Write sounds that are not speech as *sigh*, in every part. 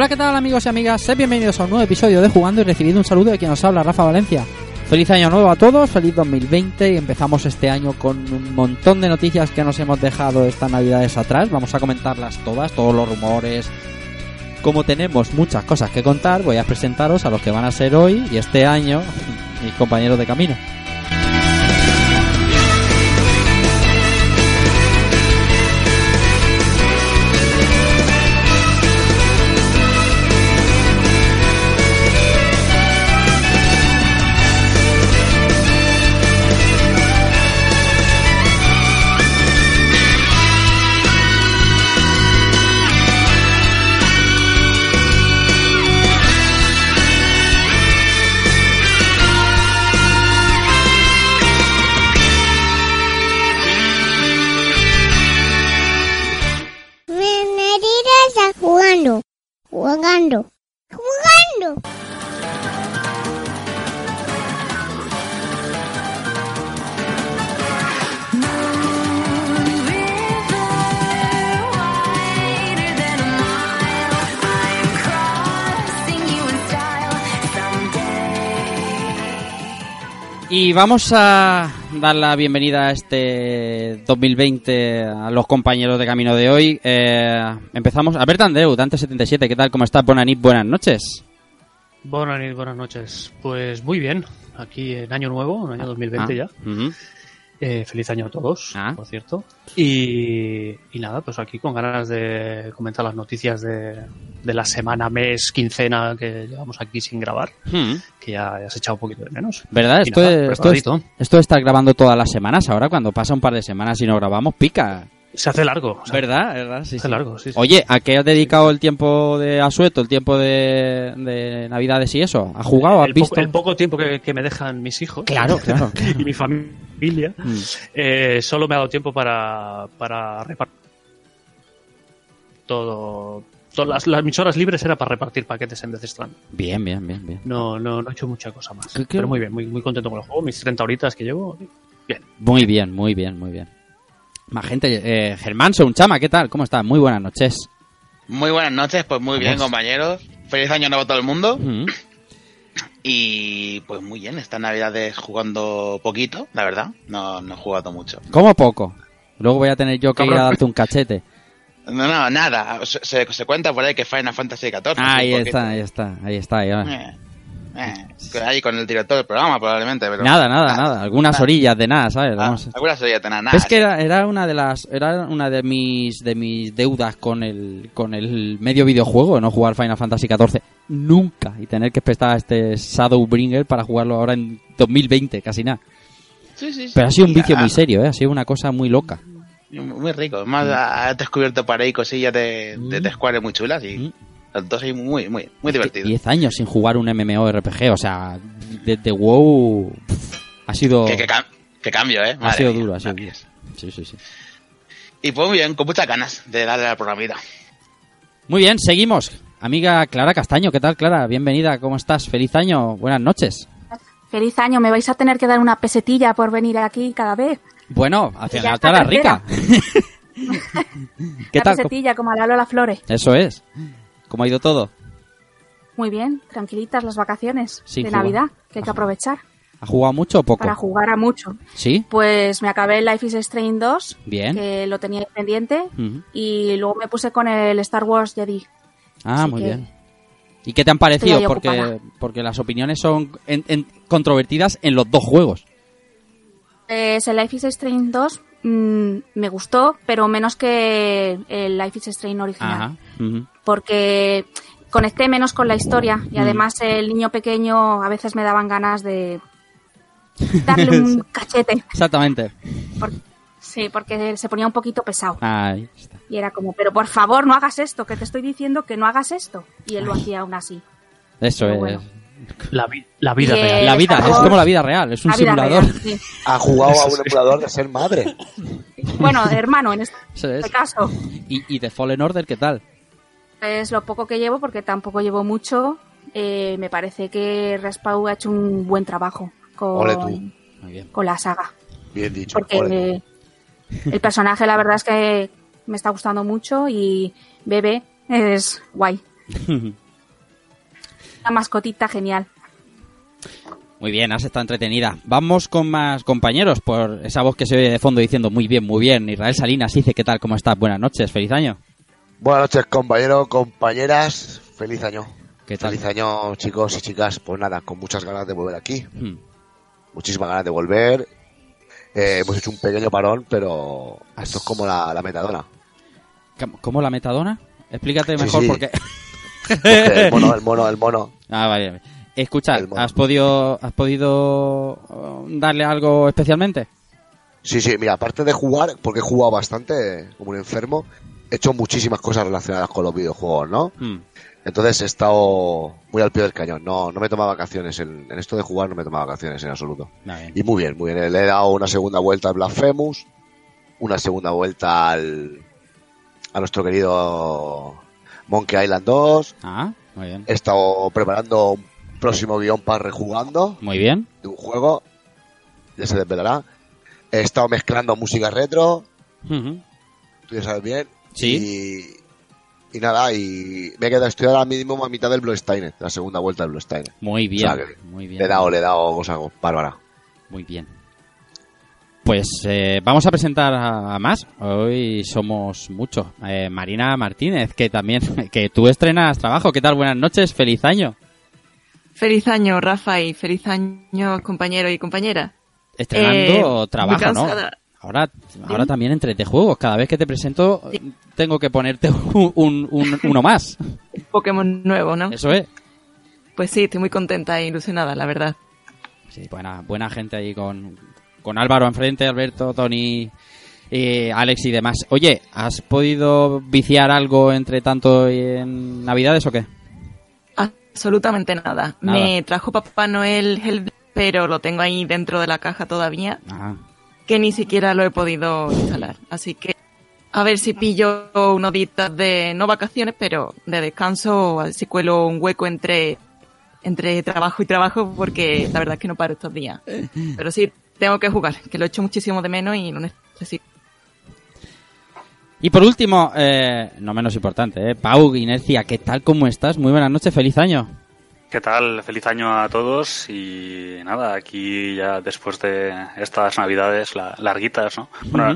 Hola, ¿qué tal amigos y amigas? Sed bienvenidos a un nuevo episodio de Jugando y recibido un saludo de quien nos habla, Rafa Valencia. Feliz año nuevo a todos, feliz 2020 y empezamos este año con un montón de noticias que nos hemos dejado estas navidades atrás. Vamos a comentarlas todas, todos los rumores. Como tenemos muchas cosas que contar, voy a presentaros a los que van a ser hoy y este año *laughs* mis compañeros de camino. Y vamos a dar la bienvenida a este 2020 a los compañeros de camino de hoy. Eh, empezamos. A ver, Andreu, Dante77, ¿qué tal? ¿Cómo estás? Buenas noches. Buenas noches, buenas noches. Pues muy bien, aquí en año nuevo, en año 2020 Ah, ya. ujú. Eh, feliz año a todos, Ah. por cierto. Y, y nada, pues aquí con ganas de comentar las noticias de, de la semana, mes, quincena que llevamos aquí sin grabar, Hmm. que ya, ya se ha echado un poquito de menos. ¿Verdad? Esto, nada, es- esto, es- esto de estar grabando todas las semanas, ahora cuando pasa un par de semanas y no grabamos, pica. Se hace largo. se ¿Verdad? ¿Verdad? Sí, hace sí. largo, sí. Oye, ¿a qué has dedicado el tiempo de asueto, el tiempo de, de Navidades y eso? ¿Has jugado? ¿Has el, visto? poco, el poco tiempo que, que me dejan mis hijos Claro, claro, *laughs* claro. y mi familia, Mm. eh, solo me ha dado tiempo para, para repartir todo. Todas las, las- mis horas libres era para repartir paquetes en Death Stranding. Bien, bien, bien, bien. No, no, no he hecho mucha cosa más. ¿Qué- qué? Pero muy bien, muy, muy contento con el juego. Mis 30 horitas que llevo. Bien. Muy bien, muy bien, muy bien. Más gente, eh, Germán un chama, ¿qué tal? ¿Cómo estás? Muy buenas noches. Muy buenas noches, pues muy bien, compañeros. Feliz año nuevo a todo el mundo. Mm. Y pues muy bien, estas navidades jugando poquito, la verdad. No, no he jugado mucho. ¿Cómo poco? Luego voy a tener yo que ir a darte un cachete. No, no, nada. Se, se- se cuenta por ahí que Final Fantasy XIV. ahí está, ahí está, ahí está. ahí va. Eh, eh, ahí con el director del programa, probablemente. Pero Nada, nada, nada. Algunas nada. orillas de nada, ¿sabes? Ah, algunas sería tener nada. Es que era, era una de las era una de mis de mis deudas con el con el medio videojuego, no jugar Final Fantasy XIV nunca y tener que prestar este Shadowbringer para jugarlo ahora en 2020, casi nada. Sí, sí, sí. Pero ha sido un vicio ah, muy serio, ¿eh? ha sido una cosa muy loca. Muy rico. Además, has descubierto por ahí cosillas de, de, de Square muy chulas y Mm. Dos ahí muy, muy, muy Es que divertidos. 10 años sin jugar un MMORPG, o sea, desde WoW pf, ha sido Que, que cam- que cambio, ¿eh? ha sido mía, duro, ha sido duro. Sí, sí, sí. Y pues muy bien, con muchas ganas de darle al programita. Muy bien, seguimos. Amiga Clara Castaño, ¿qué tal Clara? Bienvenida, ¿cómo estás? Feliz año, buenas noches. Feliz año, me vais a tener que dar una pesetilla por venir aquí cada vez. Bueno, hacia la la rica. *laughs* *laughs* ¿Qué una tal? pesetilla como a la Lola Flores. Eso es. ¿Cómo ha ido todo? Muy bien, tranquilitas las vacaciones Sí, de jugar. Navidad, que hay que aprovechar ¿Ha jugado mucho o poco? para jugar a mucho. ¿Sí? Pues me acabé el Life is Strange 2, Bien. que lo tenía pendiente, y luego me puse con el Star Wars Jedi. Ah, Así muy que- bien. ¿Y qué te han parecido? Porque, porque las opiniones son en- en- controvertidas en los dos juegos. Pues el Life is Strange 2 mm, me gustó, pero menos que el Life is Strange original. Ajá. ujú. Porque conecté menos con la historia y Mm. además el niño pequeño a veces me daban ganas de darle *laughs* un cachete. Exactamente. Sí, porque se ponía un poquito pesado. Ahí está. Y era como, pero por favor, no hagas esto, que te estoy diciendo que no hagas esto. Y él lo hacía aún así. Eso Pero es. bueno. La, vi- la vida Y, real. La vida, es como la vida real, es un simulador. real, sí. Ha jugado a *laughs* un emulador de ser madre. Bueno, hermano, en este es. caso. ¿Y, y de Fallen Order qué tal? Es lo poco que llevo, porque tampoco llevo mucho. Eh, me parece que Respawn ha hecho un buen trabajo Ole tú. con, Muy bien. con la saga. Bien dicho. Porque ole. eh, el personaje, la verdad es que me está gustando mucho y Bebe es guay. *laughs* Una mascotita genial. Muy bien, has estado entretenida. Vamos con más compañeros por esa voz que se oye de fondo diciendo muy bien, muy bien. Israel Salinas dice, ¿qué tal? ¿Cómo estás? Buenas noches, feliz año. Buenas noches, compañeros, compañeras. Feliz año. ¿Qué tal? Feliz año, chicos y chicas. Pues nada, con muchas ganas de volver aquí. Hmm. Muchísimas ganas de volver. Eh, hemos hecho un pequeño parón, pero esto es como la, la metadona. ¿Cómo- ¿Cómo la metadona? Explícate Sí, mejor sí. porque... Porque el *laughs* mono, el mono, el mono. Ah, vale. Escucha. ¿has podido, ¿has podido uh, darle algo especialmente? Sí, sí, mira, aparte de jugar, porque he jugado bastante, como un enfermo, he hecho muchísimas cosas relacionadas con los videojuegos, ¿no? Hmm. Entonces he estado muy al pie del cañón. No, no me tomaba vacaciones. En, en esto de jugar no me tomaba vacaciones en absoluto. Y muy bien, muy bien. Le he dado una segunda vuelta al Blasphemous, una segunda vuelta al a nuestro querido Monkey Island 2. Ah, muy bien. He estado preparando un próximo guion para rejugando Muy bien. de un juego. Ya se desvelará. He estado mezclando música retro. Tú ya sabes bien. Sí. Y, y nada, y me he quedado estoy ahora mismo a mitad del Bloodstained, la segunda vuelta del Bloodstained. Muy bien. O sea que Muy bien. Le he dado, le he dado cosas bárbaras. Muy bien. Pues eh, vamos a presentar a, a más. Hoy somos muchos. Eh, Marina Martínez, que también, *laughs* que tú estrenas trabajo. ¿Qué tal? Buenas noches, feliz año. Feliz año, Rafa, y feliz año, compañero y compañera. Estrenando Eh, trabajo, muy ¿no? Ahora, ahora también entrete juegos. Cada vez que te presento, tengo que ponerte un, un- un- uno más. Pokémon nuevo, ¿no? Eso es. Pues sí, estoy muy contenta e ilusionada, la verdad. Sí, buena, buena gente ahí con, con Álvaro enfrente, Alberto, Tony, eh, Alex y demás. Oye, ¿has podido viciar algo entre tanto en Navidades o qué? Absolutamente nada. Nada. Me trajo Papá Noel Hellblade, pero lo tengo ahí dentro de la caja todavía, Ah, que ni siquiera lo he podido instalar. Así que a ver si pillo unos días de, no vacaciones, pero de descanso, a ver si cuelo un hueco entre, entre trabajo y trabajo, porque la verdad es que no paro estos días. Pero sí, tengo que jugar, que lo echo muchísimo de menos y lo necesito. Y por último, eh, no menos importante, eh, Pau Inercia, ¿qué tal? ¿Cómo estás? Muy buenas noches, feliz año. ¿Qué tal? Feliz año a todos y nada, aquí ya después de estas navidades la- larguitas, ¿no? Bueno,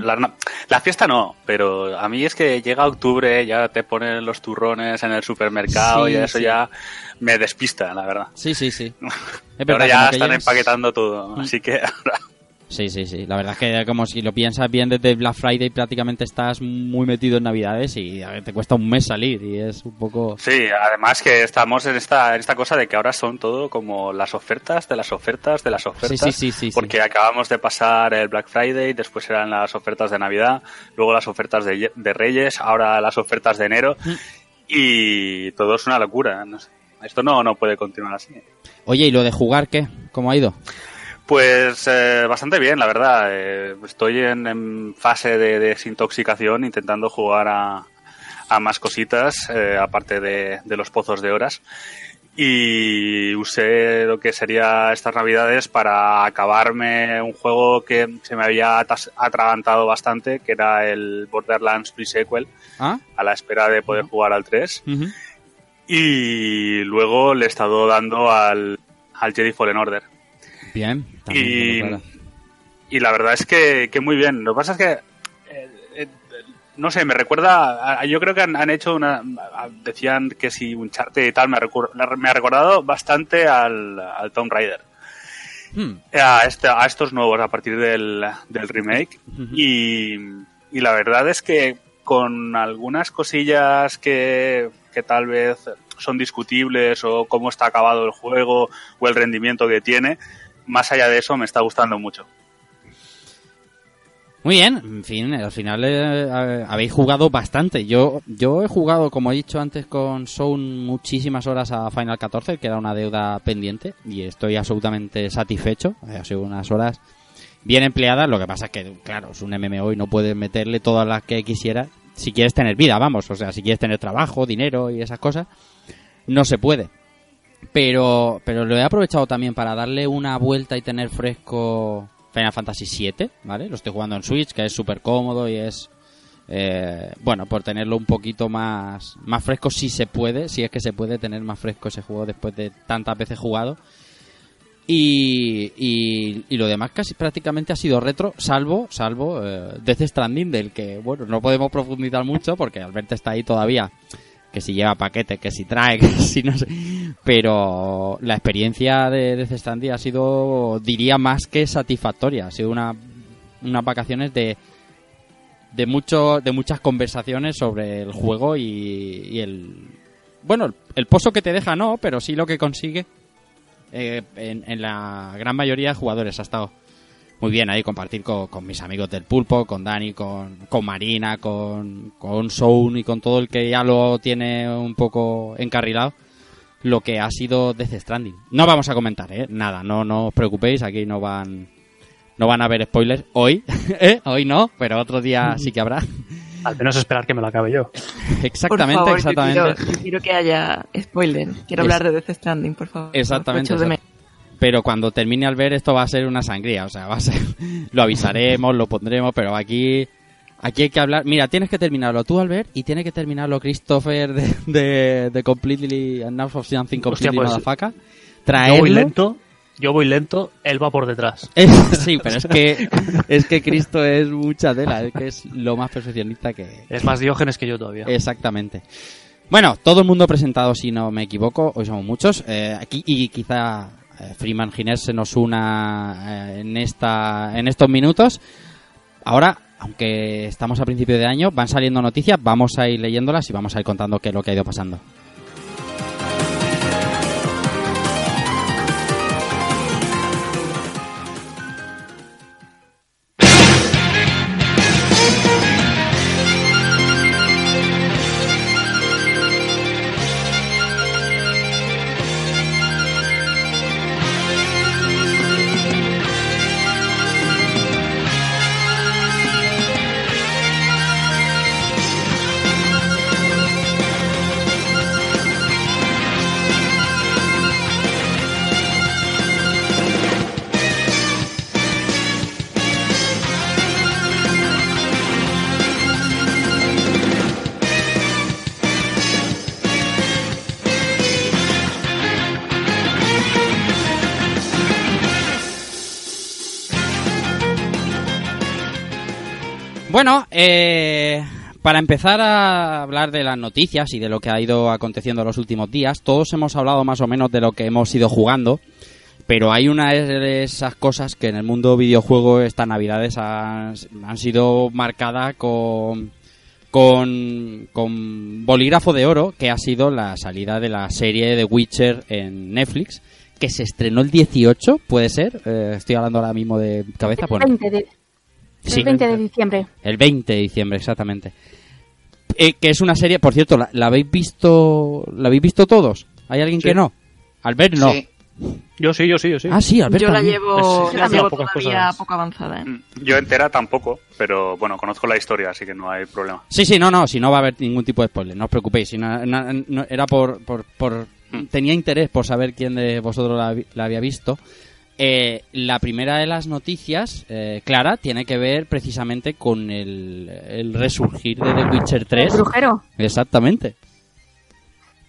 la, fiesta no, pero a mí es que llega octubre, ya te ponen los turrones en el supermercado Sí, y eso sí. ya me despista, la verdad. Sí, sí, sí. *laughs* Ahora ya están empaquetando todo, Mm. así que ahora Sí, sí, sí. La verdad es que como si lo piensas bien desde Black Friday prácticamente estás muy metido en Navidades y te cuesta un mes salir y es un poco... Sí, además que estamos en esta, en esta cosa de que ahora son todo como las ofertas de las ofertas de las ofertas. Sí, sí, sí, sí, sí. Porque acabamos de pasar el Black Friday, después eran las ofertas de Navidad, luego las ofertas de Reyes, ahora las ofertas de enero. Mm. Y todo es una locura. no sé. Esto no, no puede continuar así. Oye, ¿y lo de jugar qué? ¿Cómo ha ido? Pues eh, bastante bien, la verdad. Eh, estoy en, en fase de desintoxicación intentando jugar a, a más cositas, eh, aparte de, de los pozos de horas. Y usé lo que sería estas navidades para acabarme un juego que se me había atragantado bastante, que era el Borderlands Pre-Sequel, ¿Ah? a la espera de poder jugar al 3. Ujú. Y luego le he estado dando al, al Jedi Fallen Order. Bien. Y, y la verdad es que, que muy bien. Lo que pasa es que, eh, eh, no sé, me recuerda, a- yo creo que han, han hecho una, a- decían que si un charte y tal, me, recur- me ha recordado bastante al, al Tomb Raider. Hmm. A, este, a estos nuevos a partir del, del remake. Y, y la verdad es que con algunas cosillas que, que tal vez son discutibles o cómo está acabado el juego o el rendimiento que tiene, más allá de eso me está gustando mucho. Muy bien, en fin, al final eh, habéis jugado bastante. Yo yo he jugado, como he dicho antes con Sound, muchísimas horas a Final 14, que era una deuda pendiente, y estoy absolutamente satisfecho. Eh, Ha sido unas horas bien empleadas, lo que pasa es que, claro, es un MMO y no puedes meterle todas las que quisieras. Si quieres tener vida, vamos, o sea, si quieres tener trabajo, dinero y esas cosas, no se puede. Pero, pero lo he aprovechado también para darle una vuelta y tener fresco Final Fantasy VII, ¿vale? Lo estoy jugando en Switch, que es súper cómodo y es... eh, bueno, por tenerlo un poquito más, más fresco, si se puede, si es que se puede tener más fresco ese juego después de tantas veces jugado. Y, y, y lo demás casi prácticamente ha sido retro, salvo, salvo eh, Death Stranding, del que, bueno, no podemos profundizar mucho porque Alberto está ahí todavía, que si lleva paquete, que si trae, *laughs* que si no sé. Pero la experiencia de Death Stranding ha sido, diría, más que satisfactoria. Ha sido una, unas vacaciones de, de, mucho, de muchas conversaciones sobre el juego y, el... Bueno, el, pozo que te deja no, pero sí lo que consigue eh, en la gran mayoría de jugadores ha estado muy bien ahí compartir con, con mis amigos del pulpo, con Dani, con, con Marina, con, con Soun y con todo el que ya lo tiene un poco encarrilado lo que ha sido Death Stranding. No vamos a comentar, ¿eh? Nada, no, no os preocupéis, aquí no van no van a haber spoilers hoy, *laughs* ¿eh? Hoy no, pero otro día sí que habrá. Al menos esperar que me lo acabe yo. *laughs* Exactamente, por favor, exactamente. Yo quiero, yo quiero que haya spoiler. Quiero Es- hablar de Death Stranding, por favor. Exactamente, Pero cuando termine al ver esto va a ser una sangría, o sea, va a ser, *laughs* lo avisaremos, lo pondremos, pero aquí, aquí hay que hablar. Mira, tienes que terminarlo tú, Albert, y tiene que terminarlo Christopher de, de, de Completely Announced of Something Hostia, Completely pues, Motherfucker. Yo voy Traerlo. lento, yo voy lento, él va por detrás. *laughs* Es- sí, pero es que, es que Cristo es mucha tela, es que es lo más perfeccionista que, Es más diógenes que yo todavía. Exactamente. Bueno, todo el mundo presentado, si no me equivoco, hoy somos muchos. eh, aquí y quizá Freeman Ginés se nos una eh, en esta, en estos minutos. Ahora, aunque estamos a principio de año, van saliendo noticias, vamos a ir leyéndolas y vamos a ir contando qué es lo que ha ido pasando. Bueno, eh, para empezar a hablar de las noticias y de lo que ha ido aconteciendo en los últimos días, todos hemos hablado más o menos de lo que hemos ido jugando, pero hay una de esas cosas que en el mundo videojuego estas navidades han, sido marcadas con, con, bolígrafo de oro, que ha sido la salida de la serie de Witcher en Netflix, que se estrenó el 18, puede ser, Eh, estoy hablando ahora mismo de cabeza, bueno, 20 de, Sí. el 20 de diciembre. el 20 de diciembre, exactamente. Eh, que es una serie, por cierto, ¿la, la habéis visto la habéis visto todos? ¿Hay alguien Sí. que no? Albert no. Sí. Yo sí, yo sí, yo sí. Ah, sí, Albert Yo la también. llevo, Es- la llevo pocas todavía cosas. poco avanzada. ¿eh? Mm, Yo entera tampoco, pero bueno, conozco la historia, así que no hay problema. Sí, sí, no, no, si no va a haber ningún tipo de spoiler, no os preocupéis. Si no- no- no- era por, por, por- Mm. Tenía interés por saber quién de vosotros la había visto. Eh, la primera de las noticias, eh, Clara, tiene que ver precisamente con el, el resurgir de The Witcher El 3. brujero. Exactamente.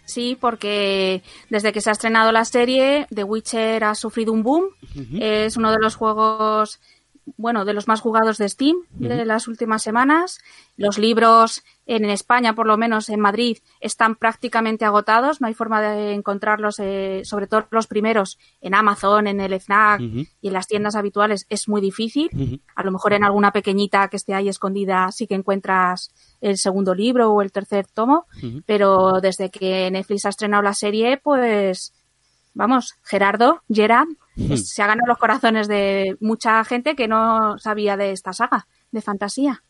Sí, porque desde que se ha estrenado la serie, The Witcher ha sufrido un boom. Es uno de los juegos, bueno, de los más jugados de Steam de las últimas semanas. Los libros en España, por lo menos en Madrid, están prácticamente agotados. No hay forma de encontrarlos, eh, sobre todo los primeros, en Amazon, en el FNAC y en las tiendas habituales. Es muy difícil. A lo mejor en alguna pequeñita que esté ahí escondida sí que encuentras el segundo libro o el tercer tomo, pero desde que Netflix ha estrenado la serie, pues vamos, Gerardo, Gerard. Es- se ha ganado los corazones de mucha gente que no sabía de esta saga de fantasía.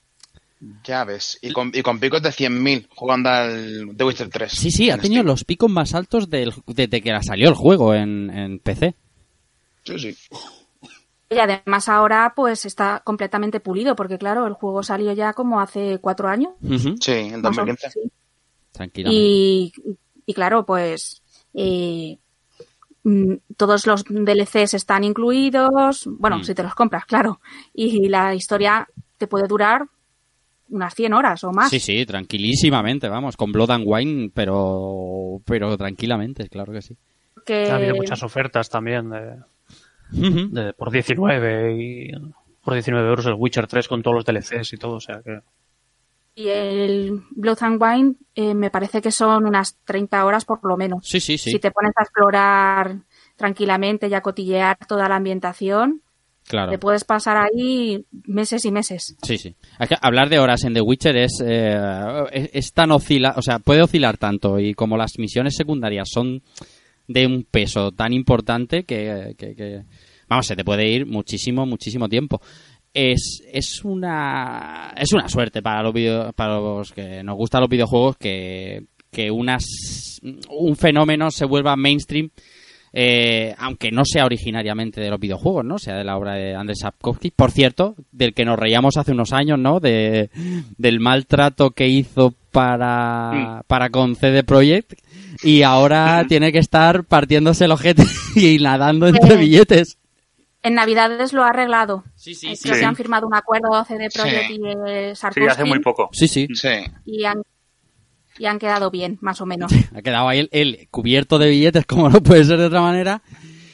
Ya ves. Y con, y con picos de 100.000 jugando al The Witcher 3. Sí, sí, ha En tenido Steam. los picos más altos del, desde que salió el juego en, en PC. Sí, sí. Y además ahora pues está completamente pulido, porque claro, el juego salió ya como hace cuatro años. Sí, en más o- 2015. sí. Tranquilamente. Y, y claro, pues eh, todos los DLCs están incluidos, bueno, Mm. si te los compras, claro. Y la historia te puede durar unas 100 horas o más. Sí, sí, tranquilísimamente, vamos, con Blood and Wine, pero, pero tranquilamente, claro que sí. que- Ha habido muchas ofertas también de- por 19 y por 19 euros el Witcher 3 con todos los DLCs y todo, o sea que Y el Blood and Wine eh, me parece que son unas 30 horas por lo menos. Sí, sí, sí, Si te pones a explorar tranquilamente y a cotillear toda la ambientación, claro. te puedes pasar ahí meses y meses. Sí, sí. Es que hablar de horas en The Witcher es, eh, es, es tan oscila, o sea, puede oscilar tanto y como las misiones secundarias son de un peso tan importante que, que- que- vamos, se te puede ir muchísimo, muchísimo tiempo. Es, es una es una suerte para los video- para los que nos gustan los videojuegos que, que unas un fenómeno se vuelva mainstream eh, aunque no sea originariamente de los videojuegos, ¿no? Sea de la obra de Andrzej Sapkowski, por cierto, del que nos reíamos hace unos años, ¿no? De, del maltrato que hizo para, para con CD Projekt y ahora *laughs* tiene que estar partiéndose el ojete *laughs* y nadando entre billetes. En Navidades lo ha arreglado. Sí, sí, sí. sí. han firmado un acuerdo CD Projekt Sí. y eh, Sí, Sarkozy hace muy poco. Sí, sí. Sí. y han, y han quedado bien, más o menos. *laughs* Ha quedado ahí el, el cubierto de billetes, *laughs* como no puede ser de otra manera,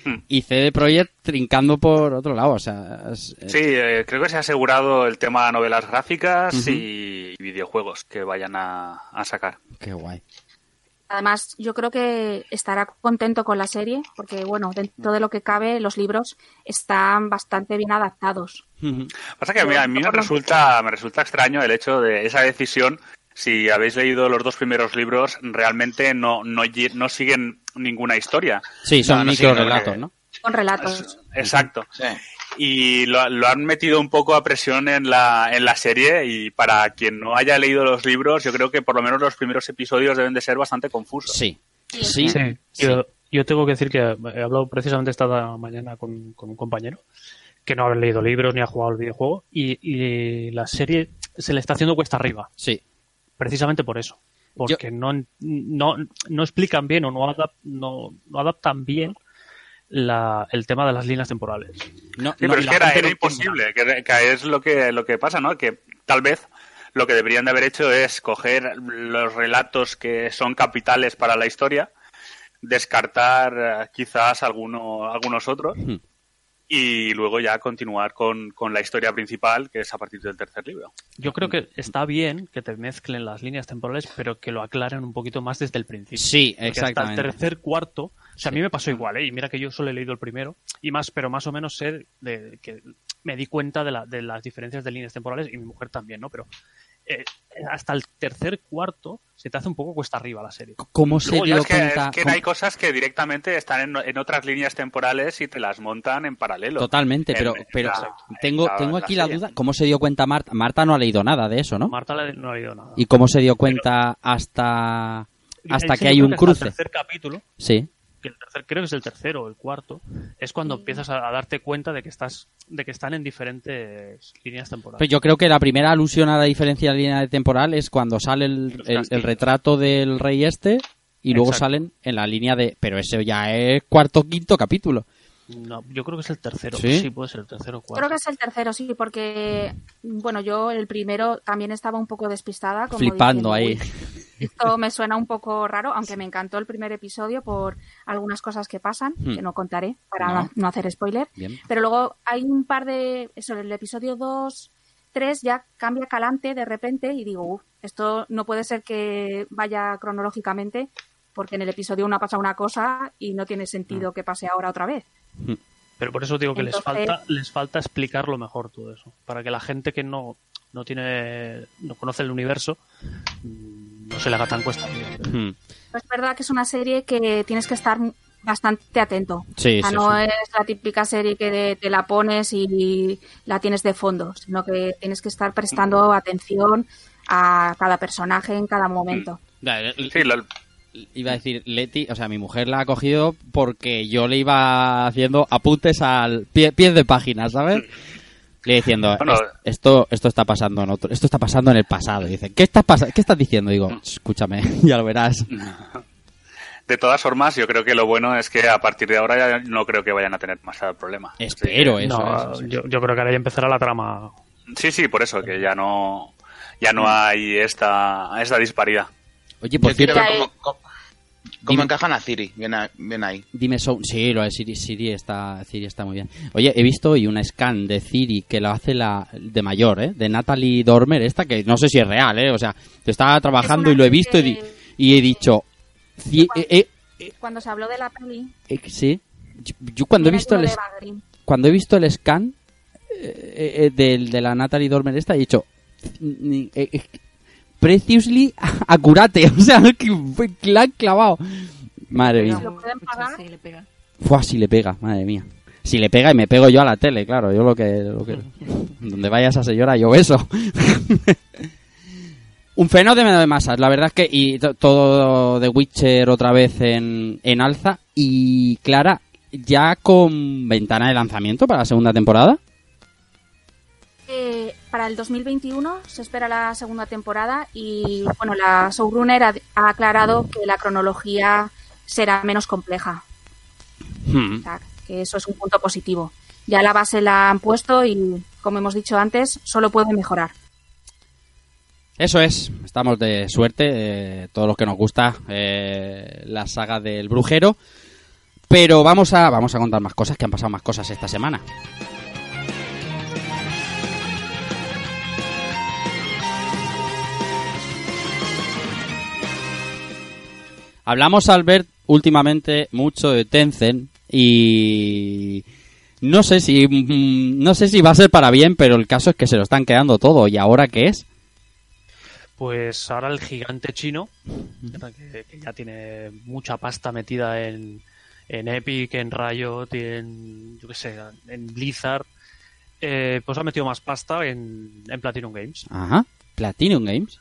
Hmm. y CD Projekt trincando por otro lado. O sea, es- Sí, eh, creo que se ha asegurado el tema de novelas gráficas y videojuegos que vayan a, a sacar. Qué guay. Además, yo creo que estará contento con la serie, porque, bueno, dentro de lo que cabe, los libros están bastante bien adaptados. Pasa que a mí, a mí me resulta me resulta extraño el hecho de esa decisión. Si habéis leído los dos primeros libros, realmente no, no, no siguen ninguna historia. Sí, son No, no siguen, microrelatos, porque- ¿no? Con relatos. Exacto. Sí. Y lo, lo han metido un poco a presión en la, en la serie y para quien no haya leído los libros, yo creo que por lo menos los primeros episodios deben de ser bastante confusos. Sí. Sí. Sí. Yo, yo tengo que decir que he hablado precisamente esta mañana con, con un compañero que no ha leído libros ni ha jugado al videojuego y, y la serie se le está haciendo cuesta arriba, Sí. precisamente por eso. Porque no, no, no explican bien o no, adap- no, no adaptan bien la, el tema de las líneas temporales. No, Sí, no, pero es que era, gente era no imposible, que, que es lo que, lo que pasa, ¿no? Que tal vez lo que deberían de haber hecho es coger los relatos que son capitales para la historia, descartar eh, quizás alguno, algunos otros Hmm. Y luego ya continuar con, con la historia principal, que es a partir del tercer libro. Yo creo que está bien que te mezclen las líneas temporales, pero que lo aclaren un poquito más desde el principio. Sí, Porque hasta el exactamente. tercer cuarto, o sea, a mí me pasó igual, ¿eh? y mira que yo solo he leído el primero, y más, pero más o menos sé de, que me di cuenta de, la, de las diferencias de líneas temporales, y mi mujer también, ¿no? Pero eh, hasta el tercer cuarto se te hace un poco cuesta arriba la serie. ¿Cómo se Luego dio es que, cuenta? es que hay cosas que directamente están en, en otras líneas temporales y te las montan en paralelo. Totalmente, En- pero, en pero la- tengo, la- tengo aquí la duda. ¿Cómo se dio cuenta Marta? Marta no ha leído nada de eso, ¿no? Marta no ha leído nada. ¿Y cómo se dio cuenta hasta, hasta que hay un hasta el cruce? tercer capítulo, Sí. Que el tercer, creo que es el tercero o el cuarto, es cuando empiezas a, a darte cuenta de que estás, de que están en diferentes líneas temporales. Pero yo creo que la primera alusión a la diferencia de línea de temporal es cuando sale el, el- retrato del rey este y luego Exacto. salen en la línea de... Pero ese ya es cuarto quinto capítulo. No, yo creo que es el tercero. ¿Sí? puede ser el tercero o cuarto. Creo que es el tercero, sí, porque, bueno, yo el primero también estaba un poco despistada. Como Flipando diciendo, ahí. "Uy, esto me *laughs* suena un poco raro, aunque me encantó el primer episodio por algunas cosas que pasan, Hmm. que no contaré para No. hacer spoiler. Bien. Pero luego hay un par de. Eso, el episodio 2, 3 ya cambia calante de repente y digo, "Uf, esto no puede ser que vaya cronológicamente, porque en el episodio 1 ha pasado una cosa y no tiene sentido que pase ahora otra vez. Pero por eso digo que les falta les falta explicarlo mejor todo eso. Para que la gente que no, no tiene no conoce el universo mm, no se le haga tan cuesta. Hmm. Es verdad que es una serie que tienes que estar bastante atento. Sí, O sea, sí, no sí. es la típica serie que de- te la pones y la tienes de fondo, sino que tienes que estar prestando atención a cada personaje en cada momento. Sí, Iba a decir, Leti, o sea, mi mujer la ha cogido porque yo le iba haciendo apuntes al pie, pies de página, ¿sabes? Le diciendo, Bueno, "Es- esto, esto está pasando en otro, esto está pasando en el pasado. Y dice, ¿qué estás ¿Qué estás diciendo? Digo, escúchame, *laughs* ya lo verás. *laughs* de todas formas, yo creo que lo bueno es que a partir de ahora ya no creo que vayan a tener más problema. Espero eso. No, eso, yo, yo creo que ahora ya empezará la trama. Sí, sí, por eso, que ya no, ya no hay esta, esta disparidad. Oye, por Yo quiero cierto, ver cómo, cómo- cómo Dime. encajan a Ciri. Bien, a- bien ahí. Dime Sound. Sí, lo de Siri, Siri está, Siri está muy bien. Oye, he visto hoy una scan de Siri que lo hace la de mayor, ¿eh? De Natalie Dormer, esta que no sé si es real, ¿eh? O sea, estaba trabajando Es y lo he visto y, di- que- y he dicho... eh, eh, Cuando se habló de la peli, eh, sí. Yo, yo cuando he visto el, cuando he visto el scan eh, eh, del- de la Natalie Dormer esta, he dicho... eh, eh, preciously *laughs* accurate, o sea, que la han clavado. Madre mía. Si lo pueden pagar, Sí, le pega. Fua, si le pega, madre mía. Si le pega y me pego yo a la tele, claro. Yo lo que... Lo que donde vaya esa señora, yo beso. *laughs* Un fenómeno de masas, la verdad es que... Y to- todo The Witcher otra vez en, en alza. Y Clara, ya con ventana de lanzamiento para la segunda temporada. eh, para el 2021 se espera la segunda temporada y bueno, la showrunner ha, ha aclarado que la cronología será menos compleja, Hmm. o sea, que eso es un punto positivo. Ya la base la han puesto y, como hemos dicho antes, solo puede mejorar. Eso es, estamos de suerte, eh, todos los que nos gusta eh, la saga del brujero. Pero vamos a, vamos a contar más cosas, que han pasado más cosas esta semana. Hablamos, Albert, últimamente mucho de Tencent y no sé si mm, no sé si va a ser para bien, pero el caso es que se lo están quedando todo. ¿Y ahora qué es? Pues ahora el gigante chino, que, que ya tiene mucha pasta metida en, en Epic, en Riot, en, yo qué sé, en Blizzard, eh, pues ha metido más pasta en, en Platinum Games. Ajá. Platinum Games.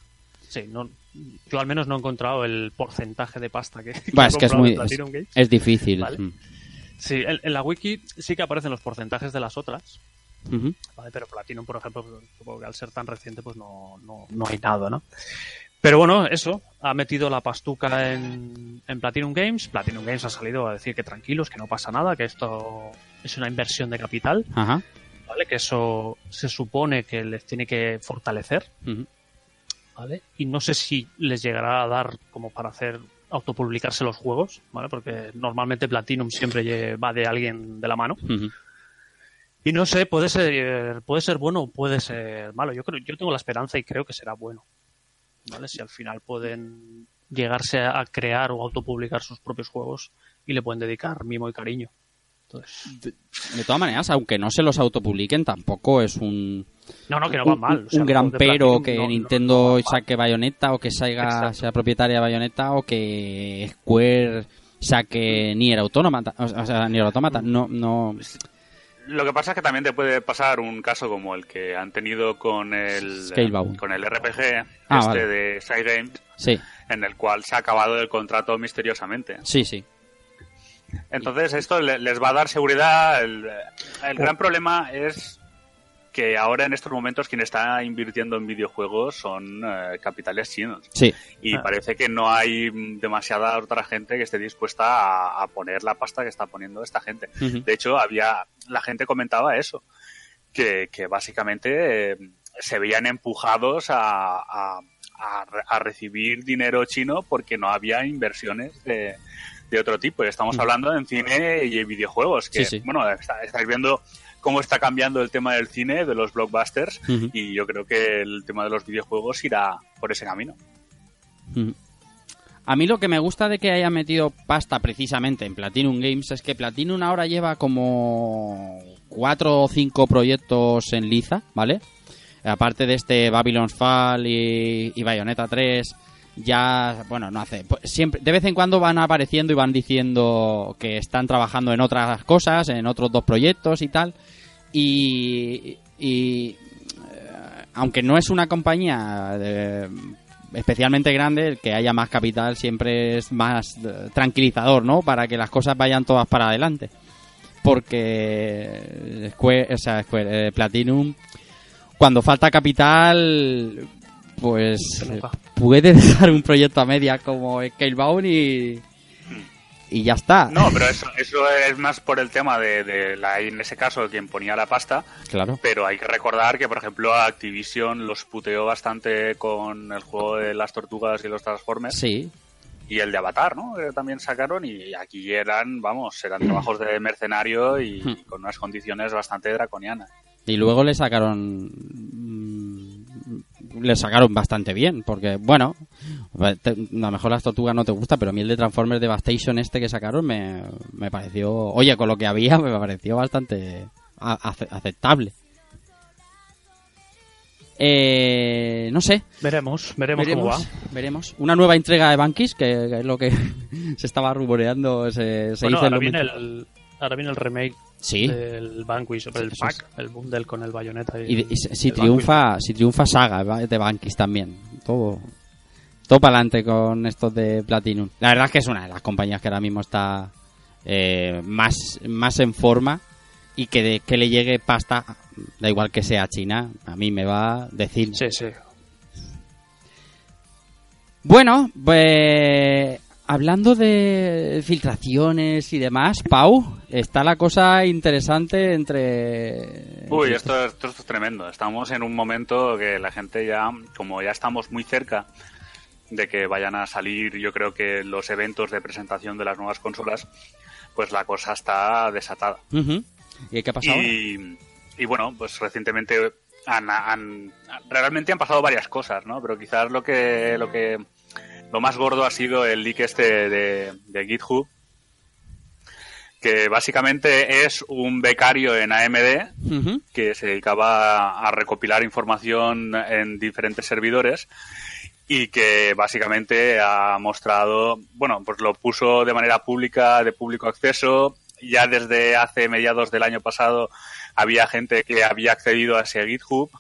Sí, no, yo al menos no he encontrado el porcentaje de pasta que, *laughs* que ha es que es muy difícil. Vale. Mm. Sí, en, en la wiki sí que aparecen los porcentajes de las otras. ¿vale? pero Platinum, por ejemplo, supongo que al ser tan reciente, pues no, no, no hay nada, ¿no? Pero bueno, eso, ha metido la pastuca en, en Platinum Games. Platinum Games ha salido a decir que tranquilos, que no pasa nada, que esto es una inversión de capital, Ajá. ¿vale? Que eso se supone que les tiene que fortalecer, Ujú. ¿Vale? Y no sé si les llegará a dar como para hacer autopublicarse los juegos, ¿vale? Porque normalmente Platinum siempre va de alguien de la mano. Y no sé, puede ser, puede ser bueno o puede ser malo. Yo creo, yo tengo la esperanza y creo que será bueno. ¿Vale? Si al final pueden llegarse a crear o autopublicar sus propios juegos y le pueden dedicar mimo y cariño. Entonces, De todas maneras, aunque no se los autopubliquen, tampoco es un, no, no, que no va un, mal. O sea, un gran pero que no- Nintendo no saque Bayonetta o que Sega Exacto. sea propietaria de Bayonetta o que Square saque Nier Automata. O sea, Nier Automata. No, no. Lo que pasa es que también te puede pasar un caso como el que han tenido con el Scalebound. con el RPG Ah, este vale. de Side Games, Sí, en el cual se ha acabado el contrato misteriosamente. sí, sí. Entonces esto le- les va a dar seguridad. El, el gran problema es que ahora en estos momentos quien está invirtiendo en videojuegos son eh, capitales chinos. Sí. Y Ah. parece que no hay demasiada otra gente que esté dispuesta a, a poner la pasta que está poniendo esta gente. De hecho, había la gente comentaba eso, que, que básicamente eh, se veían empujados a, a- a re- a recibir dinero chino porque no había inversiones de, de otro tipo. Y estamos hablando en cine y en videojuegos, que Sí, sí. bueno, está- estáis viendo cómo está cambiando el tema del cine, de los blockbusters, y yo creo que el tema de los videojuegos irá por ese camino. A mí lo que me gusta de que haya metido pasta precisamente en Platinum Games es que Platinum ahora lleva como cuatro o cinco proyectos en liza, ¿vale? Aparte de este Babylon's Fall y, y Bayonetta 3 ya, bueno, no hace, pues siempre, de vez en cuando van apareciendo y van diciendo que están trabajando en otras cosas, en otros dos proyectos y tal, y, y eh, aunque no es una compañía de- especialmente grande, el que haya más capital siempre es más eh, tranquilizador, ¿no? Para que las cosas vayan todas para adelante. Porque o sea, eh, Platinum, cuando falta capital, pues eh, puede *laughs* dejar un proyecto a media como Scalebound y, y ya está. No, pero eso, eso es más por el tema de, de la, en ese caso, quien ponía la pasta. Claro. Pero hay que recordar que, por ejemplo, a Activision los puteó bastante con el juego de las tortugas y los Transformers. Sí, Y el de Avatar, ¿no? Que también sacaron y aquí eran, vamos, eran trabajos de mercenario y Hmm. con unas condiciones bastante draconianas. Y luego le sacaron. Le sacaron bastante bien, porque, bueno, te- a lo mejor las tortugas no te gusta, pero a mí el de Transformers Devastation este que sacaron me, me pareció. Oye, con lo que había, *laughs* me pareció bastante a- aceptable. Eh, no sé, Veremos, veremos, cómo va. veremos, veremos. Una nueva entrega de Bankis, que, que es lo que *laughs* se estaba rumoreando, se, se Bueno, en ahora viene, el, ahora viene el remake Sí, del Vanquish, el pack, el bundle con el bayoneta. Y, y si, triunfa, si triunfa Saga de Bankis también. Todo, todo para adelante con estos de Platinum. La verdad es que es una de las compañías que ahora mismo está eh, más, más en forma y que, de- que le llegue pasta, da igual que sea China, a mí me va a decir. Sí, sí. Bueno, pues hablando de filtraciones y demás, Pau, está la cosa interesante entre... Uy, esto, esto es tremendo. Estamos en un momento que la gente ya, como ya estamos muy cerca de que vayan a salir, yo creo que los eventos de presentación de las nuevas consolas, pues la cosa está desatada. ¿Y qué ha pasado? y bueno, pues recientemente han, han- realmente han pasado varias cosas, ¿no? Pero quizás lo que lo que lo más gordo ha sido el leak este de, de GitHub, que básicamente es un becario en AMD que se dedicaba a recopilar información en diferentes servidores y que básicamente ha mostrado, bueno, pues lo puso de manera pública, de público acceso. Ya desde hace mediados del año pasado había gente que había accedido a ese GitHub.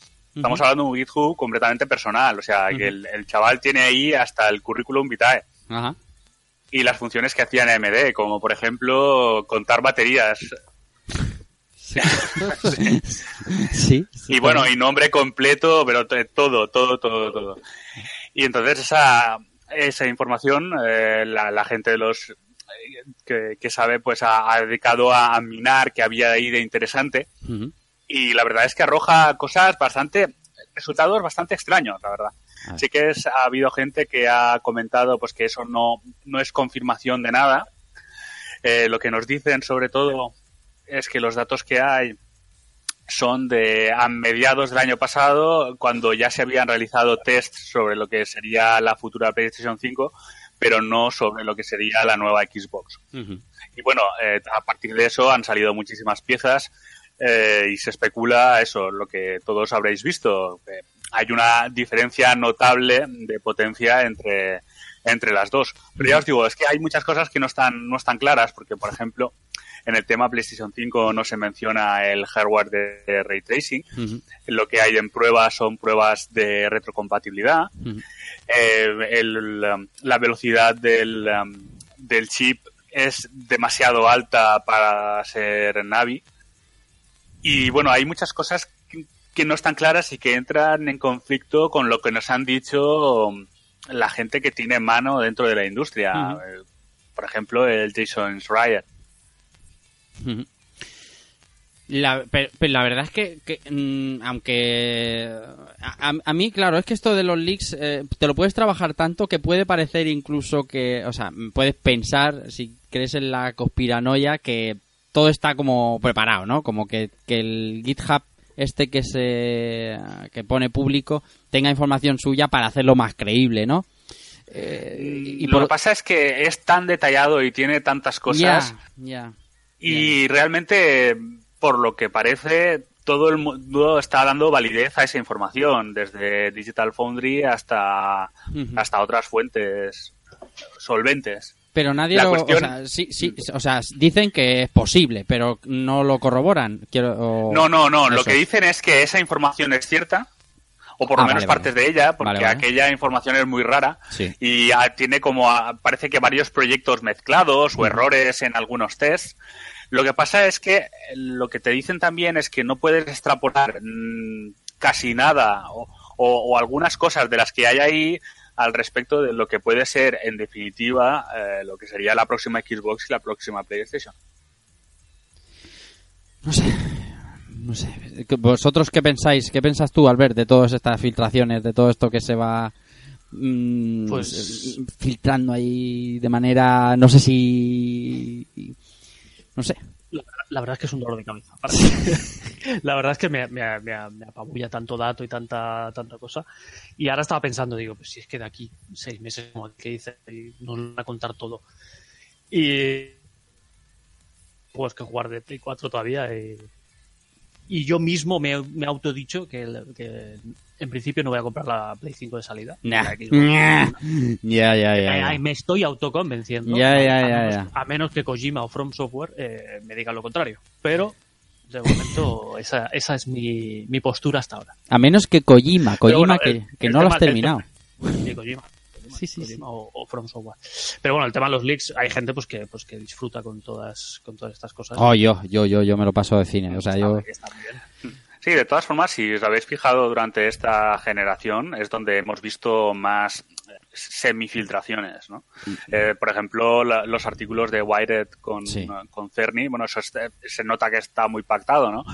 Estamos hablando de un GitHub completamente personal, o sea, que el, el chaval tiene ahí hasta el currículum vitae Ajá. y las funciones que hacía en AMD, como por ejemplo contar baterías. Sí. *laughs* sí. Y bueno, y nombre completo, pero todo, todo, todo, todo. Y entonces esa, esa información, eh, la, la gente de los eh, que, que sabe, pues ha, ha dedicado a, a minar que había ahí de interesante. Ujú. Y la verdad es que arroja cosas bastante, resultados bastante extraños, la verdad. A ver. Sí que es, ha habido gente que ha comentado pues que eso no, no es confirmación de nada. Eh, lo que nos dicen sobre todo es que los datos que hay son de a mediados del año pasado, cuando ya se habían realizado tests sobre lo que sería la futura PlayStation 5, pero no sobre lo que sería la nueva Xbox. Y bueno, eh, a partir de eso han salido muchísimas piezas eh, y se especula eso, lo que todos habréis visto. que hay una diferencia notable de potencia entre, entre las dos. Pero ya os digo, es que hay muchas cosas que no están, no están claras, porque por ejemplo, en el tema PlayStation 5 no se menciona el hardware de, de ray tracing. Lo que hay en pruebas son pruebas de retrocompatibilidad. Eh, el, um, la velocidad del, um, del chip es demasiado alta para ser Navi. Y bueno, hay muchas cosas que, que no están claras y que entran en conflicto con lo que nos han dicho um, la gente que tiene mano dentro de la industria. Eh, Por ejemplo, el Jason Schreier. La, pero, pero la verdad es que, que, mm, aunque a, a- a mí, claro, es que esto de los leaks eh, te lo puedes trabajar tanto que puede parecer incluso que, o sea, puedes pensar, si crees en la conspiranoia, que todo está como preparado, ¿no? Como que, que el GitHub este que se que pone público tenga información suya para hacerlo más creíble, ¿no? Eh, y lo que pasa es que es tan detallado y tiene tantas cosas y realmente, por lo que parece, todo el mundo está dando validez a esa información, desde Digital Foundry hasta, hasta otras fuentes solventes. Pero nadie La lo. cuestión- O sea, sí, sí, o sea, dicen que es posible, pero no lo corroboran. Quiero, o- No, no, no. Lo que dicen es que esa información es cierta, o por lo Ah, menos vale, partes vale. de ella, porque Vale, aquella información es muy rara Sí. y ah, tiene como, ah, parece que varios proyectos mezclados o errores en algunos tests. Lo que pasa es que eh, lo que te dicen también es que no puedes extrapolar mm, casi nada o, o- o algunas cosas de las que hay ahí al respecto de lo que puede ser, en definitiva, eh, lo que sería la próxima Xbox y la próxima PlayStation. No sé. No sé. ¿Vosotros qué pensáis? ¿Qué piensas tú, Albert, de todas estas filtraciones, de todo esto que se va mm, Pues- filtrando ahí de manera. No sé si. No sé. La, verdad es que es un dolor de cabeza. *laughs* la verdad es que me, me, me- me apabulla tanto dato y tanta tanta cosa. Y ahora estaba pensando, digo, pues si es que de aquí seis meses, como que dice, nos van a contar todo. Y pues que jugar de Play 4 todavía. Y, y yo mismo me, he- autodicho que, que en principio no voy a comprar la Play 5 de salida. *laughs* Ya, ya, ya. me estoy autoconvenciendo. Ya, ya, a, ya, menos, ya. a menos que Kojima o From Software eh, me digan lo contrario. Pero, de momento, esa, esa es mi, mi postura hasta ahora. A menos que Kojima, Kojima bueno, que, el- que el no lo has terminado. Sí, Kojima. *laughs* Sí, sí, O, o From Software. Pero bueno, el tema de los leaks, hay gente pues que, pues que disfruta con todas, con todas estas cosas. Oh, yo, yo, yo, yo me lo paso de cine. O sea, yo. Está bien. Sí, de todas formas, si os habéis fijado durante esta generación, es donde hemos visto más eh, semifiltraciones, ¿no? Eh, por ejemplo, la- los artículos de Wired con, Sí. con Cerny, bueno, eso es- eh, se nota que está muy pactado, ¿no?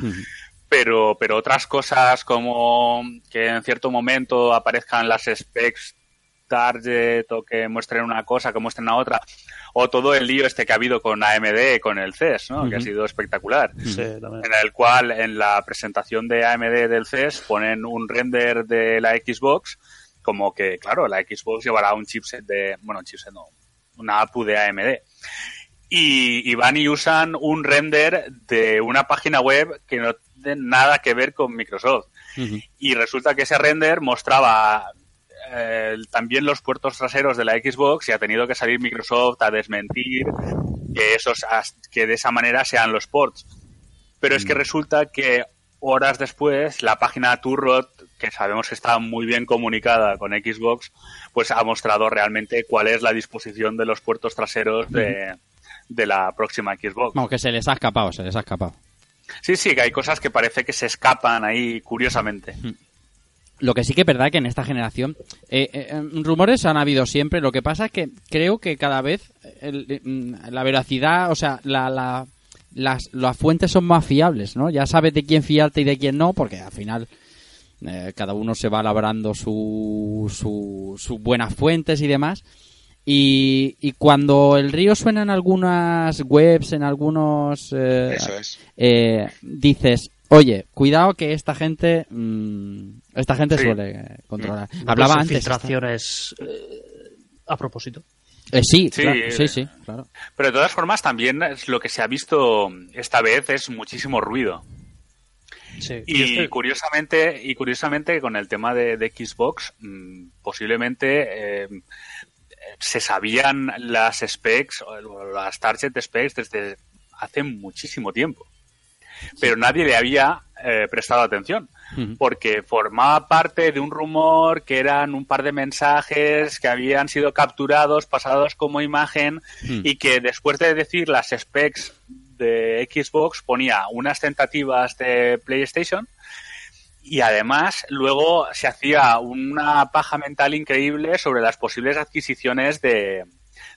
Pero, pero otras cosas como que en cierto momento aparezcan las specs target o que muestren una cosa, que muestren a otra, o todo el lío este que ha habido con AMD, con el CES, ¿no? Que ha sido espectacular Sí, en el cual en la presentación de AMD del CES ponen un render de la Xbox como que, claro, la Xbox llevará un chipset de, bueno, un chipset no, una APU de AMD. Y, y van y usan un render de una página web que no tiene nada que ver con Microsoft. Y resulta que ese render mostraba eh, también los puertos traseros de la Xbox y ha tenido que salir Microsoft a desmentir que esos que de esa manera sean los ports. Pero es que resulta que horas después la página Turrot, que sabemos que está muy bien comunicada con Xbox, pues ha mostrado realmente cuál es la disposición de los puertos traseros de, de la próxima Xbox. Vamos, que se les ha escapado, se les ha escapado. Sí, sí, que hay cosas que parece que se escapan ahí curiosamente. Lo que sí que es verdad que en esta generación eh, eh, eh, rumores han habido siempre. Lo que pasa es que creo que cada vez el- eh, mm, la veracidad, o sea, la, la- las, las fuentes son más fiables, ¿no? Ya sabes de quién fiarte y de quién no, porque al final eh, cada uno se va labrando su, su, sus buenas fuentes y demás. Y, y cuando el río suena en algunas webs, en algunos... eh, Eso es. eh, dices, oye, cuidado que esta gente, mm, esta gente Sí. suele controlar. No Hablaba antes. filtraciones eh, a propósito. Eh, sí, Sí, claro, eh, sí, sí, claro. Pero de todas formas también es lo que se ha visto esta vez es muchísimo ruido. Sí. Y, este- curiosamente, y curiosamente con el tema de, de Xbox, mm, posiblemente eh, se sabían las specs, o las target specs desde hace muchísimo tiempo. Pero nadie le había eh, prestado atención, porque formaba parte de un rumor que eran un par de mensajes que habían sido capturados, pasados como imagen, Mm. y que después de decir las specs de Xbox ponía unas tentativas de PlayStation y además luego se hacía una paja mental increíble sobre las posibles adquisiciones de,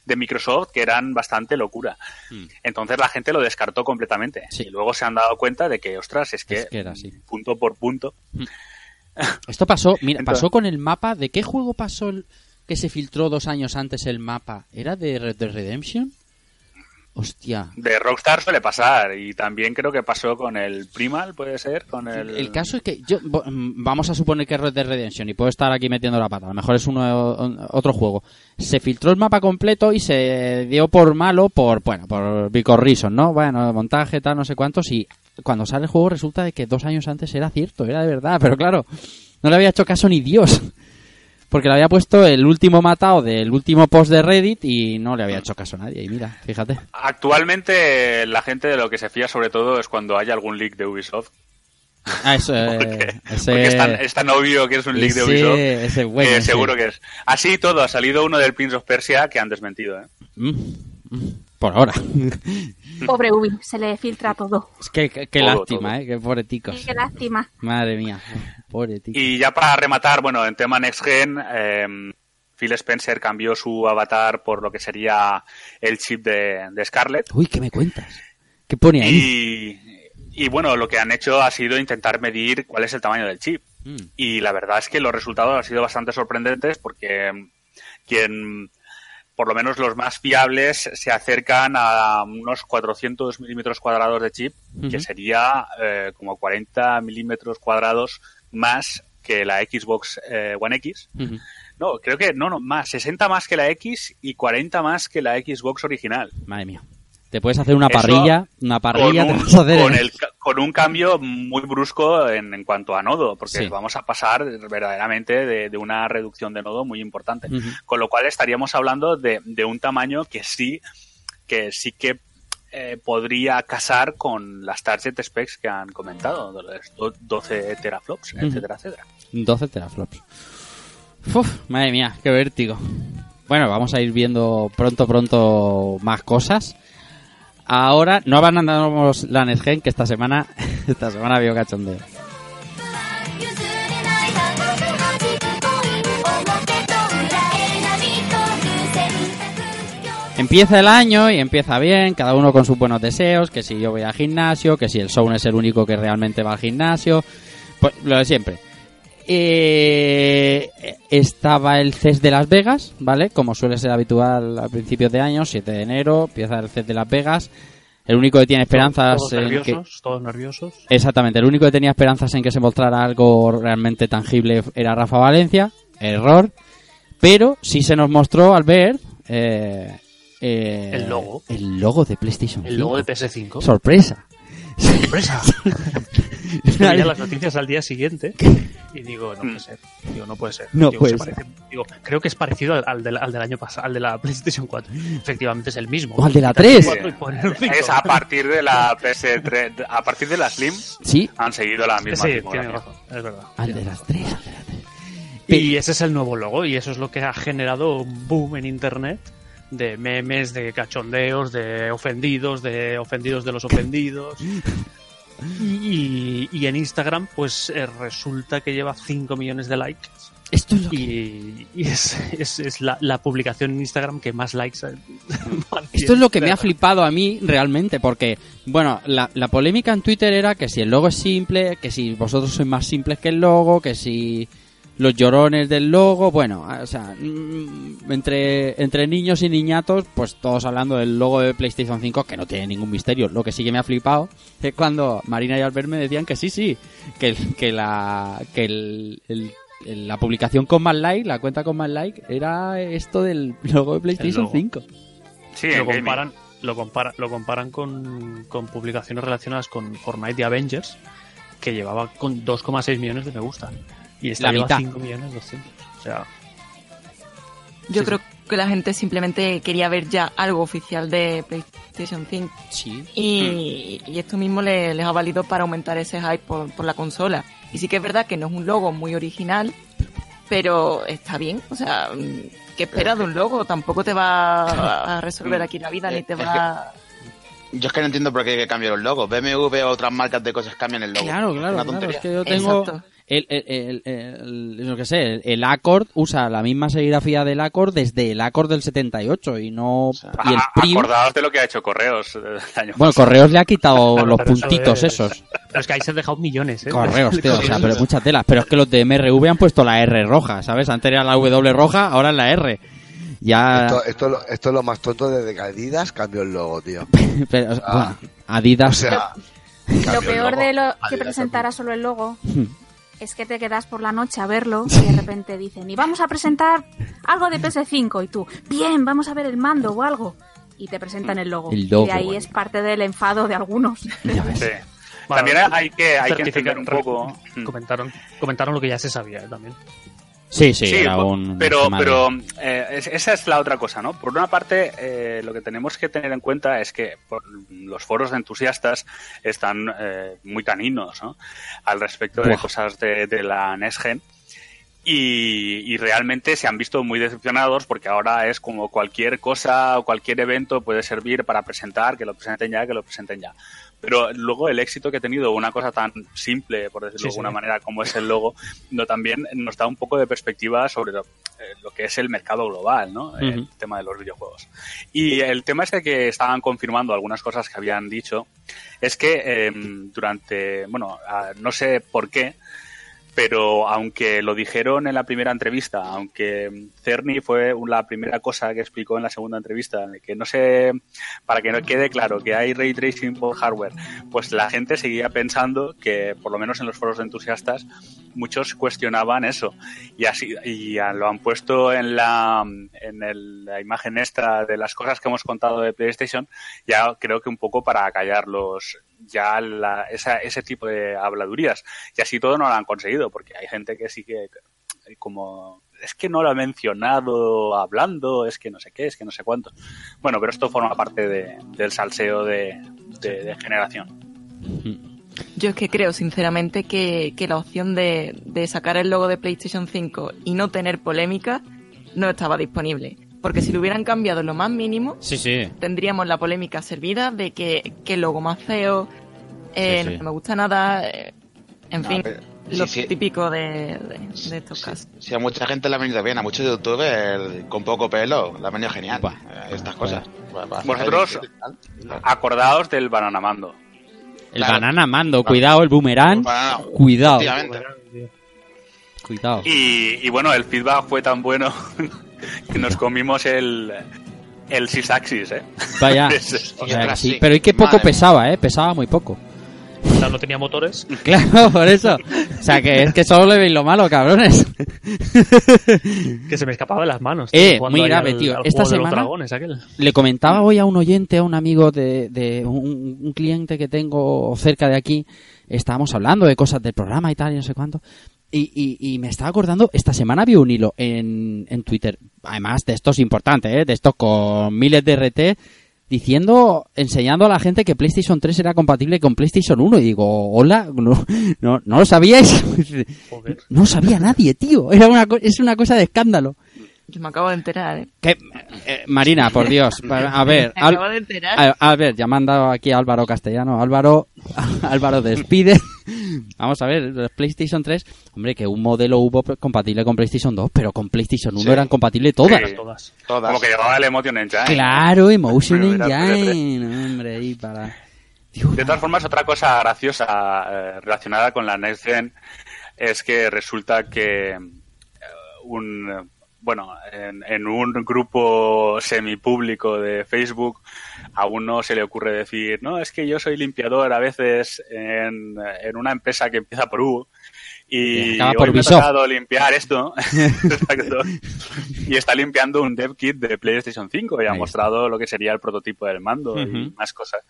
de Microsoft que eran bastante locura. Mm. Entonces la gente lo descartó completamente Sí. y luego se han dado cuenta de que, ostras, es que, Es que era así. punto por punto. Esto pasó, mira, Entonces- pasó con el mapa. ¿De qué juego pasó el que se filtró dos años antes el mapa? ¿Era de Red Dead Redemption? Hostia. De Rockstar suele pasar y también creo que pasó con el Primal, puede ser, con el... El caso es que yo mm, vamos a suponer que es Red Dead Redemption y puedo estar aquí metiendo la pata. A lo mejor es uno otro juego. Se filtró el mapa completo y se dio por malo por bueno por reason, ¿no? Bueno, montaje tal no sé cuántos y cuando sale el juego resulta de que dos años antes era cierto, era de verdad, pero claro, no le había hecho caso ni Dios. Porque le había puesto el último matado del último post de Reddit y no le había hecho caso a nadie. Y mira, fíjate. Actualmente la gente de lo que se fía sobre todo es cuando hay algún leak de Ubisoft. Ah, eso, eh, *laughs* Porque, ese- porque es, tan, es tan obvio que es un leak de Ubisoft ese bueno, que seguro que es. Así y todo, ha salido uno del Prince of Persia que han desmentido. ¿eh? Mm, mm, por ahora. *laughs* Pobre Ubi, se le filtra todo. Es que, que- Todo, lástima, todo. ¿eh? Qué pobreticos. Sí, qué lástima. Madre mía, pobreticos. Y ya para rematar, bueno, en tema Next Gen, eh, Phil Spencer cambió su avatar por lo que sería el chip de, de Scarlett. Uy, ¿qué me cuentas? ¿Qué pone ahí? Y, y bueno, lo que han hecho ha sido intentar medir cuál es el tamaño del chip. Mm. Y la verdad es que los resultados han sido bastante sorprendentes porque mm, quien, por lo menos los más fiables, se acercan a unos 400 milímetros cuadrados de chip, que sería eh, como 40 milímetros cuadrados más que la Xbox eh, One X. No, creo que no, no, más, 60 más que la X y 40 más que la Xbox original. Madre mía. Te puedes hacer una Eso parrilla, una parrilla, con, te un, vas a hacer. con con un cambio muy brusco en, en cuanto a nodo, porque Sí. vamos a pasar verdaderamente de, de una reducción de nodo muy importante. Con lo cual estaríamos hablando de, de un tamaño que sí, que sí que eh, podría casar con las target specs que han comentado, de los do- 12 teraflops, Ujú. etcétera, etcétera. 12 teraflops. Uf, madre mía, qué vértigo. Bueno, vamos a ir viendo pronto, pronto más cosas. Ahora no abandonamos Lanesgen, que esta semana, *laughs* esta semana vio cachondeo. Empieza el año y empieza bien, cada uno con sus buenos deseos, que si yo voy al gimnasio, que si el Sound es el único que realmente va al gimnasio, pues lo de siempre. Eh, estaba el CES de Las Vegas, ¿vale? Como suele ser habitual a principios de año, 7 de enero, empieza el CES de Las Vegas. El único que tiene esperanzas Todos en que... nerviosos, todos nerviosos. Exactamente, el único que tenía esperanzas en que se mostrara algo realmente tangible era Rafa Valencia, error, pero sí se nos mostró al ver eh, eh, El logo. el logo de PlayStation El logo 5. de PS5. Sorpresa. ¡Sorpresa! *laughs* Veía las noticias al día siguiente y digo, no puede ser. Digo, no puede ser. No Digo, puede se ser. parece- digo, creo que es parecido al, al del, al del año pasado, al de la PlayStation 4. Efectivamente es el mismo. O al de la Quitar el 3. 4 y poner el 5. Es a partir de la PS3, a partir de la Slim Sí, han seguido la misma Sí, tienes razón, es verdad. al de las tres, al de las tres. Y ese es el nuevo logo y eso es lo que ha generado un boom en internet de memes, de cachondeos, de ofendidos, de ofendidos de los ofendidos. *laughs* Y, y en Instagram, pues eh, resulta que lleva 5 millones de likes. Esto es lo que... Y, y es, es, es la, la publicación en Instagram que más likes *laughs* ha- Esto es lo que me ha flipado a mí realmente, porque, bueno, la, la polémica en Twitter era que si el logo es simple, que si vosotros sois más simples que el logo, que si los llorones del logo, bueno, o sea, mm, entre, entre niños y niñatos, pues todos hablando del logo de PlayStation 5, que no tiene ningún misterio. Lo que sí que me ha flipado es cuando Marina y Albert me decían que sí, sí, que, la, que el, el- el- la publicación con más like, la cuenta con más like, era esto del logo de PlayStation logo. 5. Sí, lo comparan, lo, compara- lo comparan con, con publicaciones relacionadas con Fortnite y Avengers, que llevaba con 2,6 millones de me gusta. Y esta La lleva mitad. 5 millones 200. O sea, Yo Sí, creo que la gente simplemente quería ver ya algo oficial de PlayStation 5 Sí. y, y esto mismo le- les ha valido para aumentar ese hype por, por la consola. Y sí que es verdad que no es un logo muy original, pero está bien. O sea, mm, ¿qué esperas de un logo? Tampoco te va a *laughs* resolver aquí la vida ni te va... Yo es que no entiendo por qué hay que cambiar los logos. BMW o otras marcas de cosas cambian el logo. Claro, Una claro, claro. tontería. Es que yo tengo. Exacto. El, el, el, el- qué sé, el, Accord usa la misma serigrafía del Accord desde el Accord del 78 y no. Y el Prius. Acordaos de lo que ha hecho Correos eh, año Bueno. Correos le ha quitado Claro, *laughs* los puntitos es- esos. pero es que ahí se han dejado millones, ¿eh? Correos, tío, o sea, *laughs* pero muchas telas. Pero es que los de MRV han puesto la R roja, ¿sabes? Antes era la W roja, ahora es la R. Ya. Esto, esto, es lo- esto es lo más tonto desde que Adidas cambió el logo, tío. *laughs* pero, Ah. bueno, Adidas. O sea, Lo peor de lo que presentara solo el logo Hmm. Es que te quedas por la noche a verlo y de repente dicen, y vamos a presentar algo de PS5 y tú, bien, vamos a ver el mando o algo. Y te presentan el logo. El logo, y ahí bueno. es parte del enfado de algunos. *laughs* Ya ves. Sí. También hay que, hay que un poco. Comentaron, comentaron lo que ya se sabía también. Sí, sí, Sí, era po- un pero, pero eh, es- esa es la otra cosa, ¿no? Por una parte, eh, lo que tenemos que tener en cuenta es que por- los foros de entusiastas están eh, muy caninos, ¿no? Al respecto de cosas de, de la NESGEN. Y, y realmente se han visto muy decepcionados porque ahora es como cualquier cosa o cualquier evento puede servir para presentar, que lo presenten ya, que lo presenten ya. Pero luego el éxito que ha tenido una cosa tan simple, por decirlo Sí, de alguna sí. manera, como es el logo, no también nos da un poco de perspectiva sobre lo, eh, lo que es el mercado global, ¿no? El tema de los videojuegos. Y el tema este que estaban confirmando algunas cosas que habían dicho es que eh, durante, bueno, ah, no sé por qué, pero aunque lo dijeron en la primera entrevista, aunque Cerny fue la primera cosa que explicó en la segunda entrevista, que no sé, para que no quede claro que hay ray tracing por hardware, pues la gente seguía pensando que, por lo menos en los foros de entusiastas, muchos cuestionaban eso. Y así y lo han puesto en la en el- la imagen esta de las cosas que hemos contado de PlayStation ya creo que un poco para callarlos ya la- esa- ese tipo de habladurías. Y así todo no lo han conseguido porque hay gente que sí que como es que no lo ha mencionado hablando es que no sé qué es que no sé cuánto bueno pero esto forma parte de- del salseo de, de- de generación. Yo es que creo, sinceramente, que, que la opción de, de sacar el logo de PlayStation 5 y no tener polémica no estaba disponible. Porque si lo hubieran cambiado lo más mínimo, Sí, sí. tendríamos la polémica servida de que, que el logo más feo, eh, Sí, sí. no me gusta nada, eh, en No, fin, pero- lo sí, sí. típico de, de- de estos casos. Si a mucha gente le ha venido bien, a muchos youtubers con poco pelo, le ha venido genial. Eh, Estas cosas. Vosotros- acordaos del banana mando El Claro. banana mando, cuidado, el boomerang. Banana, Cuidado, cuidado. Y, y bueno, el feedback fue tan bueno que nos comimos el, el Sysaxis, ¿eh? Vaya. *laughs* Es- O que sí. Pero ¿y qué poco Madre pesaba, eh? Pesaba muy poco. Quizás no tenía motores. *laughs* Claro, por eso. O sea, que es que solo le veis lo malo, cabrones. *laughs* Que se me escapaba de las manos. Eh, jugando muy grave, al- tío. al Esta semana- dragones, aquel. Le comentaba hoy a un oyente, a un amigo de, de un, un cliente que tengo cerca de aquí, estábamos hablando de cosas del programa y tal, y no sé cuánto. Y, y, y me estaba acordando, esta semana vi un hilo en, en Twitter, además de estos importantes, ¿eh? de estos con miles de RT, diciendo, enseñando a la gente que PlayStation 3 era compatible con PlayStation 1. Y digo, hola, no, no, ¿no lo sabíais? Joder. no lo sabía nadie, tío. Era una, es una cosa de escándalo. Yo me acabo de enterar, ¿eh? Que, eh, Marina, por Dios, *laughs* a ver, Me Al- acabo de enterar. a, a ver, ya me han dado aquí a Álvaro Castellano. Álvaro, *laughs* Álvaro despide. Vamos a ver, PlayStation 3, hombre, que un modelo hubo compatible con PlayStation 2, pero con Ptation 1 Sí. eran compatibles todas. Sí. Todas. Todas. Como que llevaba el Emotion Engine. Claro, Emotion Engine, hombre, ahí para... Dios, De todas formas, otra cosa graciosa eh, relacionada con la Next Gen es que resulta que eh, un eh, bueno en, en un grupo semipúblico de Facebook a uno se le ocurre decir no es que yo soy limpiador a veces en, en una empresa que empieza por U Y acaba hoy me ha Ubisoft. tocado limpiar esto *laughs* y está limpiando un dev kit de PlayStation 5 y ha Ahí está. mostrado lo que sería el prototipo del mando y más cosas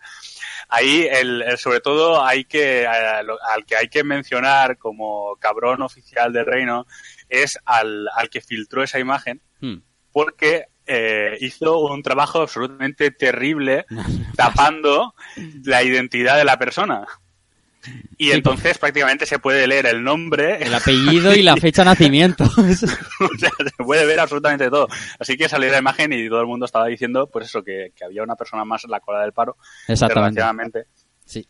ahí el, el- sobre todo hay que eh, lo- al que hay que mencionar como cabrón oficial del reino es al, al que filtró esa imagen Hmm. porque eh, hizo un trabajo absolutamente terrible *laughs* tapando la identidad de la persona y entonces prácticamente se puede leer el nombre El apellido y la *laughs* fecha de nacimiento. *laughs* o sea, se puede ver absolutamente todo. Así que salió la imagen y todo el mundo estaba diciendo, pues eso, que, que había una persona más en la cola del paro, Exactamente. Sí.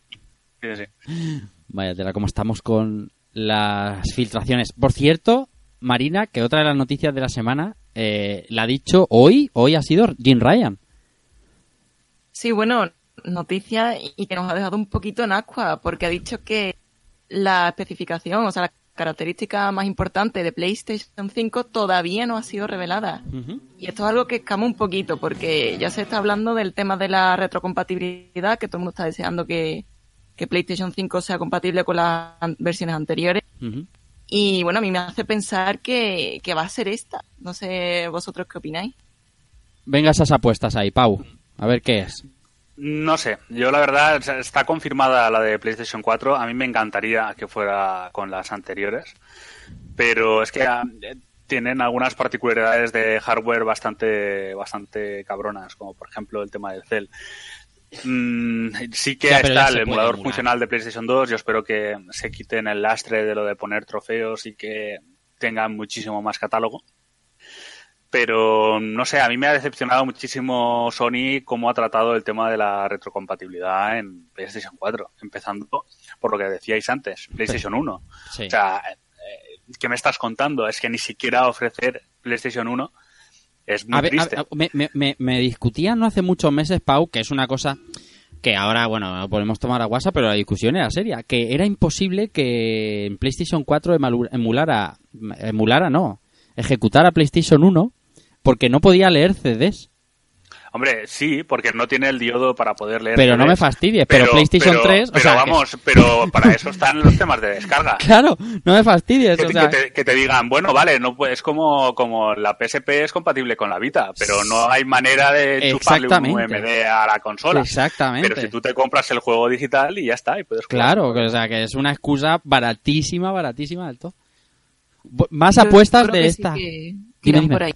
Sí, sí. Vaya tela, estamos con las filtraciones. Por cierto, Marina, que otra de las noticias de la semana, eh, la ha dicho hoy, hoy ha sido Jim Ryan. Sí, bueno, noticia y que nos ha dejado un poquito en ascua, porque ha dicho que la especificación, o sea, la característica más importante de PlayStation 5 todavía no ha sido revelada. Y esto es algo que escama un poquito, porque ya se está hablando del tema de la retrocompatibilidad, que todo el mundo está deseando que, que PlayStation 5 sea compatible con las versiones anteriores. Y bueno, a mí me hace pensar que, que va a ser esta. No sé vosotros qué opináis. Venga esas apuestas ahí, Pau. A ver qué es. No sé, yo la verdad está confirmada la de PlayStation 4. A mí me encantaría que fuera con las anteriores, pero es que ah, tienen algunas particularidades de hardware bastante, bastante cabronas, como por ejemplo el tema del Cell. Mm, sí que Ya, está el emulador funcional de PlayStation 2. Yo espero que se quiten el lastre de lo de poner trofeos y que tengan muchísimo más catálogo. Pero no sé, a mí me ha decepcionado muchísimo Sony cómo ha tratado el tema de la retrocompatibilidad en PlayStation 4, empezando por lo que decíais antes, PlayStation 1. Sí. O sea, eh, ¿qué me estás contando? Es que ni siquiera ofrecer PlayStation 1 es muy A ver, a- triste. a- me, me- me- me discutían no hace muchos meses, Pau, que es una cosa que ahora, bueno, no podemos tomar a WhatsApp, pero la discusión era seria, que era imposible que en PlayStation 4 emalu- emulara, emulara no, ejecutara PlayStation 1 porque no podía leer CDs. Hombre, sí, porque no tiene el diodo para poder leer. Pero no me fastidies, pero PlayStation 3, o pero sea, que- vamos, pero para eso están los temas de descarga. *laughs* Claro, no me fastidies, Que, o te- sea, que te, que te digan, bueno, vale, no es como, como la PSP es compatible con la Vita, pero no hay manera de chuparle un. UMD a la consola. Exactamente. Pero si tú te compras el juego digital y ya está, y puedes jugar. Claro, o sea, que es una excusa baratísima, baratísima del todo. Más Yo apuestas de que sí esta. que Dime, irán dime. por ahí.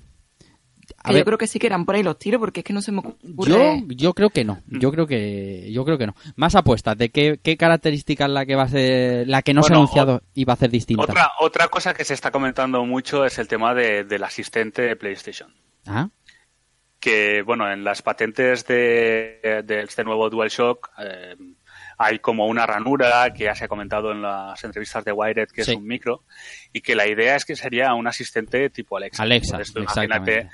A Que ver. yo creo que sí que eran por ahí los tiros, porque es que no se me ocurre. Yo, yo creo que no. Yo creo que, yo creo que no. Más apuestas de qué, qué características la que va a ser, la que no se ha anunciado y va a ser distinta. Otra, otra cosa que se está comentando mucho es el tema de- del asistente de PlayStation. Ah, que bueno en las patentes de, de este nuevo DualShock eh, hay como una ranura que ya se ha comentado en las entrevistas de Wired que Sí. es un micro y que la idea es que sería un asistente tipo Alexa. Alexa, Entonces, imagínate.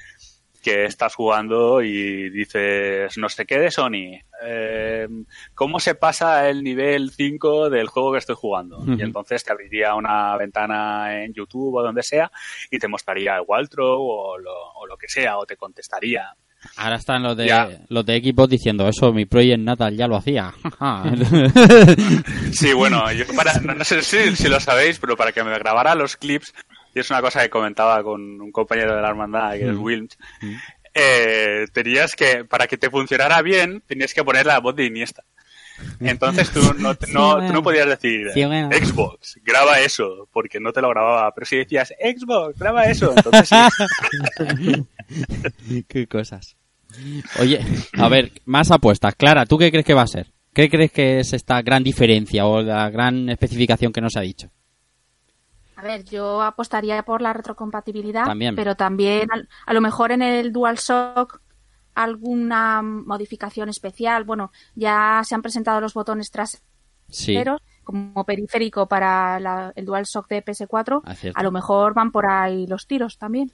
Que estás jugando y dices no sé qué de Sony eh, cómo se pasa el nivel 5 del juego que estoy jugando y entonces te abriría una ventana en YouTube o donde sea y te mostraría el Waltro o lo, o lo que sea o te contestaría ahora están los de, Ya. los de Xbox diciendo eso, mi Project Natal ya lo hacía. Sí, bueno, yo para, no, no sé si, si lo sabéis, pero para que me grabara los clips, y es una cosa que comentaba con un compañero de la hermandad, que es Mm. Wilms, eh, tenías que, para que te funcionara bien, tenías que poner la voz de Iniesta. Entonces tú no, *laughs* Sí, no, bueno. tú no podías decir Sí, bueno. Xbox, graba eso, porque no te lo grababa. Pero si decías Xbox, graba eso, entonces sí. *laughs* qué cosas. Oye, a ver, más apuestas. Clara, ¿tú qué crees que va a ser? ¿Qué crees que es esta gran diferencia o la gran especificación que nos ha dicho? A ver, yo apostaría por la retrocompatibilidad, También. pero también a, lo mejor en el DualShock alguna modificación especial. Bueno, ya se han presentado los botones traseros Sí. como periférico para la- el DualShock de PS4. Ah, a lo mejor van por ahí los tiros también.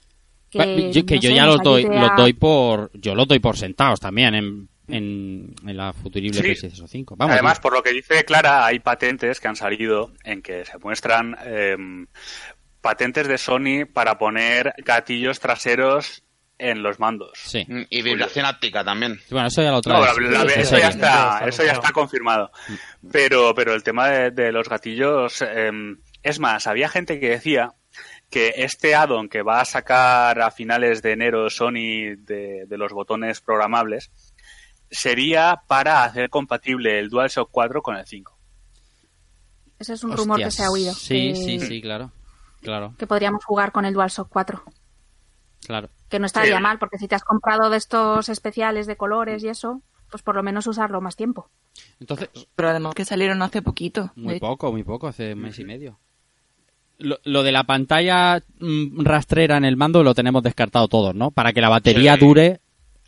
Que, yo, que no yo sé, ya los doy, ayude los doy por, yo los doy por sentados también en, en, en la futurible Sí. PlayStation 5. Vamos, Además, por lo que dice Clara, hay patentes que han salido en que se muestran em, patentes de Sony para poner gatillos traseros en los mandos. Sí. Mm, Y vibración áptica también. Bueno, eso ya lo No, traes. la- la- en eso ya serio. está, eso ya está confirmado. Pero, pero el tema de, de los gatillos, em, es más, había gente que decía que este add-on que va a sacar a finales de enero Sony de, de los botones programables sería para hacer compatible el DualShock 4 con el 5. Ese es un rumor que se ha oído. Sí, que, sí, sí, claro. Claro, Que podríamos jugar con el DualShock 4. claro. Que no estaría Sí. mal, porque si te has comprado de estos especiales de colores y eso, pues por lo menos usarlo más tiempo. Entonces, Pero además que salieron hace poquito. muy de- poco, muy poco, hace un mes y medio. Lo, lo de la pantalla mm, rastrera en el mando lo tenemos descartado todos, ¿no? Para que la batería Sí. dure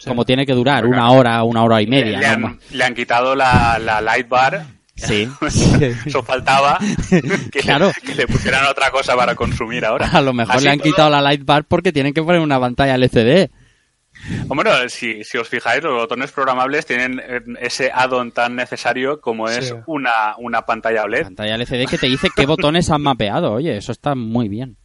como tiene que durar, Porque una hora, una hora y media. le, han, le han quitado la, la light bar. Sí. *laughs* Eso faltaba. *laughs* Que, Claro. que le pusieran otra cosa para consumir ahora. A lo mejor Así le han todo- quitado la light bar porque tienen que poner una pantalla LCD. Bueno, si, si os fijáis, los botones programables tienen eh, ese add-on tan necesario como es Sí. una, una pantalla OLED. Pantalla LCD que te dice qué botones han mapeado. Oye, eso está muy bien.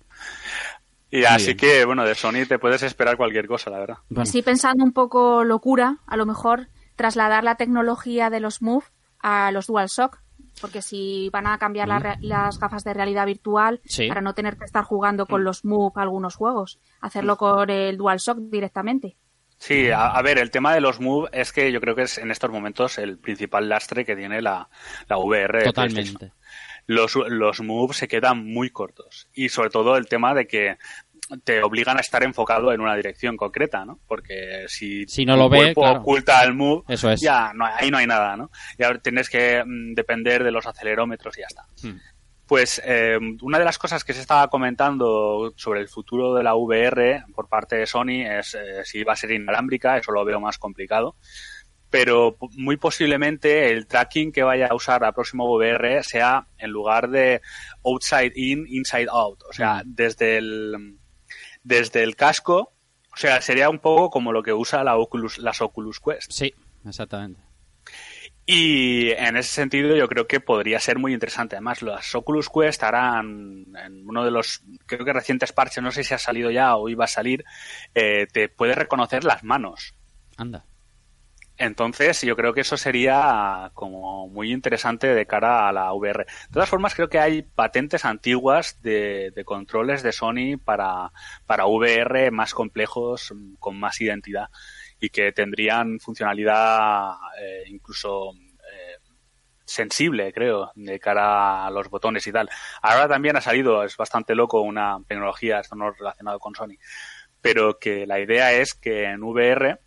Y así bien. que, bueno, de Sony te puedes esperar cualquier cosa, la verdad. Bueno, Estoy pensando un poco locura, a lo mejor trasladar la tecnología de los Move a los DualShock, porque si van a cambiar la re- las gafas de realidad virtual Mm. Sí. para no tener que estar jugando con los Move algunos juegos, hacerlo con el DualShock directamente. Sí, a, a ver, el tema de los Move es que yo creo que es en estos momentos el principal lastre que tiene la, la VR. Totalmente. Los, los Move se quedan muy cortos. Y sobre todo el tema de que te obligan a estar enfocado en una dirección concreta, ¿no? Porque si, Si no lo ve, claro. oculta el Move, Eso es. ya no, ahí no hay nada, ¿no? Y ahora tienes que mm, depender de los acelerómetros y ya está. Hmm. Pues eh, una de las cosas que se estaba comentando sobre el futuro de la VR por parte de Sony es eh, si va a ser inalámbrica, eso lo veo más complicado. Pero muy posiblemente el tracking que vaya a usar la próxima VR sea en lugar de outside in, inside out. O sea, desde el, desde el casco, o sea, sería un poco como lo que usa la Oculus, las Oculus Quest. Sí, exactamente. Y en ese sentido yo creo que podría ser muy interesante. Además, las Oculus Quest harán en uno de los, creo que recientes parches, no sé si ha salido ya o iba a salir, eh, te puede reconocer las manos. Anda. Entonces, yo creo que eso sería como muy interesante de cara a la VR. De todas formas, creo que hay patentes antiguas de, de controles de Sony para, para VR más complejos, con más identidad y que tendrían funcionalidad eh, incluso eh, sensible, creo, de cara a los botones y tal. Ahora también ha salido, es bastante loco, una tecnología, esto no relacionado con Sony, pero que la idea es que en VR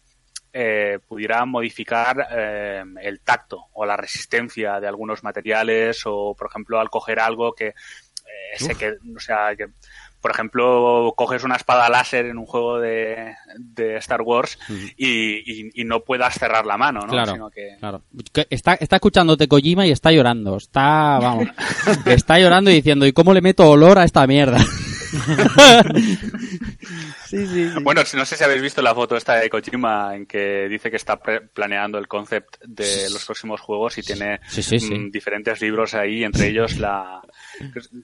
eh, pudiera modificar eh, el tacto o la resistencia de algunos materiales o, por ejemplo, al coger algo que eh, se que, o sea, que, por ejemplo, coges una espada láser en un juego de, de Star Wars y, y- y no puedas cerrar la mano, ¿no? Claro, Sino que- claro. Está, está escuchándote Kojima y está llorando. Está, vamos, *laughs* está llorando y diciendo, ¿y cómo le meto olor a esta mierda? *laughs* *laughs* sí, sí, sí. Bueno, no sé si habéis visto la foto esta de Kojima en que dice que está pre- planeando el concept de los próximos juegos y tiene Sí, sí, sí. mm, diferentes libros ahí, entre ellos la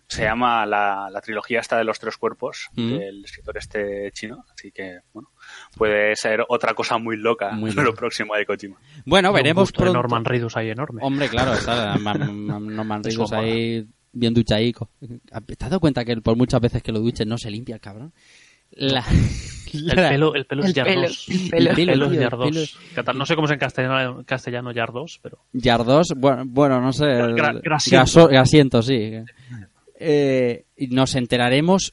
se llama la, la trilogía esta de los tres cuerpos Mm. del escritor este chino, así que bueno, puede ser otra cosa muy loca Muy *laughs* lo próximo de Kojima. Bueno, veremos busto de pronto. Norman Reedus ahí enorme. Hombre, claro, *laughs* está Man- Man- Norman Reedus ahí bien duchaico. ¿Te has dado cuenta que por muchas veces que lo duches no se limpia el cabrón? La- *laughs* El pelo, el pelo es El pelo, yardos. el pelo. El pelo, es tío, yardos. No sé cómo es en castellano, en castellano yardos, pero Yardos, bueno, bueno, no sé. Gra- grasiento. grasiento, sí. Eh, nos enteraremos,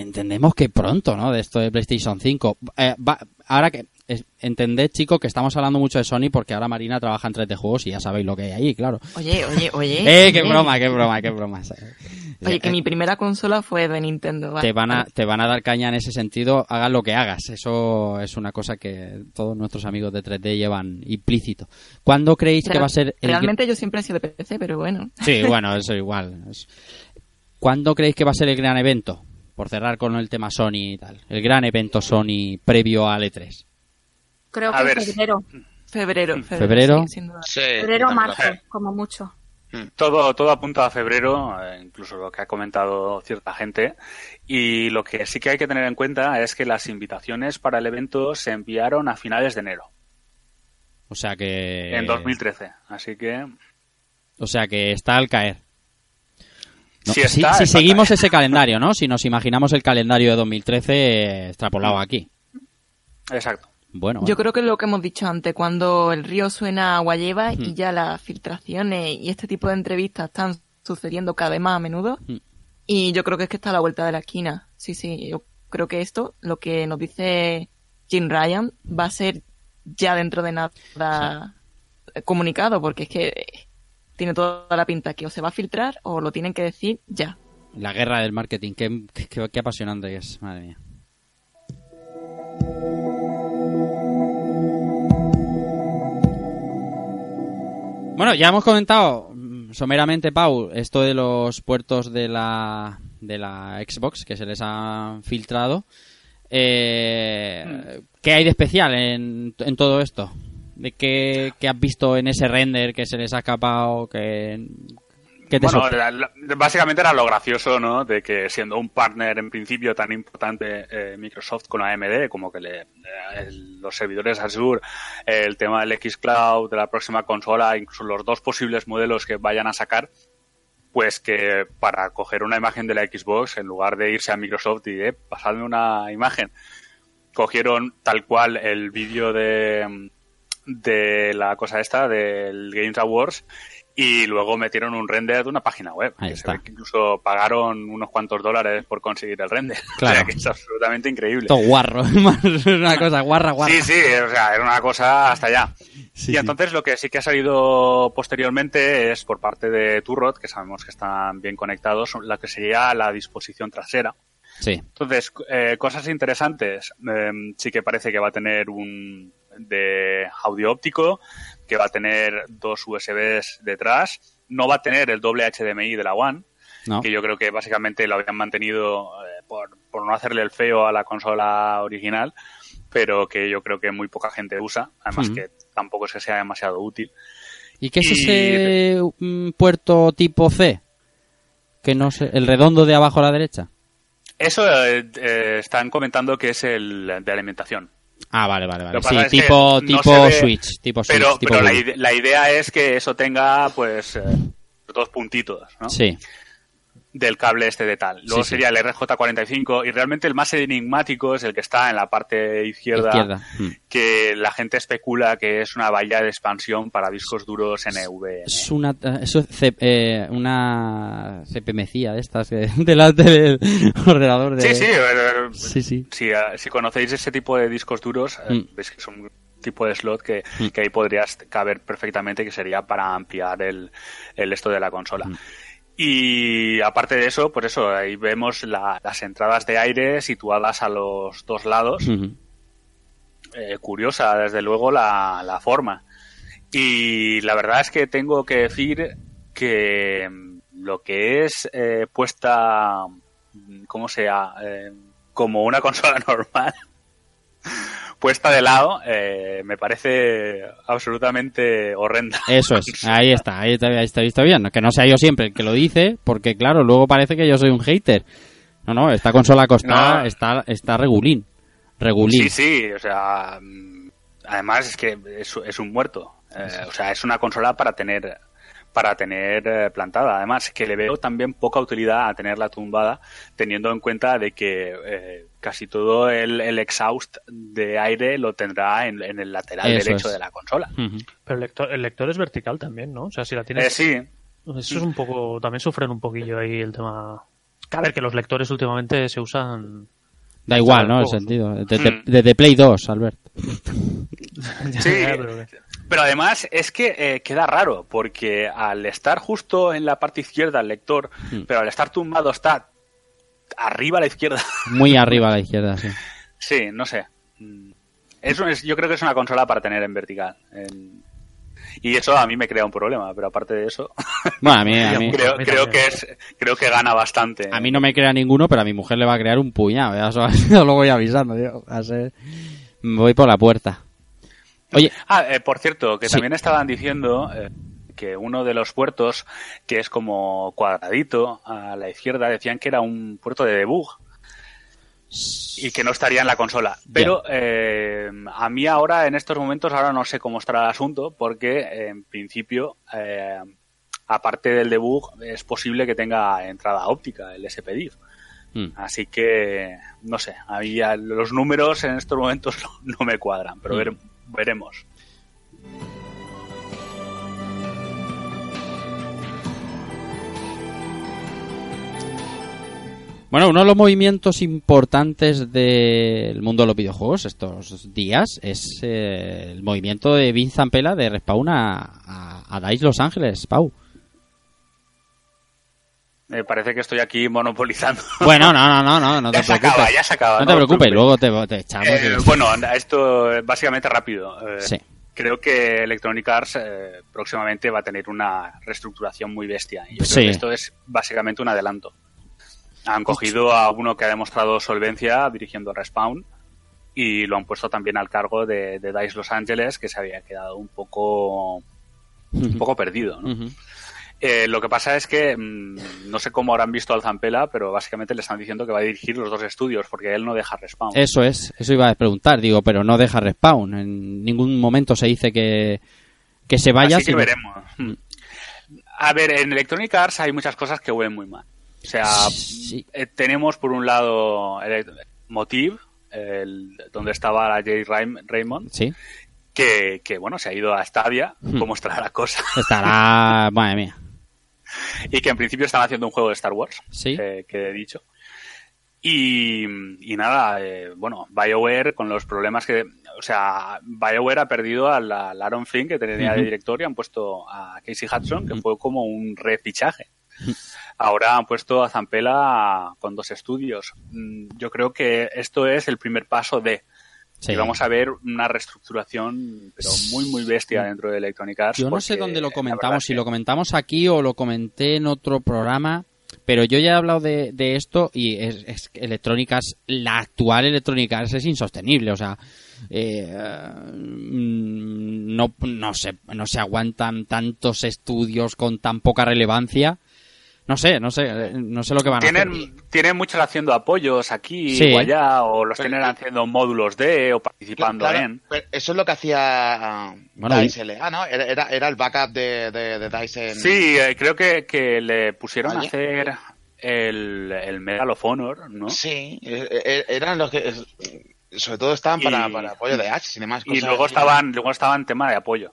entendemos que pronto, ¿no? De esto de PlayStation 5. Eh, va- ahora que es- entended, chicos, que estamos hablando mucho de Sony porque ahora Marina trabaja en 3D juegos y ya sabéis lo que hay ahí, claro. Oye, oye, oye. *laughs* Eh, qué broma, qué broma, qué broma. *laughs* Oye, que mi primera consola fue de Nintendo. te vale. van a te van a dar caña en ese sentido, hagas lo que hagas. Eso es una cosa que todos nuestros amigos de 3D llevan implícito. ¿Cuándo creéis que va a ser el Realmente yo siempre he sido de PC, pero bueno. Sí, *laughs* bueno, eso igual. ¿Cuándo creéis que va a ser el gran evento? Por cerrar con el tema Sony y tal. El gran evento Sony previo al E E3. Creo A que ver, en febrero. Febrero. Mm. Febrero. sí, sin duda. Sí, Febrero marzo, como mucho. Todo, todo apunta a febrero, eh, incluso lo que ha comentado cierta gente. Y lo que sí que hay que tener en cuenta es que las invitaciones para el evento se enviaron a finales de enero, O sea que. en 2013. Así que O sea que está al caer. No, Si si está, si está al seguimos caer. ese calendario, ¿no? *laughs* Si nos imaginamos el calendario de 2013 eh, extrapolado aquí. Exacto. Bueno, Yo bueno. creo que es lo que hemos dicho antes, cuando el río suena agua lleva y ya las filtraciones y este tipo de entrevistas están sucediendo cada vez más a menudo. Y yo creo que es que está a la vuelta de la esquina. Sí, sí, yo creo que esto, lo que nos dice Jim Ryan, va a ser ya dentro de nada comunicado, porque es que tiene toda la pinta que o se va a filtrar o lo tienen que decir ya. La guerra del marketing. Qué, qué- qué apasionante es. Madre mía. Bueno, ya hemos comentado mm, someramente, Pau, esto de los puertos de la, de la Xbox que se les ha filtrado. Eh, ¿Qué hay de especial en, en todo esto? ¿De qué, qué has visto en ese render que se les ha escapado? Que, te Bueno, sorpre- la- la- básicamente era lo gracioso, ¿no? De que siendo un partner en principio tan importante eh, Microsoft con AMD, como que le, eh, el- los servidores Azure, eh, el tema del xCloud, de la próxima consola, incluso los dos posibles modelos que vayan a sacar, pues que para coger una imagen de la Xbox, en lugar de irse a Microsoft y eh, pasadme una imagen, cogieron tal cual el vídeo de, de la cosa esta, del Games Awards, y luego metieron un render de una página web. Ahí que se está. ve que incluso pagaron unos cuantos dólares por conseguir el render. Claro. *laughs* O sea, que es absolutamente increíble. Todo guarro. *laughs* Es una cosa guarra, guarra. Sí, sí, o sea, era una cosa hasta allá. Sí, y sí. entonces lo que sí que ha salido posteriormente es por parte de Turrot, que sabemos que están bien conectados, la que sería la disposición trasera. Sí. Entonces, eh, cosas interesantes. eh, sí que parece que va a tener un de audio óptico, que va a tener dos USBs detrás. No va a tener el doble HDMI de la One, No. que yo creo que básicamente lo habían mantenido eh, por, por no hacerle el feo a la consola original, pero que yo creo que muy poca gente usa. Además que tampoco es que sea demasiado útil. ¿Y qué es ese mm, puerto tipo C? Que no sé, el redondo de abajo a la derecha. Eso eh, eh, están comentando que es el de alimentación. Ah, vale, vale, vale. Sí, tipo, no tipo ve- Switch, tipo Switch, Pero, tipo pero la, la idea es que eso tenga, pues, eh, dos puntitos, ¿no? Sí, Del cable este de tal. Luego Sí, sí. sería el RJ45 y realmente el más enigmático es el que está en la parte izquierda, izquierda. Mm. que la gente especula que es una valla de expansión para discos duros NVMe. Es una, eh, eso es eh, una CPMcía de estas que *laughs* delante del ordenador de... Sí, sí, eh, Sí, sí. Si, eh, si conocéis ese tipo de discos duros, eh, Mm. veis que es un tipo de slot que, Mm. que ahí podrías caber perfectamente, que sería para ampliar el, el esto de la consola. Y aparte de eso, pues eso, ahí vemos la- las entradas de aire situadas a los dos lados. Eh, curiosa, desde luego, la, la forma. Y la verdad es que tengo que decir que mm, lo que es eh, puesta, mm, ¿cómo sea? Eh, como una *laughs* consola normal, puesta de lado, eh, me parece absolutamente horrenda. Eso es, *laughs* ahí está, ahí está, ahí está bien. Que no sea yo siempre el que lo dice, porque claro, luego parece que yo soy un hater. No, no, esta consola costa, No. está, está regulín. Regulín. Sí, sí, o sea, mm, además es que es, es un muerto. Eh, o sea, es una consola para tener para tener eh, plantada. Además, que le veo también poca utilidad a tenerla tumbada, teniendo en cuenta de que eh, casi todo el, el exhaust de aire lo tendrá en, en el lateral Eso derecho es. de la consola. Pero el lector, el lector es vertical también, ¿no? O sea, si la tienes... Eh, sí, Eso es un poco... También sufren un poquillo ahí el tema... A ver, que los lectores últimamente se usan... Da igual, ¿no? El sentido. Desde, Mm. desde Play 2, Albert. *laughs* Sí, pero- además es que eh, queda raro, porque al estar justo en la parte izquierda el lector, Mm. pero al estar tumbado está arriba a la izquierda. *laughs* Muy arriba a la izquierda, sí. Sí, no sé. Mm. Es- yo creo que es una consola para tener en vertical. En- Y eso a mí me crea un problema, pero aparte de eso, *laughs* Bueno, a mí, a *laughs* mí, creo, a mí creo también. que es, creo que gana bastante. a mí no me crea ninguno, pero a mi mujer le va a crear un puñado. Ya eso, *laughs* eso lo voy avisando, tío. Ser- Voy por la puerta. Oye, Ah, eh, por cierto, que Sí. también estaban diciendo eh, que uno de los puertos, que es como cuadradito a la izquierda, decían que era un puerto de debug y que no estaría en la consola. Pero eh, a mí ahora, en estos momentos, ahora no sé cómo estará el asunto, porque en principio, eh, aparte del debug, es posible que tenga entrada óptica, el SPDIF. mm, Así que, no sé, a mí ya los números en estos momentos *laughs* no, no me cuadran, pero Mm. vere- veremos. Bueno, uno de los movimientos importantes del mundo de los videojuegos estos días es eh, el movimiento de Vince Zampella de Respawn a, a, a DICE Los Ángeles, Pau. Me parece que estoy aquí monopolizando. *laughs* Bueno, no, no, no, no, no te ya se preocupes. acaba, ya se acaba. no te preocupes, *laughs* luego te, te echamos. Eh, y- bueno, esto básicamente rápido. Eh, Sí. Creo que Electronic Arts eh, próximamente va a tener una reestructuración muy bestia. Y yo Sí. creo que esto es básicamente un adelanto. Han cogido a uno que ha demostrado solvencia dirigiendo Respawn y lo han puesto también al cargo de, de DICE Los Ángeles, que se había quedado un poco, un poco perdido. ¿no? Eh, lo que pasa es que mm, no sé cómo habrán visto al Zampella, pero básicamente le están diciendo que va a dirigir los dos estudios porque él no deja Respawn. Eso es, eso iba a preguntar, digo, pero no deja Respawn. En ningún momento se dice que, que se vaya. Así que sino- veremos. Mm. A ver, en Electronic Arts hay muchas cosas que huelen muy mal. O sea, Sí. eh, tenemos por un lado Motive, el- donde estaba la Jay Raym- Raymond, Sí. que, que, bueno, se ha ido a Stadia, Hmm. cómo estará la cosa, *laughs* Estará. Madre mía. *laughs* y que en principio están haciendo un juego de Star Wars, Sí. eh, que he dicho. Y, y nada, eh, bueno, BioWare con los problemas que... O sea, BioWare ha perdido a la Aaron Flynn que tenía de director y han puesto a Casey Hudson, que fue como un refichaje. Ahora han puesto a Zampella con dos estudios. Mm, Yo creo que esto es el primer paso de... Sí. Y vamos a ver una reestructuración, pero muy, muy bestia dentro de Electronic Arts. Yo no sé dónde lo comentamos, si que- lo comentamos aquí o lo comenté en otro programa, pero yo ya he hablado de, de esto y es, es Electronic Arts, la actual Electronic Arts es insostenible, o sea, eh, mm, no, no, se, no se aguantan tantos estudios con tan poca relevancia. No sé, no sé, eh, no sé lo que van a hacer. Tienen, muchos haciendo apoyos aquí Sí. o allá, o los Pero- tienen haciendo módulos de, o participando Claro, en. pero eso es lo que hacía Bueno, Dice LA, ¿no? Era, el backup de, de, de Dice en... Sí, eh, creo que, que le pusieron a hacer el, el Medal of Honor, ¿no? Sí, eh, eh, eran los que... Sobre todo estaban para, Y- para apoyo de H y demás. Y cosas luego así. estaban, luego estaban tema de apoyo.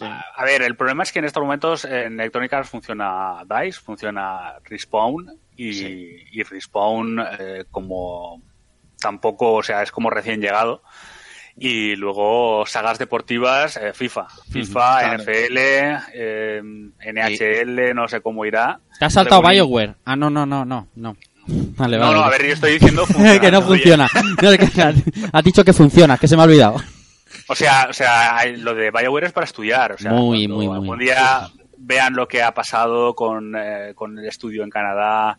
Sí. A ver, el problema es que en estos momentos en Electronic Arts funciona DICE, funciona Respawn y, Sí. y Respawn eh, como tampoco, o sea, es como recién llegado. Y luego sagas deportivas, eh, FIFA, FIFA, claro. NFL, eh, NHL, no sé cómo irá. ¿Te has saltado BioWare? Ah, no, no, no, no, no. Vale, No, vale. no, a ver, yo estoy diciendo *laughs* que no funciona. *laughs* No, que- has dicho que funciona, que se me ha olvidado. O sea, o sea, lo de BioWare es para estudiar. O sea, Muy, muy, muy. algún día vean lo que ha pasado con, eh, con el estudio en Canadá,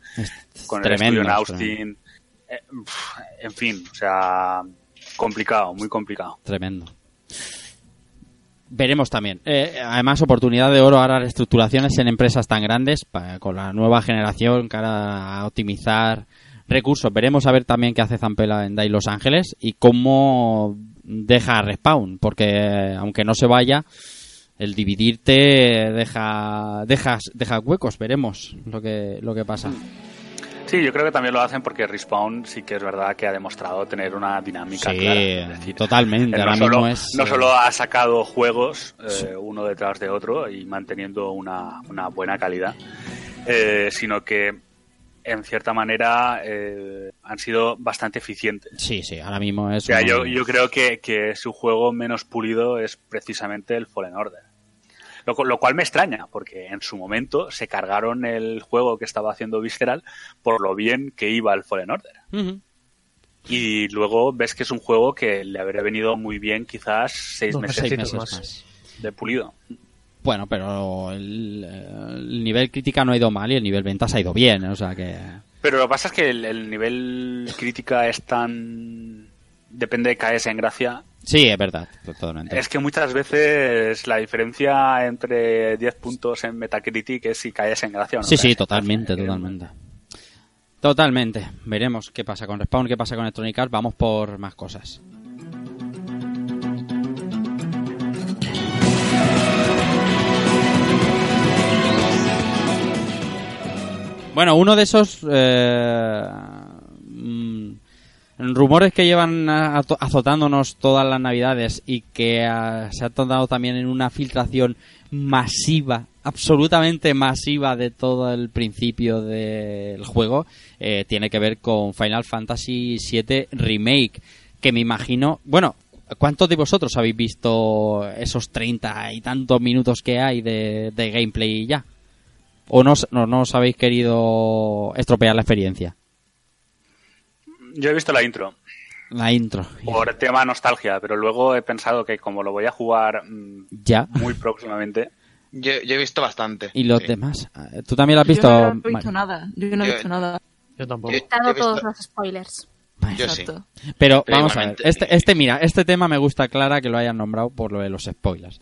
con el estudio en Austin. Eh, en fin, o sea, complicado, muy complicado. Tremendo. Veremos también. Eh, además, oportunidad de oro ahora reestructuraciones en empresas tan grandes con la nueva generación cara a optimizar recursos. Veremos a ver también qué hace Zampella en DAI Los Ángeles y cómo deja Respawn, porque eh, aunque no se vaya, el dividirte deja, deja, deja huecos. Veremos lo que, lo que pasa. Sí, yo creo que también lo hacen porque Respawn sí que es verdad que ha demostrado tener una dinámica Sí, clara. Es decir, totalmente. eh, no Ahora solo, mismo es. no eh, solo ha sacado juegos eh, uno detrás de otro y manteniendo una, una buena calidad, eh, sino que en cierta manera eh, han sido bastante eficientes. Sí, sí, ahora mismo es. O sea, un- yo, yo creo que, que su juego menos pulido es precisamente el Fallen Order. Lo, cu- lo cual me extraña, porque en su momento se cargaron el juego que estaba haciendo Visceral por lo bien que iba el Fallen Order. Y luego ves que es un juego que le habría venido muy bien quizás seis Dos meses Seis meses más. más. de pulido. Bueno, pero el, el nivel crítica no ha ido mal y el nivel ventas ha ido bien, o sea que... Pero lo que pasa es que el, el nivel crítica es tan... Depende de caerse en gracia. Sí, es verdad, totalmente. Es que muchas veces la diferencia entre 10 puntos en Metacritic es si caes en gracia o no. Sí, sí, en totalmente, totalmente. Totalmente. Veremos qué pasa con Respawn, qué pasa con Electronic Arts. Vamos por más cosas. Bueno, uno de esos eh, mm, rumores que llevan azotándonos todas las navidades y que ah, se ha dado también en una filtración masiva, absolutamente masiva de todo el principio del juego, eh, tiene que ver con Final Fantasy VII Remake, que me imagino, bueno, ¿cuántos de vosotros habéis visto esos treinta y tantos minutos que hay de, de gameplay ya? ¿O no, os- no, no os habéis querido estropear la experiencia? Yo he visto la intro La intro. por tema nostalgia, pero luego he pensado que como lo voy a jugar mm, Ya. muy próximamente, Yo, yo he visto bastante. ¿Y los sí. demás? ¿Tú también lo has visto? Yo no he visto nada. Yo no he Yo- visto nada. Yo tampoco. Yo- he visto- todos los spoilers. Yo. Exacto. Pero Pero vamos a ver, este, este, mira, este tema me gusta Clara que lo hayan nombrado por lo de los spoilers.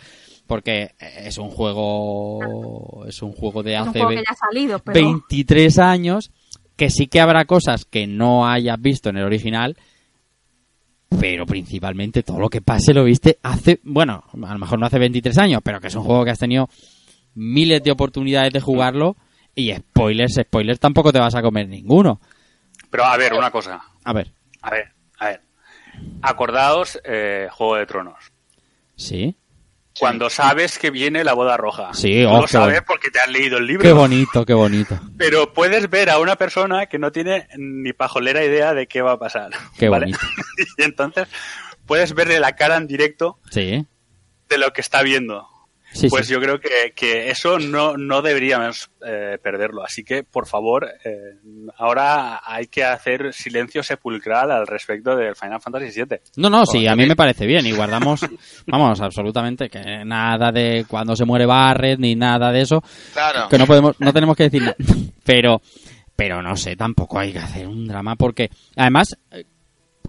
Porque es un juego, es un juego de hace juego salido, pero 23 años, que sí que habrá cosas que no hayas visto en el original, pero principalmente todo lo que pase lo viste hace, bueno, a lo mejor no hace 23 años, pero que es un juego que has tenido miles de oportunidades de jugarlo y spoilers, spoilers tampoco te vas a comer ninguno. pero a ver, una cosa, A ver, a ver, a ver. Acordaos, eh, Juego de Tronos. Sí. Cuando sabes que viene la boda roja. Sí, oh, lo qué sabes porque te has leído el libro. Qué bonito, qué bonito. Pero puedes ver a una persona que no tiene ni pajolera idea de qué va a pasar. Qué ¿vale? bonito. *laughs* y entonces puedes verle la cara en directo Sí. de lo que está viendo. Sí, pues sí. yo creo que, que eso no, no deberíamos eh, perderlo. Así que, por favor, eh, ahora hay que hacer silencio sepulcral al respecto del Final Fantasy VII. No, no, sí, a mí me parece bien y guardamos, *laughs* vamos, absolutamente que nada de cuando se muere Barret ni nada de eso, Claro. que no podemos, no tenemos que decir nada. *laughs* Pero, pero no sé, tampoco hay que hacer un drama porque, además, eh,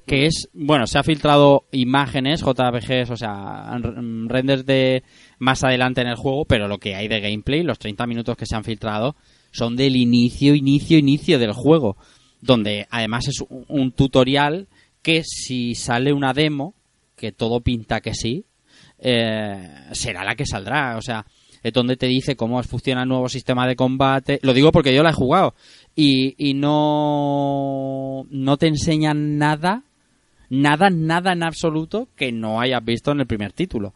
que es, bueno, se ha filtrado imágenes, JPGs, o sea, r- renders de más adelante en el juego, pero lo que hay de gameplay, los 30 minutos que se han filtrado, son del inicio, inicio, inicio del juego, donde además es un, un tutorial que si sale una demo, que todo pinta que sí, eh, será la que saldrá, o sea, es donde te dice cómo funciona el nuevo sistema de combate. Lo digo porque yo la he jugado y, y no, no te enseñan nada, nada, nada en absoluto que no hayas visto en el primer título.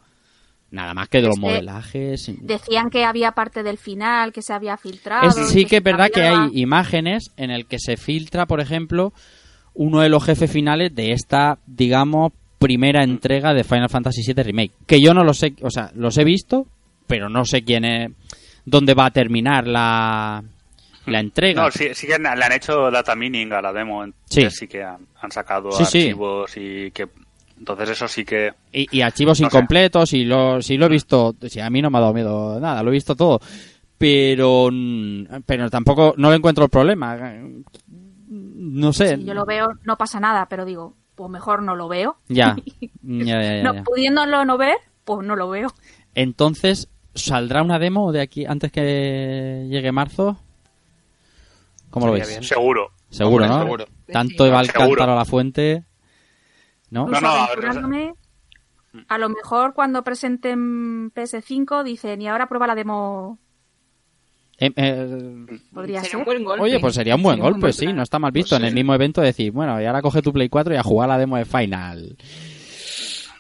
Nada más que de los Es que modelajes. Decían que había parte del final que se había filtrado. Es- sí que es verdad que hay imágenes en el que se filtra, por ejemplo, uno de los jefes finales de esta, digamos, primera entrega de Final Fantasy VII Remake. Que yo no lo sé, o sea, los he visto, pero no sé quién es, dónde va a terminar la, la entrega. No, sí, sí que le han hecho data mining a la demo. Sí. entonces Sí que han, han sacado Sí, sí. archivos y que... Entonces eso sí que... Y, y archivos No sé. incompletos, y lo, sí lo he visto, sí, a mí no me ha dado miedo nada, lo he visto todo. Pero, pero tampoco, no le encuentro el problema. No sé. Si yo lo veo, no pasa nada, pero digo, pues mejor no lo veo. Ya. *laughs* Ya, ya, ya, no, ya. pudiéndolo no ver, pues no lo veo. Entonces, ¿saldrá una demo de aquí antes que llegue marzo? ¿Cómo lo veis? bien. Seguro. Seguro, ¿no? seguro. Tanto va al Seguro. cántaro a la fuente. ¿No? No, Incluso no, a ver, aventurándome, a lo mejor cuando presenten PS5 dicen, y ahora prueba la demo. Eh, eh, Podría Sería ser. un buen golpe. oye, pues sería un buen Sería golpe, sí, no está mal visto. Pues en el mismo evento decir, bueno, y ahora coge tu Play 4 y a jugar la demo de Final.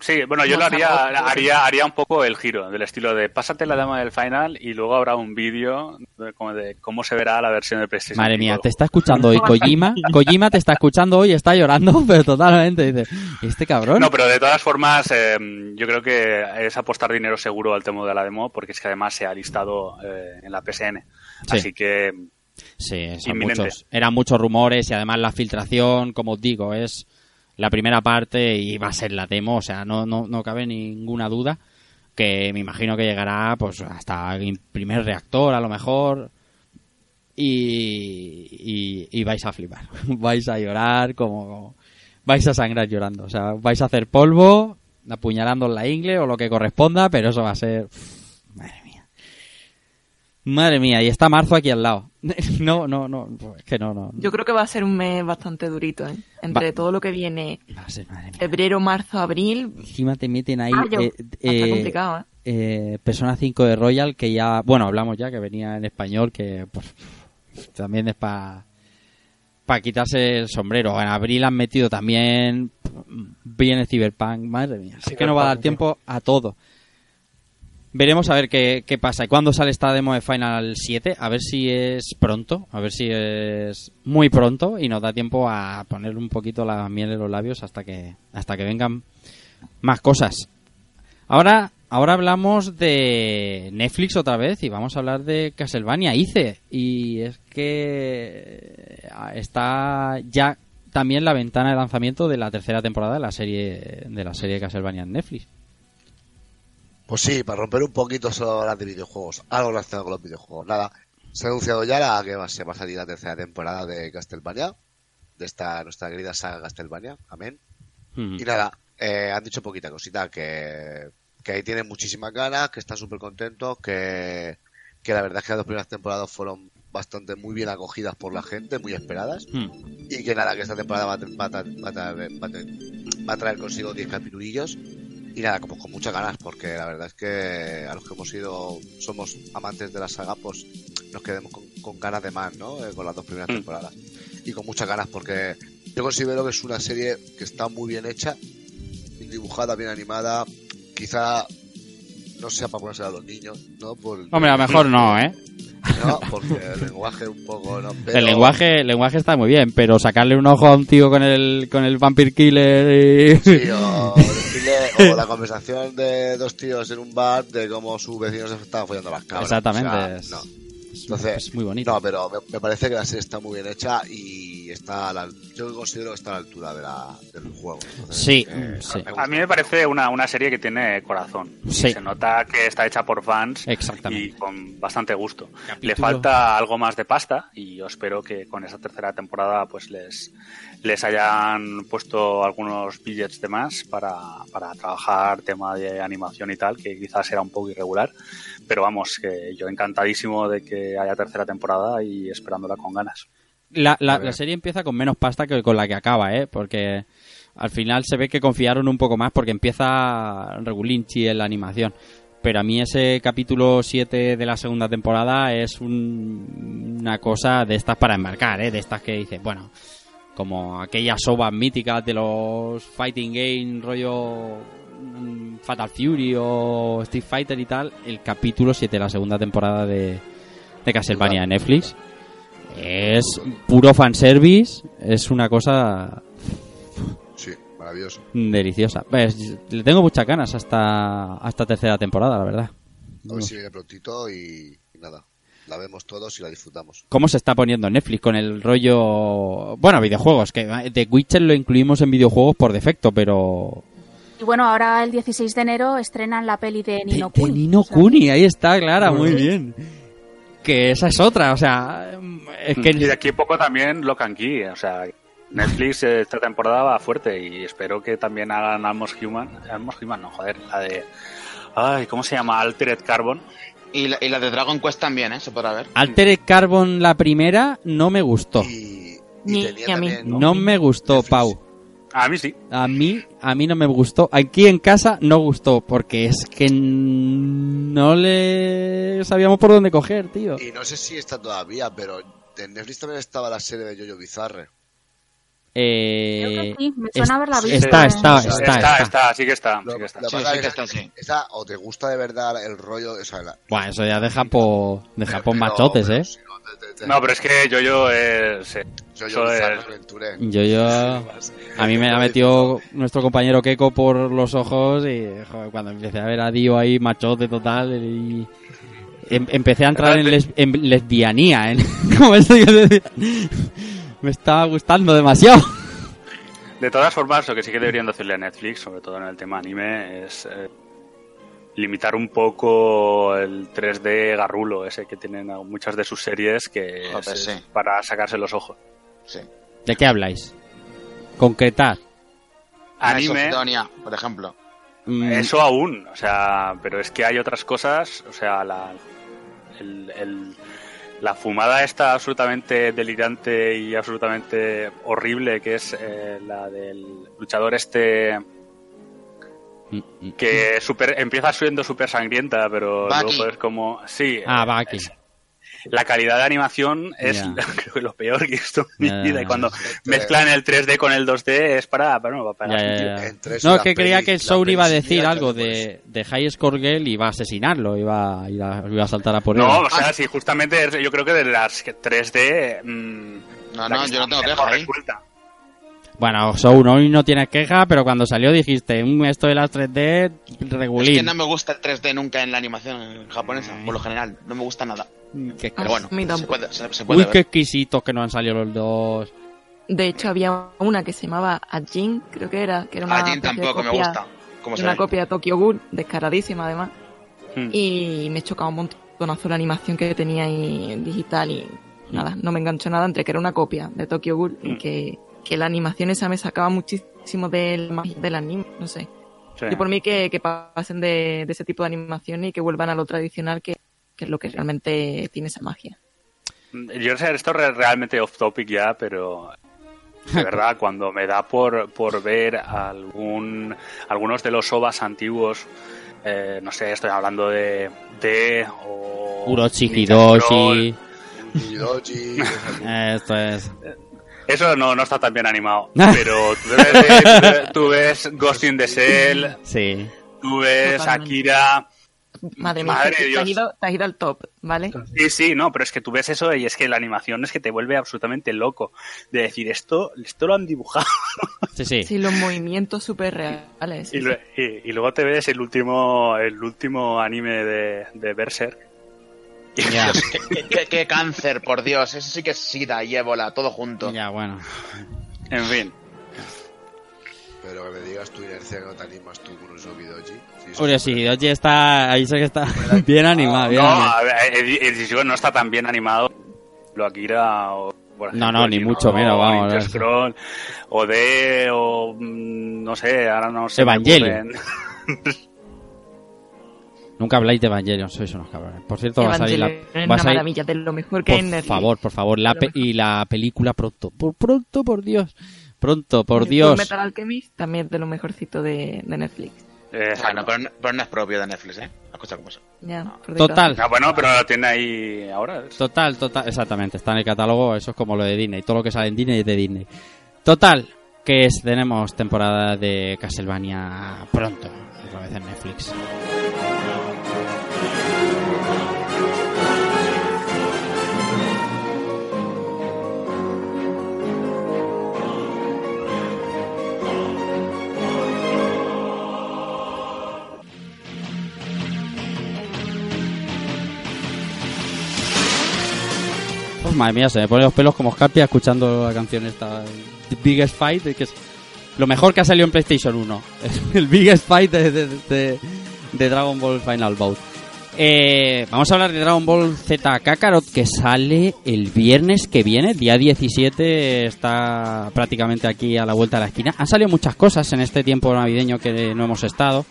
Sí, bueno, yo lo haría, haría, haría un poco el giro, del estilo de pásate la demo del final y luego habrá un vídeo de, como de cómo se verá la versión de PlayStation. Madre 5 mía, te está escuchando hoy *laughs* Kojima. Kojima te está escuchando hoy, está llorando, *laughs* pero totalmente. Dice, este cabrón. No, pero de todas formas, eh, yo creo que es apostar dinero seguro al tema de la demo, porque es que además se ha listado eh, en la PSN. Sí. Así que, Sí, son Inminente. muchos. Eran muchos rumores y además la filtración, como os digo, es la primera parte y va a ser la demo, o sea, no, no, no cabe ninguna duda que me imagino que llegará pues hasta el primer reactor a lo mejor y, y, vais a flipar, *laughs* vais a llorar como vais a sangrar llorando, o sea, vais a hacer polvo apuñalando en la ingle o lo que corresponda, pero eso va a ser madre mía. Madre mía, y está marzo aquí al lado. *laughs* No, no, no, es que no, no. Yo creo que va a ser un mes bastante durito, ¿eh? Entre Va- todo lo que viene Va a ser, madre mía. febrero, marzo, abril, Encima te meten ahí Mayo. eh, va a eh, estar complicado, ¿eh? eh, Persona 5 de Royal que ya, bueno, hablamos ya que venía en español que pues también es para para quitarse el sombrero. En abril han metido también viene Cyberpunk, madre mía. Es que no va a dar tiempo a todo. Veremos a ver qué, qué pasa. ¿Y cuándo sale esta demo de Final 7? A ver si es pronto, a ver si es muy pronto y nos da tiempo a poner un poquito la miel en los labios hasta que hasta que vengan más cosas. Ahora, ahora hablamos de Netflix otra vez y vamos a hablar de Castlevania ICE. Y es que está ya también la ventana de lanzamiento de la tercera temporada de la serie de la serie de Castlevania en Netflix. Pues sí, para romper un poquito solo hablar de videojuegos, algo relacionado con los videojuegos. Nada, se ha anunciado ya la que va, se va a salir la tercera temporada de Castlevania, de esta nuestra querida saga Castlevania, amén. Mm. Y nada, eh, han dicho poquita cosita, que, que ahí tienen muchísimas ganas, que están súper contentos, que, que la verdad es que las dos primeras temporadas fueron bastante muy bien acogidas por la gente, muy esperadas. Mm. Y que nada, que esta temporada va a, tra- va a tra- va a traer, va a traer- va a traer consigo 10 capitulillos. Y nada, como con muchas ganas, porque la verdad es que a los que hemos sido, somos amantes de la saga, pues nos quedemos con, con ganas de más, ¿no? Eh, con las dos primeras Mm. temporadas. Y con muchas ganas, porque Yo considero que es una serie que está muy bien hecha, bien dibujada, bien animada. Quizá no sea para ponerse a los niños, ¿no? Por, Hombre, a lo mejor no, ¿eh? No, porque el lenguaje un poco, ¿no? Pero- El lenguaje, el lenguaje está muy bien, pero sacarle un ojo a un tío con el, con el Vampire Killer y... Sí, *laughs* o, o *laughs* la conversación de dos tíos en un bar de cómo su vecino se estaba follando las cabras. Exactamente, O sea, no. Entonces, es muy bonito. No, pero me, me parece que la serie está muy bien hecha y está a la, yo considero que está a la altura de la, del juego. Entonces, Sí, eh, sí. gusta. A mí me parece una, una serie que tiene corazón. Sí. Se nota que está hecha por fans Exactamente. y con bastante gusto. Capítulo. Le falta algo más de pasta y yo espero que con esa tercera temporada pues les, les hayan puesto algunos billets de más para, para trabajar tema de animación y tal, que quizás era un poco irregular. Pero vamos, que yo encantadísimo de que haya tercera temporada y esperándola con ganas. La, la- serie empieza con menos pasta que con la que acaba, ¿eh? Porque al final se ve que confiaron un poco más porque empieza regulinchi en la animación. Pero a mí ese capítulo 7 de la segunda temporada es un- una cosa de estas para enmarcar, ¿eh? De estas que dices, bueno, como aquellas ovas míticas de los fighting game rollo mm, Fatal Fury o Street Fighter y tal, el capítulo 7 de la segunda temporada de, de Castlevania de Netflix es puro fanservice, es una cosa Sí, maravilloso. deliciosa. Pues, le tengo muchas ganas hasta, hasta tercera temporada, la verdad. A ver si viene prontito y, y nada. La vemos todos y la disfrutamos. ¿Cómo se está poniendo Netflix con el rollo... Bueno, videojuegos, que The Witcher lo incluimos en videojuegos por defecto, pero... Y bueno, ahora el 16 de enero estrenan la peli de Nino de, de Kuni. Nino O sea, Kuni, ahí está, Clara, muy bien. Que esa es otra, o sea... Es que... Y de aquí a poco también and Key, o sea, Netflix eh, esta temporada va fuerte y espero que también hagan Almost Human. Almost Human, no, joder, la de... Ay, ¿cómo se llama? Altered Carbon. Y la, y la de Dragon Quest también, ¿eh? Se podrá ver. Altered Carbon, la primera, no me gustó. Y, y Ni tenía a mí. también- No me gustó, Netflix. Pau. A mí sí. A mí, a mí no me gustó. Aquí en casa no gustó, porque es que no le sabíamos por dónde coger, tío. Y no sé si está todavía, pero en Netflix también estaba la serie de Jojo Bizarre. Eh, Creo que sí, me suena haberla visto, Está, está, está, está, está. está, sí que está, Lo- sí que está. lo Sí, pasa sí es que está, sí. esa, o te gusta de verdad el rollo, o sea, la- Buah, eso ya deja por, deja por machotes, pero eh. No, te- te- te- No, pero es que yo, yo, eh, es-. Yo, yo, a mí me ha metido nuestro compañero Keiko por los ojos y joder, cuando empecé a ver a Dio ahí machote total y em- empecé a entrar en, les- en lesbianía, en, *laughs* como esto que decía. Me estaba gustando demasiado. De todas formas, lo que sí que deberían de hacerle a Netflix, sobre todo en el tema anime, es eh, limitar un poco el 3D garrulo ese que tienen a muchas de sus series que Joder, es, sí. para sacarse los ojos. Sí. ¿De qué habláis? Concretar. Anime, por ejemplo. Mm, eso aún, o sea, pero es que hay otras cosas, o sea, la, el- el- la fumada esta absolutamente delirante y absolutamente horrible que es eh, la del luchador este. Que super, empieza siendo súper sangrienta, pero Baki. luego es como... Sí, Ah, eh, va aquí. la calidad de animación es Ya. *laughs* creo que lo peor que he visto en mi vida. Y cuando mezclan el 3D con el 2D es para... para, no, para eso No, es que creía que Soul iba a decir algo de, de High Score Girl y iba a asesinarlo, iba, iba, iba a saltar a por él. No, o sea, sí, justamente yo creo que de las que 3D... mm, No, la no, yo no tengo queja ahí. resulta. Bueno, Soul hoy no tienes queja, pero cuando salió dijiste, "Mm, esto de las 3D, Es regulín. que no me gusta el 3D nunca en la animación japonesa, por lo general. No me gusta nada. Qué Pero bueno, se puede, se, se puede Uy, ver. qué exquisitos que no han salido los dos. De hecho, había una que se llamaba Ajin, creo que era, que era una, A Jin especie de tampoco me copia- gusta. ¿Cómo una copia de Tokyo Ghoul, descaradísima además. Hmm. Y me chocaba un montonazo la animación que tenía ahí en digital y nada, no me enganchó nada entre que era una copia de Tokyo Ghoul y Mm. que, que la animación esa me sacaba muchísimo del, magia del anime, no sé. Sí. Y por mí que, que pasen de, de ese tipo de animación y que vuelvan a lo tradicional que, que es lo que realmente tiene esa magia. Yo sé, esto es realmente off topic ya, pero de *laughs* verdad, cuando me da por, por ver algún, algunos de los OVAs antiguos, eh, no sé, estoy hablando de, de o Urochi. Hidochi, Eh, *laughs* Esto es. Eso no, no está tan bien animado. *laughs* Pero tú ves, tú ves Ghost in the Shell, Sí. tú ves. Akira. Madre mía, Madre te, de te has Dios. ido, te has ido al top, ¿vale? Sí, sí, no, pero es que tú ves eso y es que la animación es que te vuelve absolutamente loco. De decir, esto, esto lo han dibujado. Sí, sí. Sí, los movimientos súper reales. sí, Y, lue- y- y luego te ves el último, el último anime de, de Berserk. Ya, ¿Qué, qué- qué cáncer, por Dios. Eso sí que es sida y ébola, todo junto. ya, bueno. En fin. Pero que me digas tu inercia que no te animas tú con un Sobidoji. Sí, eso Oye, es sí, oye, está, ahí sé que está *laughs* bien animado, bien No, animado. a ver, el, el Ichigo no está tan bien animado. Lo Akira o. por No, ejemplo, no, ni mucho Hero, menos, vamos, Ninja no sé. Scroll, o de. o. mm, no sé, ahora no sé. Evangelion. *laughs* Nunca habláis de Evangelion, sois unos cabrones. Por cierto, va a salir la... Es una maravilla, de lo mejor que hay en Por Netflix. favor, por favor, la pe- y la película pronto. Por pronto, por Dios. Pronto, por Y Dios. Fullmetal Alchemist también es de lo mejorcito de, de Netflix. Eh, Bueno, pero, no- pero no es propio de Netflix, ¿eh? Las cosas como son. Ya, por Total. Ah, bueno, pero lo tiene ahí ahora. Total, total, exactamente, está en el catálogo, eso es como lo de Disney, todo lo que sale en Disney es de Disney. Total, que es, tenemos temporada de Castlevania pronto, otra vez en Netflix. Pues madre mía, se me ponen los pelos como escarpia escuchando la canción esta, Biggest Fight, que es lo mejor que ha salido en PlayStation 1. Es *laughs* el Biggest Fight de Dragon Ball Final Bout. Eh, vamos a hablar de Dragon Ball Z Kakarot que sale el viernes que viene, día 17, está prácticamente aquí a la vuelta de la esquina. Han salido muchas cosas en este tiempo navideño que no hemos estado.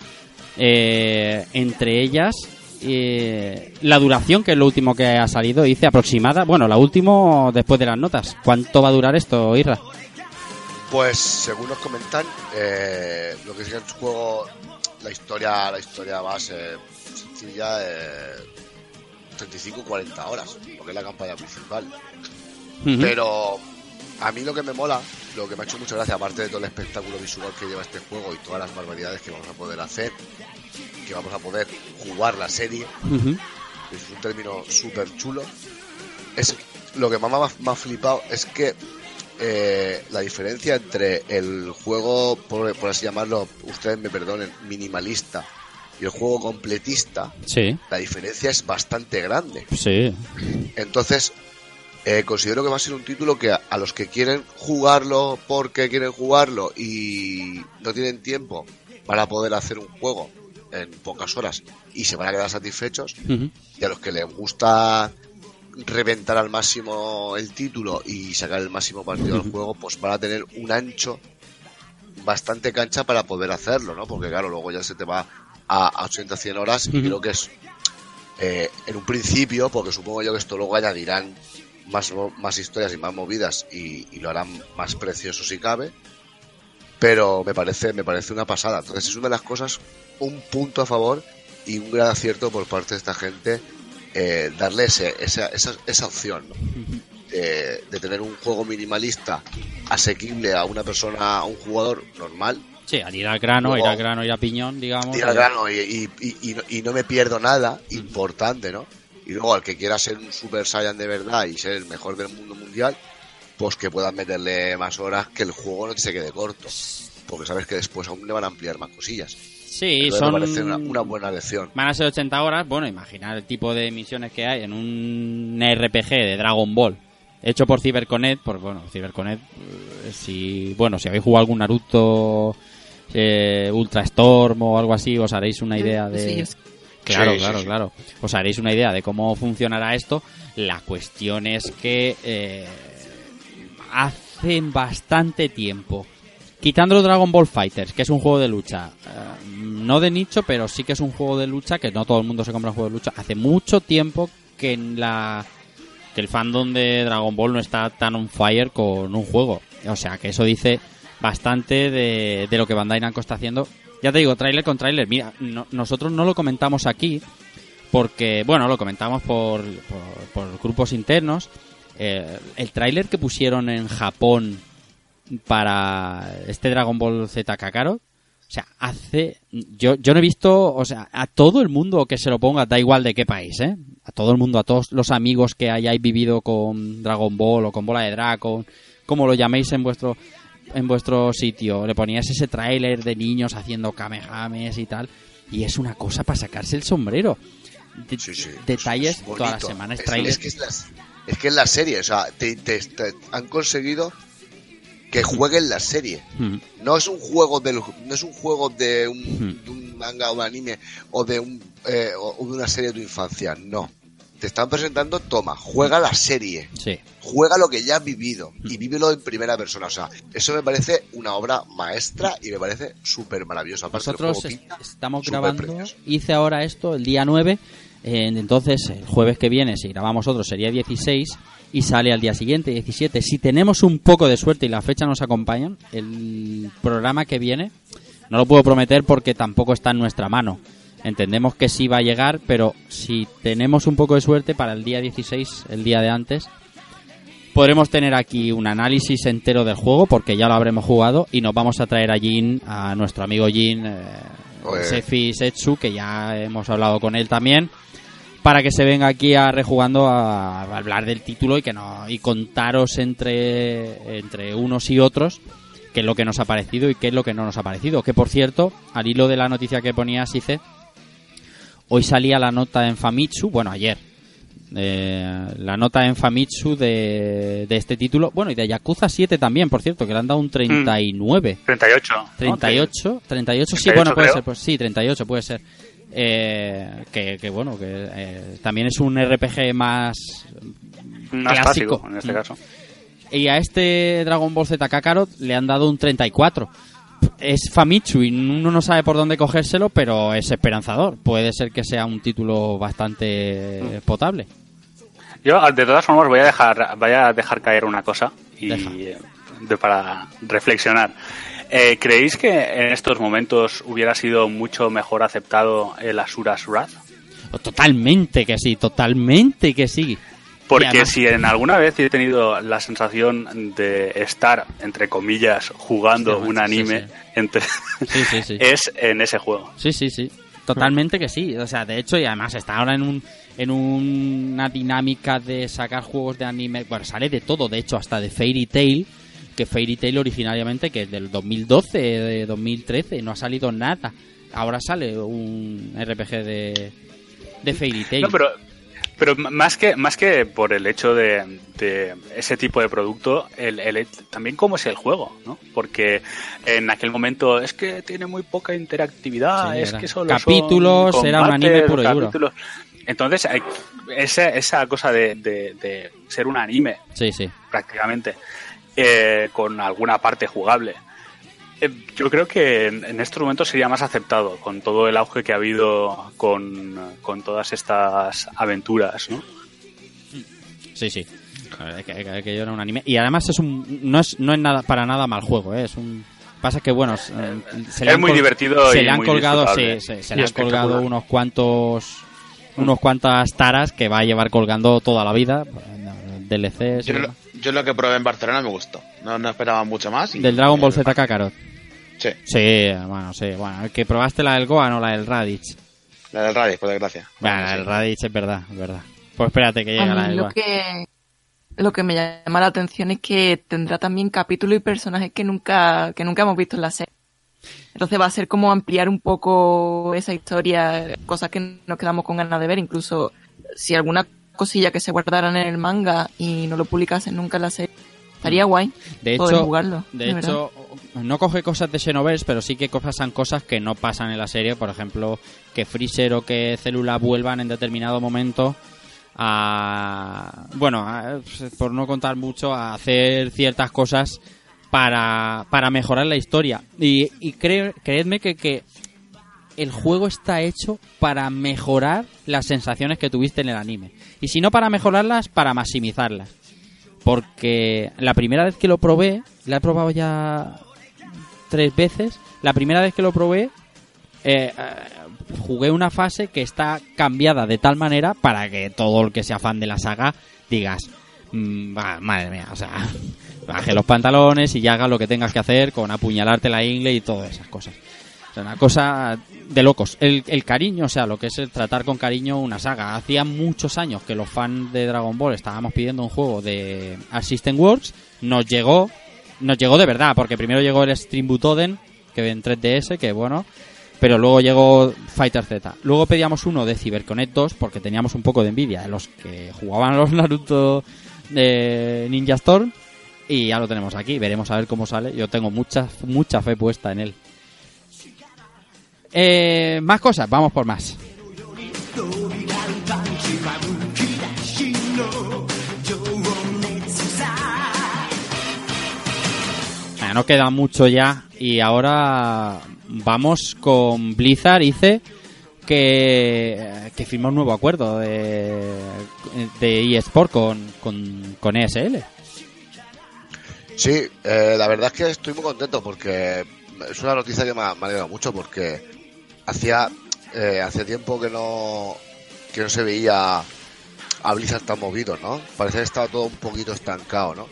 Eh, entre ellas, eh, la duración, que es lo último que ha salido, dice aproximada. Bueno, la última después de las notas. ¿Cuánto va a durar esto, Irra? Pues según nos comentan, eh, lo que es el juego, la historia, la historia base sencilla, eh, 35-40 horas, porque es la campaña principal. Pero a mí lo que me mola, lo que me ha hecho mucha gracia, aparte de todo el espectáculo visual que lleva este juego y todas las barbaridades que vamos a poder hacer, que vamos a poder jugar la serie, es un término súper chulo. Es lo que más me ha- me ha flipado es que eh, la diferencia entre el juego, por, por así llamarlo, ustedes me perdonen, minimalista y el juego completista, Sí, la diferencia es bastante grande. sí. Entonces, eh, considero que va a ser un título que a, a los que quieren jugarlo porque quieren jugarlo y no tienen tiempo para poder hacer un juego en pocas horas y se van a quedar satisfechos, y a los que les gusta reventar al máximo el título y sacar el máximo partido del juego, pues van a tener un ancho bastante cancha para poder hacerlo, ¿no? Porque claro, luego ya se te va a, a 80, 100 horas y creo que es eh, en un principio, porque supongo yo que esto luego añadirán más, más historias y más movidas y, y lo harán más precioso si cabe, pero me parece, me parece una pasada. Entonces es una de las cosas, un punto a favor y un gran acierto por parte de esta gente eh, darle ese- esa, esa, esa opción ¿no? de, de tener un juego minimalista asequible a una persona, a un jugador normal, Sí, al ir al grano, Luego- ir al grano, ir a piñón, digamos. ir al grano y, y, y- y no, y no me pierdo nada importante, ¿no? Y luego al que quiera ser un Super Saiyan de verdad y ser el mejor del mundo mundial, pues que puedan meterle más horas, que el juego no te se quede corto. Porque sabes que después aún le van a ampliar más cosillas. Sí, Entonces son... me parece una, una buena lección. Van a ser 80 horas. Bueno, imaginar el tipo de misiones que hay en un RPG de Dragon Ball hecho por CyberConnect. Por, bueno, CyberConnect, eh, si, bueno, si habéis jugado algún Naruto, eh, Ultra Storm o algo así, os haréis una idea de... Sí, sé. Claro, Sí, claro, sí. claro. Os haréis una idea de cómo funcionará esto. La cuestión es que eh, hacen bastante tiempo. Quitando Dragon Ball Fighters, que es un juego de lucha, eh, no de nicho, pero sí que es un juego de lucha, que no todo el mundo se compra un juego de lucha. Hace mucho tiempo que en la que el fandom de Dragon Ball no está tan on fire con un juego. O sea, que eso dice bastante de, de lo que Bandai Namco está haciendo. Ya te digo, tráiler con tráiler. Mira, no- nosotros no lo comentamos aquí porque, bueno, lo comentamos por, por, por grupos internos, eh, el tráiler que pusieron en Japón para este Dragon Ball Z Kakarot, o sea, hace. Yo, yo no he visto, o sea, a todo el mundo que se lo ponga, da igual de qué país, ¿eh? A todo el mundo, a todos los amigos que hayáis vivido con Dragon Ball o con Bola de Dragon, como lo llaméis en vuestro en vuestro sitio, le ponías ese tráiler de niños haciendo kamehames y tal, y es una cosa para sacarse el sombrero. De- Sí, sí. Detalles Es todas las semanas, Es-. Es, que es, la, es que es la serie, o sea, te, te- te- han conseguido que jueguen la serie. Mm. No es un juego del, no es un juego de un, Hmm. de un manga o un anime o de un eh, o de una serie de tu infancia, no. Te están presentando, toma, juega la serie, Sí. juega lo que ya has vivido Hmm. y vívelo en primera persona. O sea, eso me parece una obra maestra y me parece súper el Nosotros es- estamos grabando, precioso. hice ahora esto el día 9, eh, entonces el jueves que viene, si grabamos otro, sería 16 y sale al día siguiente, 17. Si tenemos un poco de suerte y la fecha nos acompañan, el programa que viene, no lo puedo prometer porque tampoco está en nuestra mano. Entendemos que sí va a llegar, pero si tenemos un poco de suerte para el día 16, el día de antes, podremos tener aquí un análisis entero del juego porque ya lo habremos jugado y nos vamos a traer a Jin, a nuestro amigo Jin, eh. Sefi Setsu, que ya hemos hablado con él también, para que se venga aquí a rejugando a, a hablar del título y que no y contaros entre entre unos y otros qué es lo que nos ha parecido y qué es lo que no nos ha parecido. Que por cierto, al hilo de la noticia que ponía Sice, hoy salía la nota en Famitsu, bueno ayer, eh, la nota en Famitsu de, de este título, bueno y de Yakuza 7 también, por cierto, que le han dado un 39. 38. ¿no? 38, 38, sí, 38 bueno, puede creo. ser, pues sí, 38 puede ser. Eh, que, que bueno, que eh, también es un RPG más Más clásico. clásico, en este Mm. caso. Y a este Dragon Ball Z Kakarot le han dado un 34. Es Famitsu y uno no sabe por dónde cogérselo, pero es esperanzador. Puede ser que sea un título bastante potable. Yo, de todas formas, voy a dejar, voy a dejar caer una cosa y eh, de- para reflexionar. Eh, ¿Creéis que en estos momentos hubiera sido mucho mejor aceptado el Asura's Wrath? Totalmente que sí, totalmente que sí. Porque además- si en alguna vez he tenido la sensación de estar, entre comillas, jugando Sí, un anime, sí. *laughs* es en ese juego. Sí, sí, sí. Totalmente que sí. O sea, de hecho, y además está ahora en un en una dinámica de sacar juegos de anime. Bueno, sale de todo, de hecho, hasta de Fairy Tail. Que Fairy Tail originariamente, que es del 2012, de 2013, no ha salido nada. Ahora sale un RPG de, de Fairy Tail. No, pero, pero más que más que por el hecho de, de ese tipo de producto, el, el también cómo es el juego, ¿no? Porque en aquel momento es que tiene muy poca interactividad, Sí, es que solo capítulos, son era un combates, anime puro y duro. capítulos. Entonces, esa, esa cosa de, de- de ser un anime, Sí, sí. prácticamente, eh, con alguna parte jugable. Eh, Yo creo que en, estos momentos sería más aceptado con todo el auge que ha habido con, con todas estas aventuras, ¿no? Sí, sí. Eh, Que, que- que yo era un anime. Y además es un, no es, no es nada, para nada mal juego, ¿eh? Es un. Pasa que, bueno, eh, se le Es han muy divertido Se y le han muy colgado, sí, se, le han colgado unos cuantos. Unos cuantas taras que va a llevar colgando toda la vida. DLCs. y Yo lo, yo lo que probé en Barcelona me gustó. No, no esperaba mucho más. y- Del Dragon Ball Z Kakarot. Sí, Sí, bueno, sí. Bueno, que probaste la del Goa, no la del Raditz. la del Raditz, por desgracia. Bueno, Bueno, la sí. del Raditz es verdad, es verdad. Pues espérate que llegue A la del lo Goa. que, lo que me llama la atención es que tendrá también capítulos y personajes que nunca, que nunca hemos visto en la serie. Entonces va a ser como ampliar un poco esa historia, cosas que nos quedamos con ganas de ver. Incluso si alguna cosilla que se guardaran en el manga y no lo publicasen nunca en la serie, estaría guay De poder hecho, jugarlo. de de verdad. hecho no coge cosas de Xenoverse, pero sí que pasan cosas que no pasan en la serie. Por ejemplo, que Freezer o que Célula vuelvan en determinado momento a... Bueno, a- por no contar mucho, a hacer ciertas cosas para, para mejorar la historia. Y, y cre- creedme que, que el juego está hecho para mejorar las sensaciones que tuviste en el anime. Y si no para mejorarlas, para maximizarlas. Porque la primera vez que lo probé, la he probado ya tres veces. La primera vez que lo probé, eh, eh, jugué una fase que está cambiada de tal manera para que todo el que sea fan de la saga digas, mm, madre mía, o sea, *laughs* baje los pantalones y ya hagas lo que tengas que hacer con apuñalarte la ingle y todas esas cosas. O una cosa de locos. El, el cariño, o sea, lo que es el tratar con cariño una saga. Hacía muchos años que los fans de Dragon Ball estábamos pidiendo un juego de System Works. Nos llegó, nos llegó de verdad, porque primero llegó el Stream Butoden, que en 3DS, que bueno, pero luego llegó Fighter Z. Luego pedíamos uno de CyberConnect 2 porque teníamos un poco de envidia de los que jugaban a los Naruto de Ninja Storm y ya lo tenemos aquí. Veremos a ver cómo sale. Yo tengo mucha mucha fe puesta en él. Eh, más cosas, vamos por más. No queda mucho ya y ahora vamos con Blizzard, dice que, que firma un nuevo acuerdo de, de eSport con, con, con ESL. Sí, eh, la verdad es que estoy muy contento porque es una noticia que me ha, me ha alegrado mucho porque hacía eh, hace tiempo que no que no se veía a Blizzard tan movido, ¿no? Parece que estaba todo un poquito estancado, ¿no?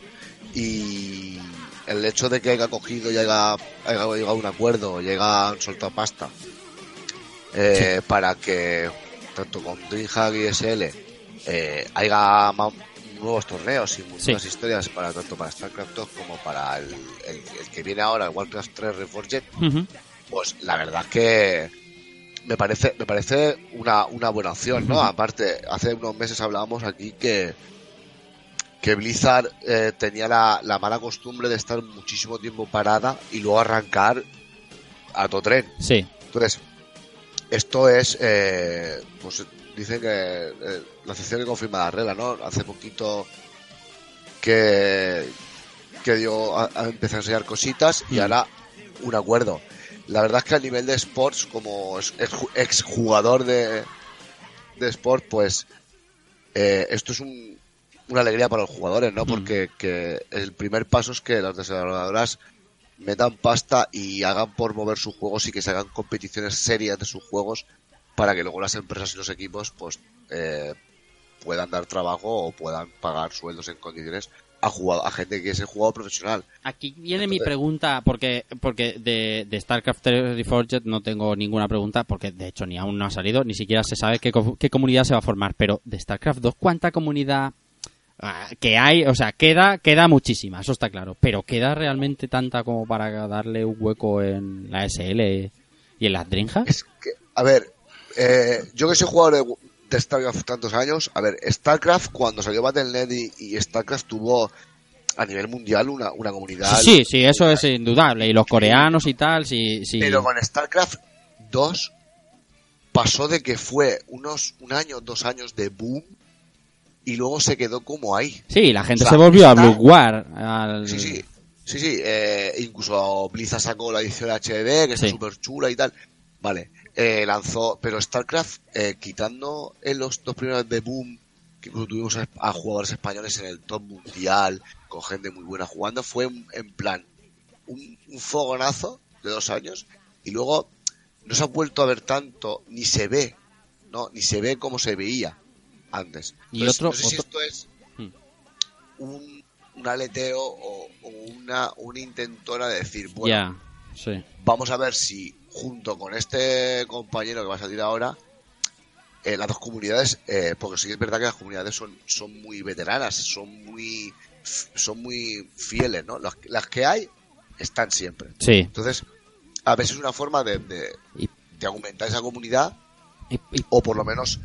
Y el hecho de que haya cogido y haya, haya llegado a un acuerdo, llega han soltado pasta eh, para que tanto con DreamHack y SL eh, haya más nuevos torneos y Sí. nuevas historias para tanto para StarCraft 2 como para el, el- el que viene ahora, el Warcraft 3 Reforged, Ujú. pues la verdad es que me parece me parece una, una buena opción, ¿no? Aparte, hace unos meses hablábamos aquí que que Blizzard eh, tenía la, la mala costumbre de estar muchísimo tiempo parada y luego arrancar a todo tren. Sí, Entonces, esto es, eh, pues dicen que eh, la sección que confirma la regla, ¿no? Hace poquito que, que dio, a, a empezó a enseñar cositas y Mm. ahora un acuerdo. La verdad es que a nivel de sports, como exjugador de, de sport, pues eh, esto es un, una alegría para los jugadores, ¿no? Porque que el primer paso es que las desarrolladoras metan pasta y hagan por mover sus juegos y que se hagan competiciones serias de sus juegos para que luego las empresas y los equipos pues eh, puedan dar trabajo o puedan pagar sueldos en condiciones a jugado- a gente que es el jugador profesional. Aquí viene mi pregunta, porque porque de, de StarCraft 3 Reforged no tengo ninguna pregunta, porque de hecho ni aún no ha salido, ni siquiera se sabe qué, co- qué comunidad se va a formar. Pero de StarCraft 2, ¿cuánta comunidad ah, que hay? O sea, queda queda muchísima, eso está claro. Pero ¿queda realmente tanta como para darle un hueco en la SL y en las DreamHack? Es que, a ver, eh, yo que soy jugador de StarCraft tantos años, a ver, StarCraft cuando salió Battle.net y, y StarCraft tuvo a nivel mundial una, una comunidad. Sí, sí, eso es indudable. Y los coreanos y tal, sí, sí. Pero con StarCraft 2 pasó de que fue unos un año, dos años de boom y luego se quedó como ahí. Sí, la gente O sea, se volvió a está- Blue War. al- Sí, sí. Sí, sí. eh, incluso Blizzard sacó la edición HD, que está Sí. súper chula y tal. Vale. Eh, lanzó, pero StarCraft, eh, quitando en los dos primeros de Boom, que incluso tuvimos a, a jugadores españoles en el top mundial, con gente muy buena jugando, fue un- en plan un, un fogonazo de dos años y luego no se ha vuelto a ver tanto, ni se ve, no, ni se ve como se veía antes. Y Entonces, otro- no sé si otro- esto es Hmm. un, un aleteo o, o una, una intentona de decir, bueno, sí. vamos a ver si junto con este compañero que va a salir ahora, eh, las dos comunidades, eh, porque sí que es verdad que las comunidades son, son muy veteranas, son muy son muy fieles, ¿no? Las, las que hay están siempre. Sí. Entonces, a veces es una forma de, de, de aumentar esa comunidad Y- y- o por lo menos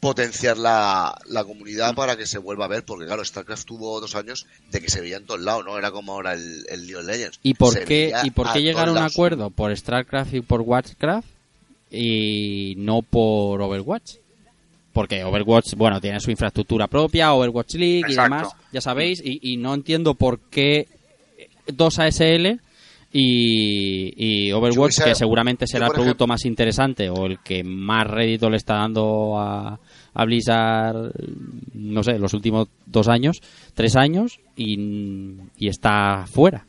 potenciar la, la comunidad para que se vuelva a ver, porque claro, StarCraft tuvo dos años de que se veía en todos lados, ¿no? Era como ahora el, el League of Legends. ¿Y por Se qué, ¿y por a qué llegar a un lados. acuerdo por StarCraft y por Watchcraft y no por Overwatch? Porque Overwatch, bueno, tiene su infraestructura propia, Overwatch League y demás, ya sabéis, y, y no entiendo por qué dos ASL y, y Overwatch, que seguramente será el producto ejemplo- más interesante o el que más rédito le está dando a, a Blizzard, no sé, los últimos dos años, tres años, y, y está fuera.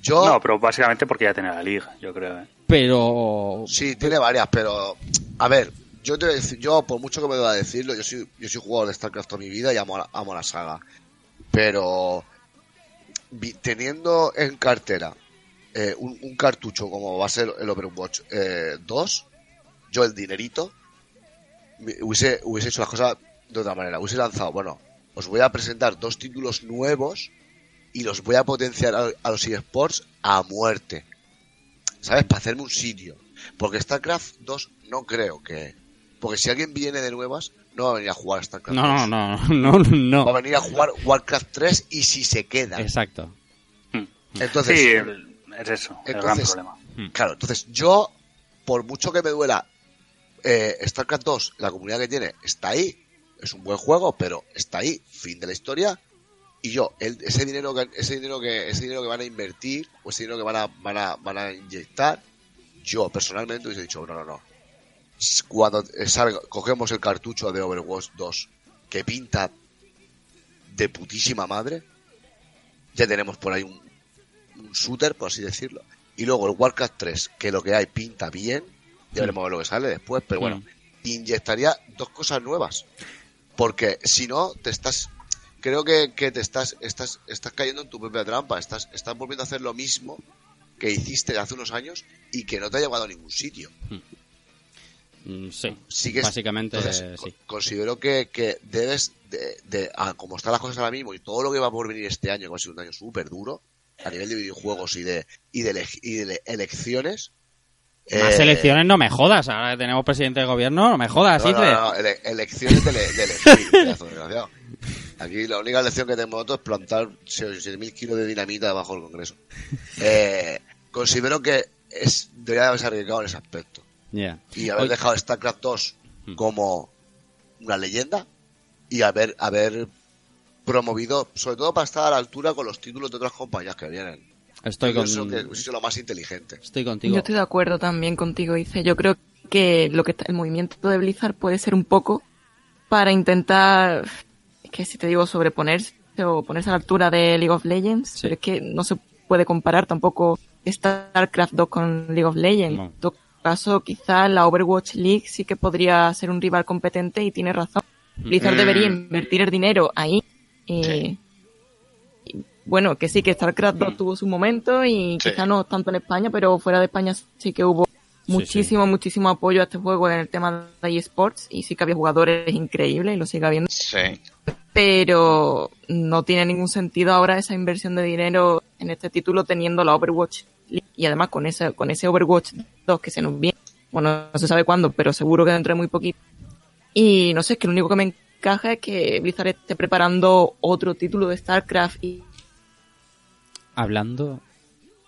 Yo, No, pero básicamente porque ya tiene la liga, yo creo. ¿eh? Pero Sí, tiene varias, pero a ver, yo te voy a decir, yo por mucho que me duela decirlo, yo soy, yo soy jugador de StarCraft toda mi vida y amo, amo la saga. Pero teniendo en cartera eh, un, cartucho como va a ser el Overwatch eh, 2, yo el dinerito hubiese, hubiese hecho las cosas de otra manera. Hubiese lanzado, bueno, os voy a presentar dos títulos nuevos y los voy a potenciar a, a los eSports a muerte. ¿Sabes? Para hacerme un sitio. Porque StarCraft 2 no creo que... Porque si alguien viene de nuevas, no va a venir a jugar StarCraft No, 2. no, no, no, no. Va a venir a jugar Warcraft 3 y si se queda. Exacto. Entonces, sí, es eso, el gran entonces, problema. Claro, entonces yo, por mucho que me duela, eh, StarCraft 2, la comunidad que tiene, está ahí. Es un buen juego, pero está ahí. Fin de la historia. Y yo, el- ese dinero que ese dinero que ese dinero que van a invertir o ese dinero que van a van a, van a inyectar, yo personalmente hubiese dicho, no, no, no. Cuando sabe, cogemos el cartucho de Overwatch 2 que pinta de putísima madre, ya tenemos por ahí un, un shooter, por así decirlo. Y luego el Warcraft 3, que lo que hay pinta bien, ya veremos a ver lo que sale después, pero bueno, inyectaría dos cosas nuevas. Porque si no, te estás. Creo que, que te estás, estás, estás cayendo en tu propia trampa. Estás, estás volviendo a hacer lo mismo que hiciste hace unos años y que no te ha llevado a ningún sitio. Mm, Sí, Sigues- básicamente entonces, sí. co- Considero que, que debes, de, de- a como están las cosas ahora mismo y todo lo que va por venir este año, que va a ser un año súper duro, a nivel de videojuegos y de, y de, y de elecciones. Más eh, elecciones no me jodas. Ahora que tenemos presidente de gobierno, no me jodas, No, no, ele- elecciones de, ele- de elegir, *laughs* pedazo de desgraciado. Aquí la única elección que tenemos nosotros es plantar 7.000 kilos de dinamita debajo del Congreso. Eh, considero que es, debería haberse arriesgado en ese aspecto. Y haber dejado StarCraft 2 Hmm. como una leyenda y haber, haber promovido, sobre todo para estar a la altura con los títulos de otras compañías que vienen. Estoy Yo con- pienso que sido lo más inteligente. Estoy contigo. Yo estoy de acuerdo también contigo, dice. Yo creo que lo que está- el movimiento de Blizzard puede ser un poco para intentar, es que si te digo sobreponerse o ponerse a la altura de League of Legends, pero es que no se puede comparar tampoco StarCraft 2 con League of Legends. En todo caso, quizá la Overwatch League sí que podría ser un rival competente y tiene razón. Blizzard Mm. debería invertir el dinero ahí. eh, y bueno, que sí, que StarCraft 2 tuvo su momento y Sí. quizá no tanto en España, pero fuera de España sí que hubo muchísimo, muchísimo apoyo a este juego en el tema de eSports y sí que había jugadores increíbles y lo sigue habiendo. Sí. Pero no tiene ningún sentido ahora esa inversión de dinero en este título teniendo la Overwatch y además con ese, con ese Overwatch 2 que se nos viene. Bueno, no se sabe cuándo, pero seguro que dentro de muy poquito. Y no sé, es que lo único que me encaja es que Blizzard esté preparando otro título de StarCraft y Hablando,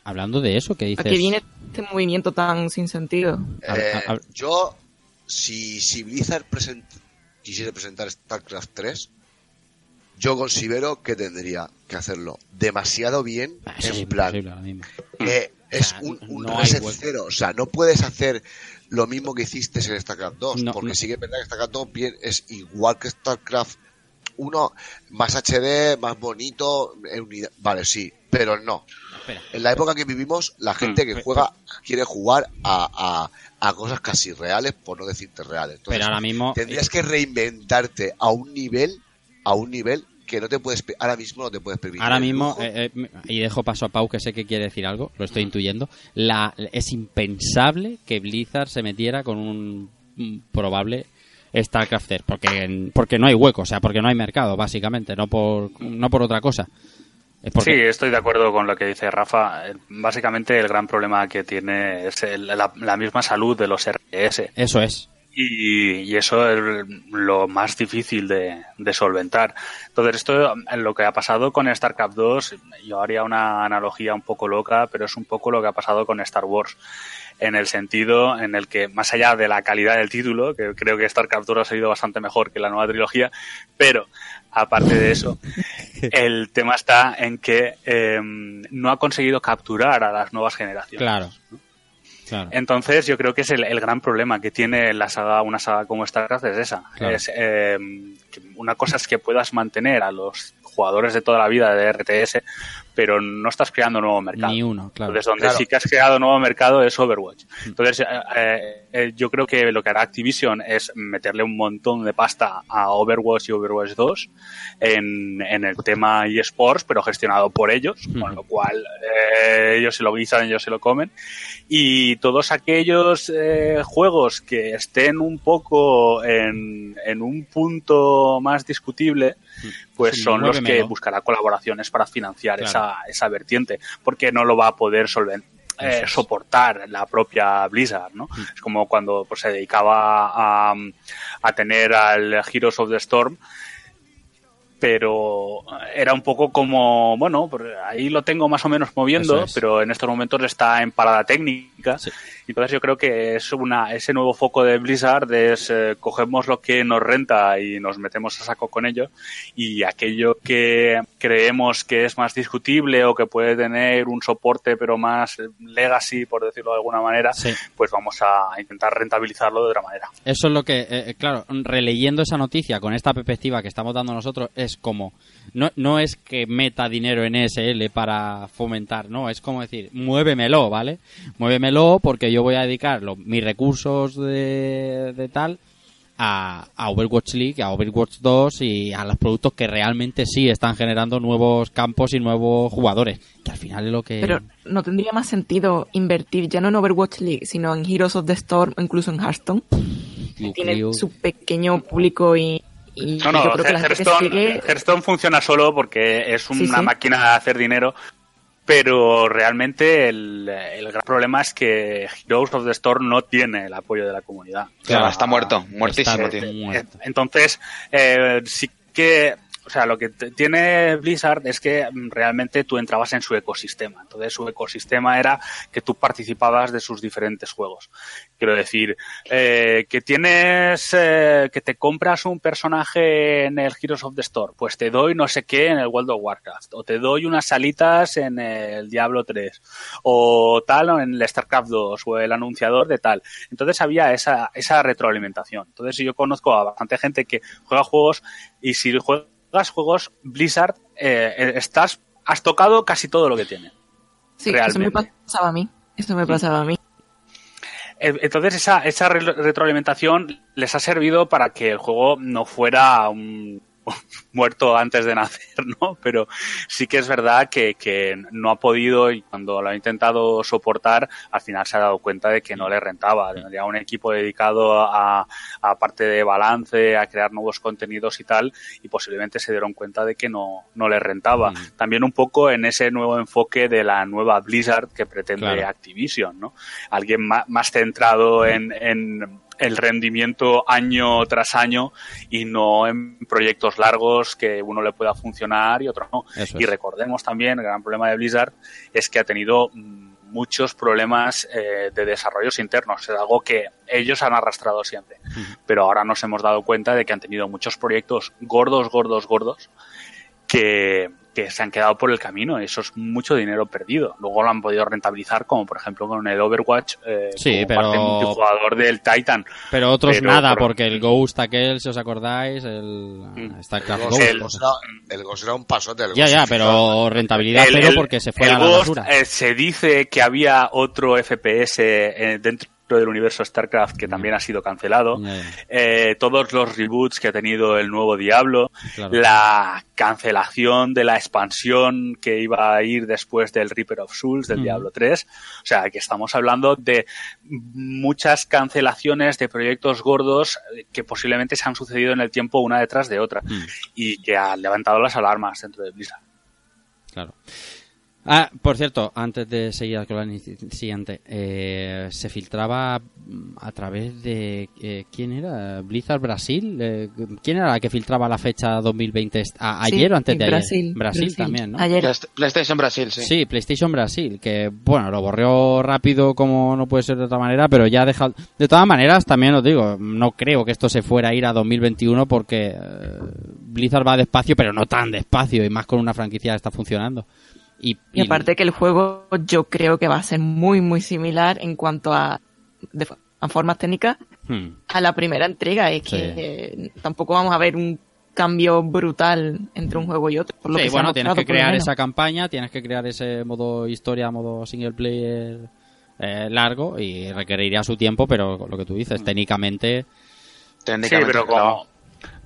hablando de eso, ¿qué dices? a que viene este movimiento tan sin sentido. Eh, yo, si, si Blizzard present- quisiera presentar StarCraft 3, yo considero que tendría que hacerlo demasiado bien. es en plan, mismo. eh, O es sea, un, un no reset cero. O sea, no puedes hacer lo mismo que hiciste en StarCraft 2. No, porque no. sí que es verdad que StarCraft 2 bien, es igual que StarCraft 1, más HD, más bonito. en unidad- Vale, sí, pero no. En la época que vivimos, la gente que juega quiere jugar a, a, a cosas casi reales, por no decirte reales. Entonces, Pero ahora mismo- tendrías que reinventarte a un nivel, a un nivel que no te puedes, ahora mismo no te puedes permitir. Ahora mismo, eh, eh, y dejo paso a Pau, que sé que quiere decir algo, lo estoy intuyendo, la, es impensable que Blizzard se metiera con un, probable StarCraft 3, porque, porque no hay hueco, o sea, porque no hay mercado, básicamente, no por, no por otra cosa. Es porque, Sí, estoy de acuerdo con lo que dice Rafa. Eh, Básicamente el gran problema que tiene es el- la, la misma salud de los RTS. Eso es. Y, y eso es lo más difícil de, de solventar. Entonces, esto lo que ha pasado con StarCraft 2, yo haría una analogía un poco loca, pero es un poco lo que ha pasado con Star Wars. En el sentido en el que, más allá de la calidad del título, que creo que StarCraft 2 ha salido bastante mejor que la nueva trilogía, pero aparte de eso, *laughs* el tema está en que eh, no ha conseguido capturar a las nuevas generaciones. Claro. Claro. Entonces, yo creo que es el, el gran problema que tiene la saga, una saga como StarCraft es esa. Claro. Es, eh, una cosa es que puedas mantener a los jugadores de toda la vida de RTS, pero no estás creando nuevo mercado. Ni uno, claro. Entonces, donde Claro. sí que has creado nuevo mercado es Overwatch. Entonces, eh, eh, eh, yo creo que lo que hará Activision es meterle un montón de pasta a Overwatch y Overwatch 2 en, en el tema eSports, pero gestionado por ellos, con lo cual eh, ellos se lo guisan, ellos se lo comen. Y todos aquellos eh, juegos que estén un poco en, en un punto más discutible, pues son los que buscará colaboraciones para financiar Claro. esa, esa vertiente, porque no lo va a poder solventar. Es. soportar la propia Blizzard, ¿no? Es como cuando pues, se dedicaba a, a tener al Heroes of the Storm, pero era un poco como, bueno, ahí lo tengo más o menos moviendo, es. pero en estos momentos está en parada técnica. Sí. Entonces yo creo que es una ese nuevo foco de Blizzard es eh, cogemos lo que nos renta y nos metemos a saco con ello y aquello que creemos que es más discutible o que puede tener un soporte pero más eh, legacy por decirlo de alguna manera, Sí. pues vamos a intentar rentabilizarlo de otra manera. Eso es lo que, eh, eh, claro, releyendo esa noticia con esta perspectiva que estamos dando nosotros, es como, no, no es que meta dinero en SL para fomentar, no, es como decir, muévemelo, ¿vale? Muévemelo porque yo voy a dedicar los- mis recursos de, de tal a, a Overwatch League, a Overwatch 2 y a los productos que realmente sí están generando nuevos campos y nuevos jugadores, que al final es lo que... Pero no tendría más sentido invertir ya no en Overwatch League, sino en Heroes of the Storm o incluso en Hearthstone. Tiene su pequeño público y, y No, no, yo creo que la gente que Hearthstone, sigue... Hearthstone funciona solo porque es una Sí, sí. máquina de hacer dinero, pero realmente el, el gran problema es que Heroes of the Storm no tiene el apoyo de la comunidad. Claro, está muerto, muertísimo, Está tío. muerto. Entonces, eh, sí que, o sea, lo que tiene Blizzard es que mm, realmente tú entrabas en su ecosistema. Entonces, su ecosistema era que tú participabas de sus diferentes juegos. Quiero decir, eh, que tienes, eh, que te compras un personaje en el Heroes of the Storm, pues te doy no sé qué en el World of Warcraft, o te doy unas salitas en el Diablo 3, o tal, o en el StarCraft 2, o el anunciador de tal. Entonces había esa, esa retroalimentación. Entonces yo conozco a bastante gente que juega juegos y si juegas juegos Blizzard, eh, estás, has tocado casi todo lo que tiene. Sí, eso me realmente. pasaba a mí. Eso me pasaba a mí. Eh, Entonces esa, esa re- retroalimentación les ha servido para que el juego no fuera un *laughs* muerto antes de nacer, ¿no? Pero sí que es verdad que, que no ha podido y cuando lo ha intentado soportar, al final se ha dado cuenta de que no le rentaba. Tendría un equipo dedicado a, a parte de balance, a crear nuevos contenidos y tal, y posiblemente se dieron cuenta de que no, no le rentaba. También un poco en ese nuevo enfoque de la nueva Blizzard que pretende Claro. Activision, ¿no? Alguien ma- más, centrado en, en el rendimiento año tras año y no en proyectos largos que uno le pueda funcionar y otro no. Y recordemos también, el gran problema de Blizzard es que ha tenido mm, muchos problemas eh, de desarrollos internos. Es algo que ellos han arrastrado siempre. Pero ahora nos hemos dado cuenta de que han tenido muchos proyectos gordos, gordos, gordos que, que se han quedado por el camino. Eso es mucho dinero perdido. Luego lo han podido rentabilizar, como por ejemplo con el Overwatch, eh, Sí, como pero- parte multijugador del Titan. Pero otros Pero nada, por- porque el Ghost aquel, si os acordáis, el Mm. StarCraft El Ghost. Ghost, El- Ghost era, el Ghost era un pasote. el Ya, Ghost ya, era- pero rentabilidad El- cero el- porque se fue el a la Ghost, basura. eh, se dice que había otro FPS eh, dentro del universo StarCraft que también ha sido cancelado. Eh, todos los reboots que ha tenido el nuevo Diablo, claro. la cancelación de la expansión que iba a ir después del Reaper of Souls del. Diablo 3. O sea, que estamos hablando de muchas cancelaciones de proyectos gordos eh, que posiblemente se han sucedido en el tiempo una detrás de otra y que han levantado las alarmas dentro de Blizzard. claro. Ah, por cierto, antes de seguir con la siguiente, eh, se filtraba mm, a través de... eh, ¿Quién era? ¿Blizzard Brasil? Eh, ¿Quién era la que filtraba la fecha 2020? est- a- Sí, ¿Ayer o antes de ayer? Brasil, Brasil, también, ¿no? Ayer. Playst- PlayStation Brasil, sí. Sí, PlayStation Brasil, que bueno, lo borrió rápido como no puede ser de otra manera, pero ya ha dejado... De todas maneras, también os digo, no creo que esto se fuera a ir a 2021 porque eh, Blizzard va despacio, pero no tan despacio, y más con una franquicia que está funcionando. Y, Y aparte que el juego yo creo que va a ser muy, muy similar en cuanto a, de a formas técnicas Hmm, a la primera entrega. Es que eh, tampoco vamos a ver un cambio brutal entre un juego y otro. Por lo Sí, que se ha bueno, tienes que crear esa campaña, tienes que crear ese modo historia, modo single player eh, largo y requeriría su tiempo, pero lo que tú dices, técnicamente Sí, pero como,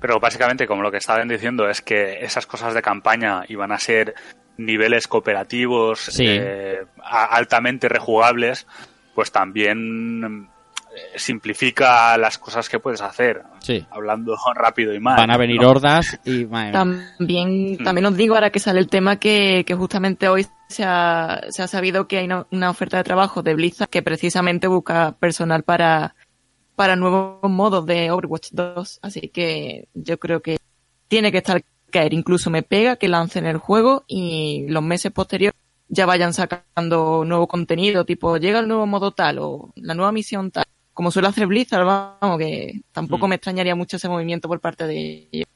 pero básicamente como lo que estaban diciendo es que esas cosas de campaña iban a ser niveles cooperativos Sí. eh, altamente rejugables, pues también eh, simplifica las cosas que puedes hacer. Sí. Hablando *laughs* rápido y mal. van a venir ¿no? hordas y... madre mía. También, también os digo ahora que sale el tema que, que justamente hoy se ha, se ha sabido que hay una, una oferta de trabajo de Blizzard que precisamente busca personal para, para nuevos modos de Overwatch 2. Así que yo creo que tiene que estar caer. Incluso me pega que lancen el juego y los meses posteriores ya vayan sacando nuevo contenido, tipo llega el nuevo modo tal o la nueva misión tal. Como suele hacer Blizzard, vamos, que tampoco Mm. me extrañaría mucho ese movimiento por parte de ellos.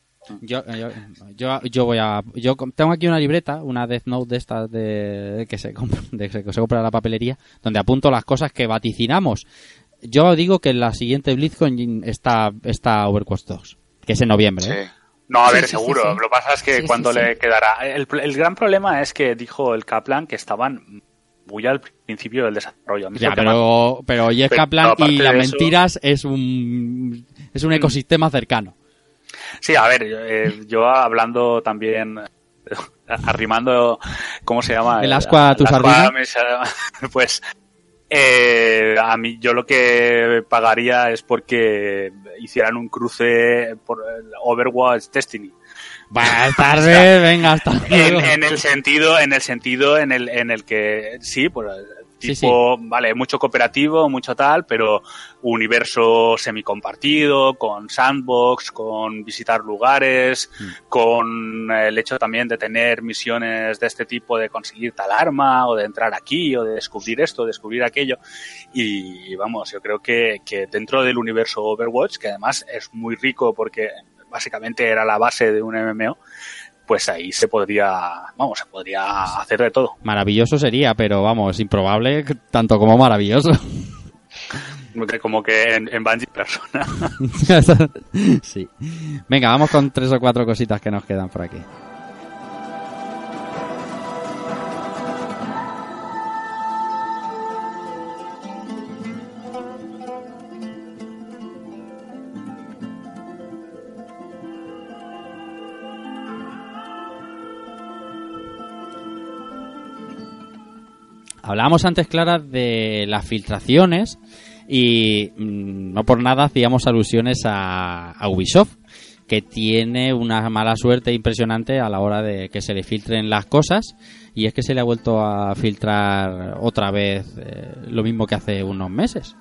Yo, yo, yo, yo voy a. Yo tengo aquí una libreta, una Death Note de estas de, que, se compra, de que se compra en la papelería, donde apunto las cosas que vaticinamos. Yo digo que en la siguiente BlizzCon está, está Overwatch 2, que es en noviembre. ¿eh? No, a ver, sí, seguro. sí. Lo que pasa es que cuando le quedará. El, el gran problema es que dijo el Kaplan que estaban muy al principio del desarrollo. Ya, pero, pero Jeff Pero Kaplan y las eso- mentiras es un, es un Mm. ecosistema cercano. Sí, a ver, yo, eh, yo hablando también, *laughs* arrimando, ¿cómo se llama? El ascua a tu sardina. *laughs* pues eh, a mí yo lo que pagaría es porque hicieran un cruce por Overwatch Destiny. Buenas *laughs* tardes, venga, hasta En, luego. en el sentido, en el sentido en el, en el que sí, pues Sí, tipo, vale, mucho cooperativo, mucho tal, pero universo semicompartido, con sandbox, con visitar lugares, Mm. con el hecho también de tener misiones de este tipo, de conseguir tal arma, o de entrar aquí, o de descubrir esto, descubrir aquello. Y vamos, yo creo que, que dentro del universo Overwatch, que además es muy rico porque básicamente era la base de un MMO, pues ahí se podría, vamos, se podría hacer de todo. Maravilloso sería, pero vamos, improbable tanto como maravilloso. Como que en, en Bungie persona. *laughs* sí. Venga, vamos con tres o cuatro cositas que nos quedan por aquí. Hablábamos antes, Clara, de las filtraciones y mm, no por nada hacíamos alusiones a, a Ubisoft, que tiene una mala suerte impresionante a la hora de que se le filtren las cosas y es que se le ha vuelto a filtrar otra vez eh, lo mismo que hace unos meses.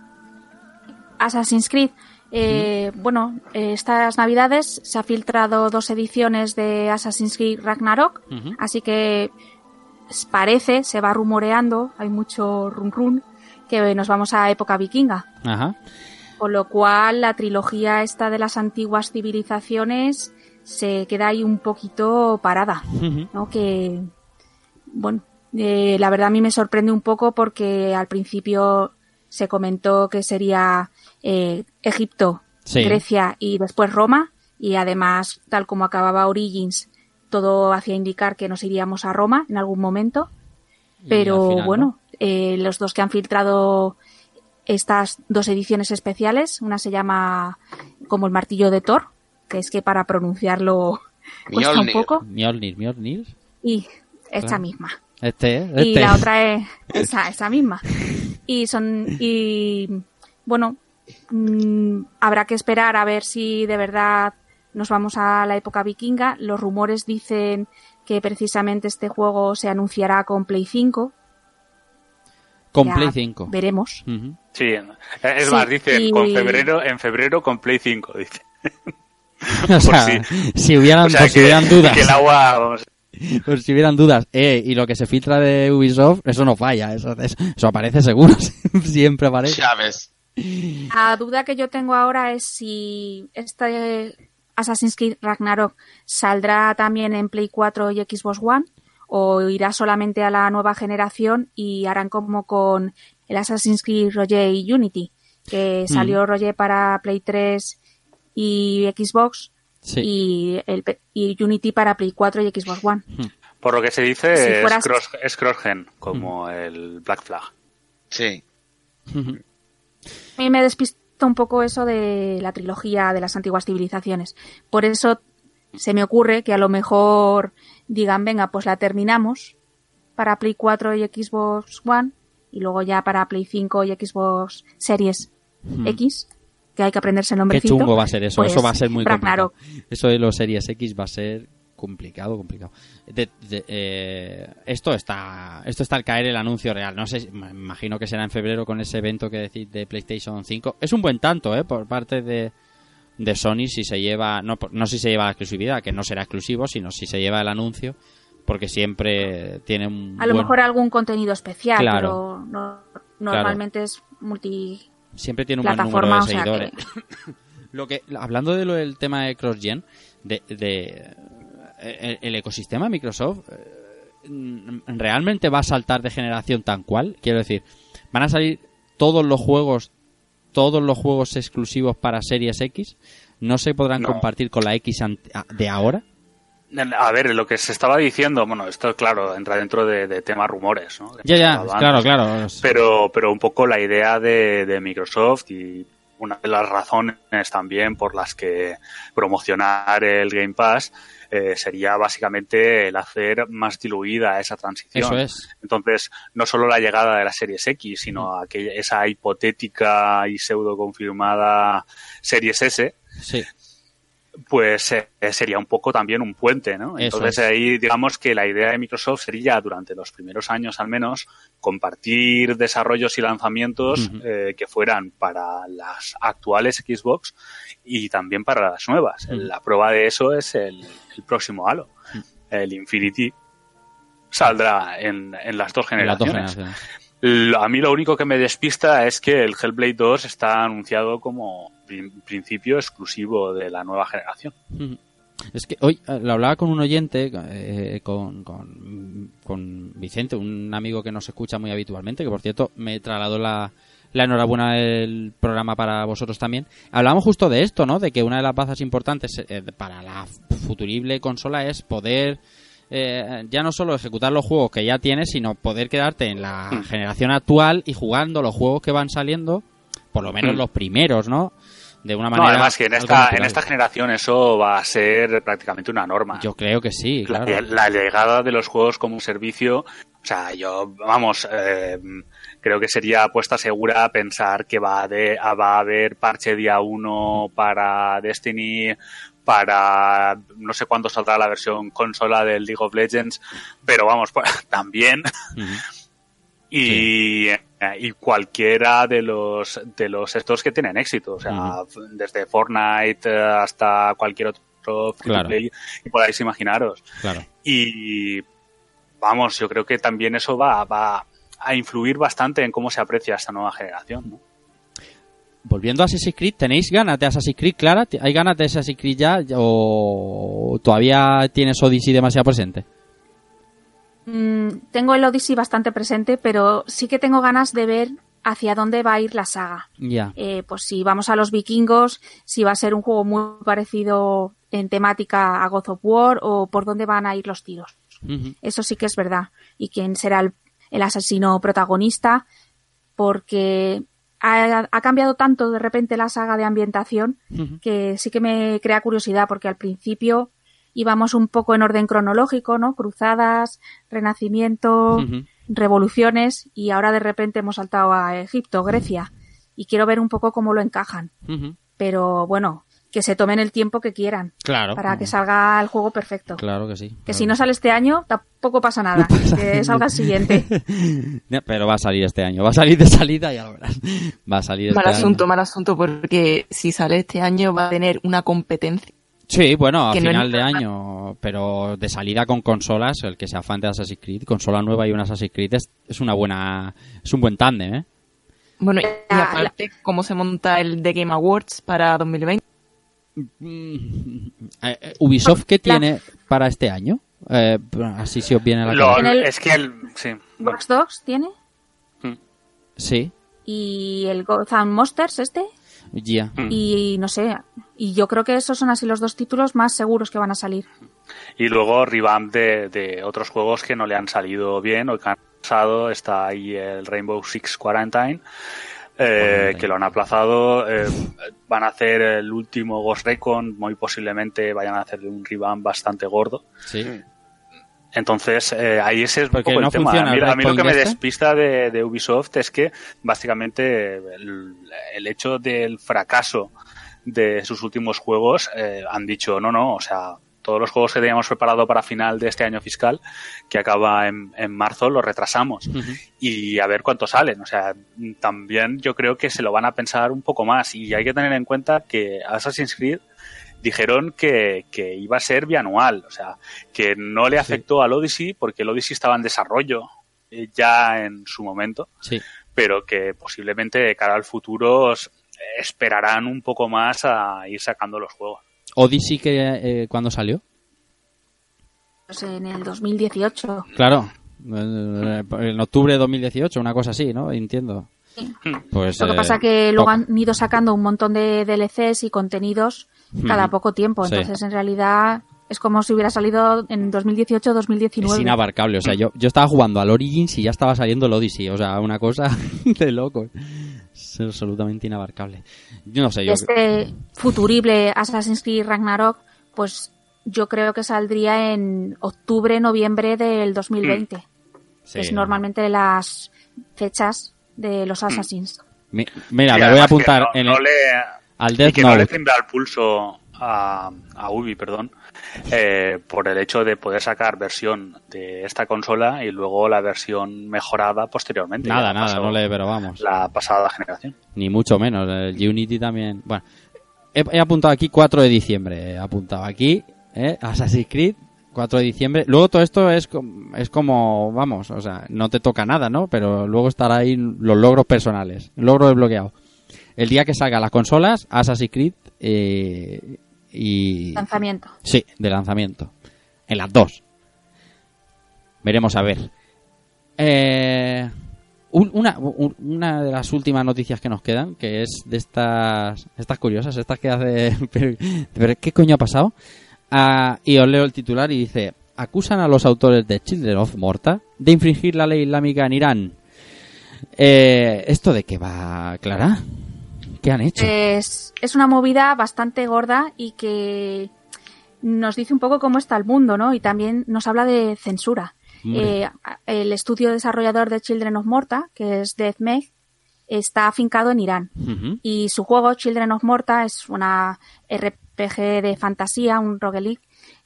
Assassin's Creed. Eh, Bueno, eh, estas navidades se ha filtrado dos ediciones de Assassin's Creed Ragnarok, así que parece, se va rumoreando, hay mucho run run, que nos vamos a época vikinga. Ajá. Con lo cual la trilogía esta de las antiguas civilizaciones se queda ahí un poquito parada. ¿no? Que, bueno, eh, la verdad a mí me sorprende un poco porque al principio se comentó que sería eh, Egipto, Sí. Grecia y después Roma y además, tal como acababa Origins, todo hacía indicar que nos iríamos a Roma en algún momento. Pero final, bueno, eh, los dos que han filtrado estas dos ediciones especiales, una se llama como el martillo de Thor, que es que para pronunciarlo *laughs* cuesta un poco. Mjolnir, Mjolnir. y esta Ah. misma. Este. Y este. la otra es esa, esa misma. Y son, y bueno, mm, habrá que esperar a ver si de verdad nos vamos a la época vikinga. Los rumores dicen que precisamente este juego se anunciará con Play 5. Con Ya Play 5. Veremos. Sí, es Sí, más, dicen y- con febrero, en febrero con Play 5, dice. *laughs* o sea, sí. si hubieran, O sea, por si que- hubieran dudas. que el agua, vamos, *laughs* Por si hubieran dudas, eh, y lo que se filtra de Ubisoft, eso no falla, eso, eso, eso aparece seguro, *laughs* siempre aparece. Ya ves. La duda que yo tengo ahora es si este Assassin's Creed Ragnarok saldrá también en Play 4 y Xbox One o irá solamente a la nueva generación y harán como con el Assassin's Creed Roger y Unity, que salió Roger para Play 3 y Xbox, Sí. y, el, P- y Unity para Play 4 y Xbox One. Por lo que se dice, Si es, fueras- cross, es cross-gen, como el Black Flag. Sí. *laughs* A mí me un poco eso de la trilogía de las antiguas civilizaciones. Por eso se me ocurre que a lo mejor digan, venga, pues la terminamos para Play 4 y Xbox One y luego ya para Play 5 y Xbox Series X, que hay que aprenderse el Qué nombrecito. chungo va a ser eso. pues, eso va a ser muy complicado. Eso de los Series X va a ser complicado, complicado. De- de- eh, esto está esto está al caer el anuncio real. No sé, me imagino que será en febrero con ese evento que decís de PlayStation 5. Es un buen tanto, ¿eh? Por parte de, de Sony si se lleva, no, no si se lleva la exclusividad, que no será exclusivo, sino si se lleva el anuncio, porque siempre tiene un A lo buen- mejor algún contenido especial, Claro. pero no- normalmente es multi siempre tiene un buen número de o sea seguidores. que *coughs* Lo que, hablando de lo del tema de cross-gen, de, de- el, el ecosistema Microsoft, eh, ¿realmente va a saltar de generación tan cual? Quiero decir, ¿van a salir todos los juegos, todos los juegos exclusivos para Series X? ¿No se podrán No. compartir con la X de ahora? A ver, lo que se estaba diciendo, bueno, esto claro, entra dentro de, de temas rumores, Ya, ya, claro, claro. Pero, pero un poco la idea de, de Microsoft y una de las razones también por las que promocionar el Game Pass eh, sería básicamente el hacer más diluida esa transición. Eso es. Entonces, no solo la llegada de la Series X, sino aquella, esa hipotética y pseudo confirmada Series S, Sí. Pues eh, sería un poco también un puente, ¿no? Eso Entonces es. ahí digamos que la idea de Microsoft sería durante los primeros años al menos compartir desarrollos y lanzamientos eh, que fueran para las actuales Xbox y también para las nuevas. La prueba de eso es el, el próximo Halo. El Infinity saldrá en, en las dos En las dos generaciones. A mí lo único que me despista es que el Hellblade 2 está anunciado como prin- principio exclusivo de la nueva generación. Es que hoy eh, lo hablaba con un oyente, eh, con, con, Vicente, un amigo que nos escucha muy habitualmente, que por cierto me trasladó la, la enhorabuena del programa para vosotros también. Hablamos justo de esto, ¿no? De que una de las bazas importantes eh, para la futurible consola es poder eh, ya no solo ejecutar los juegos que ya tienes, sino poder quedarte en la Hmm. generación actual y jugando los juegos que van saliendo, por lo menos Hmm. los primeros, ¿no? De una No, manera. además que en esta, en esta generación eso va a ser prácticamente una norma. Yo creo que sí, la, claro. la llegada de los juegos como servicio, o sea, yo, vamos, eh, creo que sería apuesta segura pensar que va, a de, va a haber parche día 1 para Destiny, para no sé cuándo saldrá la versión consola del League of Legends, pero vamos, pues, *laughs* también y, eh, y cualquiera de los de los estos que tienen éxito, o sea, desde Fortnite eh, hasta cualquier otro free Claro. play que podáis imaginaros. Claro. Y vamos, yo creo que también eso va, va a influir bastante en cómo se aprecia esta nueva generación. ¿no? Volviendo a Assassin's Creed, ¿tenéis ganas de Assassin's Creed, Clara? ¿Hay ganas de Assassin's Creed ya o todavía tienes Odyssey demasiado presente? Mm, tengo el Odyssey bastante presente, pero sí que tengo ganas de ver hacia dónde va a ir la saga. Ya. Eh, pues si vamos a los vikingos, si va a ser un juego muy parecido en temática a God of War o por dónde van a ir los tiros. Eso sí que es verdad. Y quién será el, el asesino protagonista, porque ha, ha cambiado tanto de repente la saga de ambientación que sí que me crea curiosidad, porque al principio íbamos un poco en orden cronológico, ¿no? Cruzadas, renacimiento, revoluciones, y ahora de repente hemos saltado a Egipto, Grecia, y quiero ver un poco cómo lo encajan. Pero bueno, que se tomen el tiempo que quieran Claro. para que salga el juego perfecto. Claro que sí. Que si no sale este año, tampoco pasa nada. que salga el siguiente. *laughs* Pero va a salir este año. Va a salir de salida, ya lo verás. Va a salir este Mal año. asunto, mal asunto, porque si sale este año va a tener una competencia. Sí, bueno, a final de año, pero de salida con consolas, el que sea fan de Assassin's Creed, consola nueva y un Assassin's Creed es, es una buena, es un buen tándem, ¿eh? Bueno, y aparte, cómo se monta el The Game Awards para 2020. Mm, eh, eh, Ubisoft, ¿qué La- tiene para este año? Eh, así si os viene a la Lo- cabeza. En el- Es que el, sí, bueno, Watch Dogs tiene. Sí, Y el Gotham Monsters este. ya. Mm. Y no sé, Y yo creo que esos son así los dos títulos más seguros que van a salir. Y luego revamp de, de otros juegos que no le han salido bien o que han pasado. Está ahí el Rainbow Six Quarantine, eh, que lo han aplazado. eh, van a hacer el último Ghost Recon, muy posiblemente vayan a hacer un revamp bastante gordo. Sí. Entonces, eh, ahí ese es un poco no el tema. A mí, el a mí lo que me este. despista de, de Ubisoft es que básicamente el, el hecho del fracaso de sus últimos juegos eh, han dicho, no, no, o sea, todos los juegos que teníamos preparado para final de este año fiscal, que acaba en, en marzo, los retrasamos. Y a ver cuánto salen. O sea, también yo creo que se lo van a pensar un poco más. Y hay que tener en cuenta que Assassin's Creed dijeron que, que iba a ser bianual, o sea, que no le afectó al Odyssey porque el Odyssey estaba en desarrollo eh, ya en su momento, Sí. pero que posiblemente de cara al futuro esperarán un poco más a ir sacando los juegos. Odyssey, que, eh, ¿cuándo salió? Pues en el 2018. Claro. En octubre de 2018, una cosa así, ¿no? Entiendo. Pues, Lo que eh, pasa que luego poco. han ido sacando un montón de DLCs y contenidos cada poco tiempo. Sí. Entonces, en realidad, es como si hubiera salido en 2018 o 2019. Es inabarcable. O sea, yo, yo estaba jugando al Origins y ya estaba saliendo el Odyssey. O sea, una cosa *laughs* de loco. Es absolutamente inabarcable. Yo no sé, yo... Este futurible Assassin's Creed Ragnarok, pues yo creo que saldría en octubre, noviembre del 2020. Sí, que es no. normalmente las fechas de los Assassins. Mi- Mira, Y me voy a apuntar no- en no el- le- al y Death que no le Note. tiembla el pulso a, a Ubi, perdón, eh, por el hecho de poder sacar versión de esta consola y luego la versión mejorada posteriormente. Nada, nada, no le... Pero vamos. La pasada generación. Ni mucho menos. El Unity también. Bueno, he, he apuntado aquí 4 de diciembre. He apuntado aquí, ¿eh? Assassin's Creed, 4 de diciembre. Luego todo esto es, es como, vamos, o sea, no te toca nada, ¿no? Pero luego estará ahí los logros personales. Logro desbloqueado. El día que salgan las consolas, Assassin's Creed eh, y... Lanzamiento. Sí, de lanzamiento. En las dos. Veremos a ver. Eh, un- una, un- una de las últimas noticias que nos quedan, que es de estas, estas curiosas, estas que hace... *laughs* Pero, pero ¿qué coño ha pasado? Ah, y os leo el titular y dice, acusan a los autores de Children of Morta de infringir la ley islámica en Irán. Eh, ¿Esto de qué va, Clara? ¿Qué han hecho? Es, es una movida bastante gorda y que nos dice un poco cómo está el mundo, ¿no? Y también nos habla de censura. Eh, el estudio desarrollador de Children of Morta, que es DeathMeg, está afincado en Irán. Y su juego, Children of Morta, es una RPG de fantasía, un roguelike,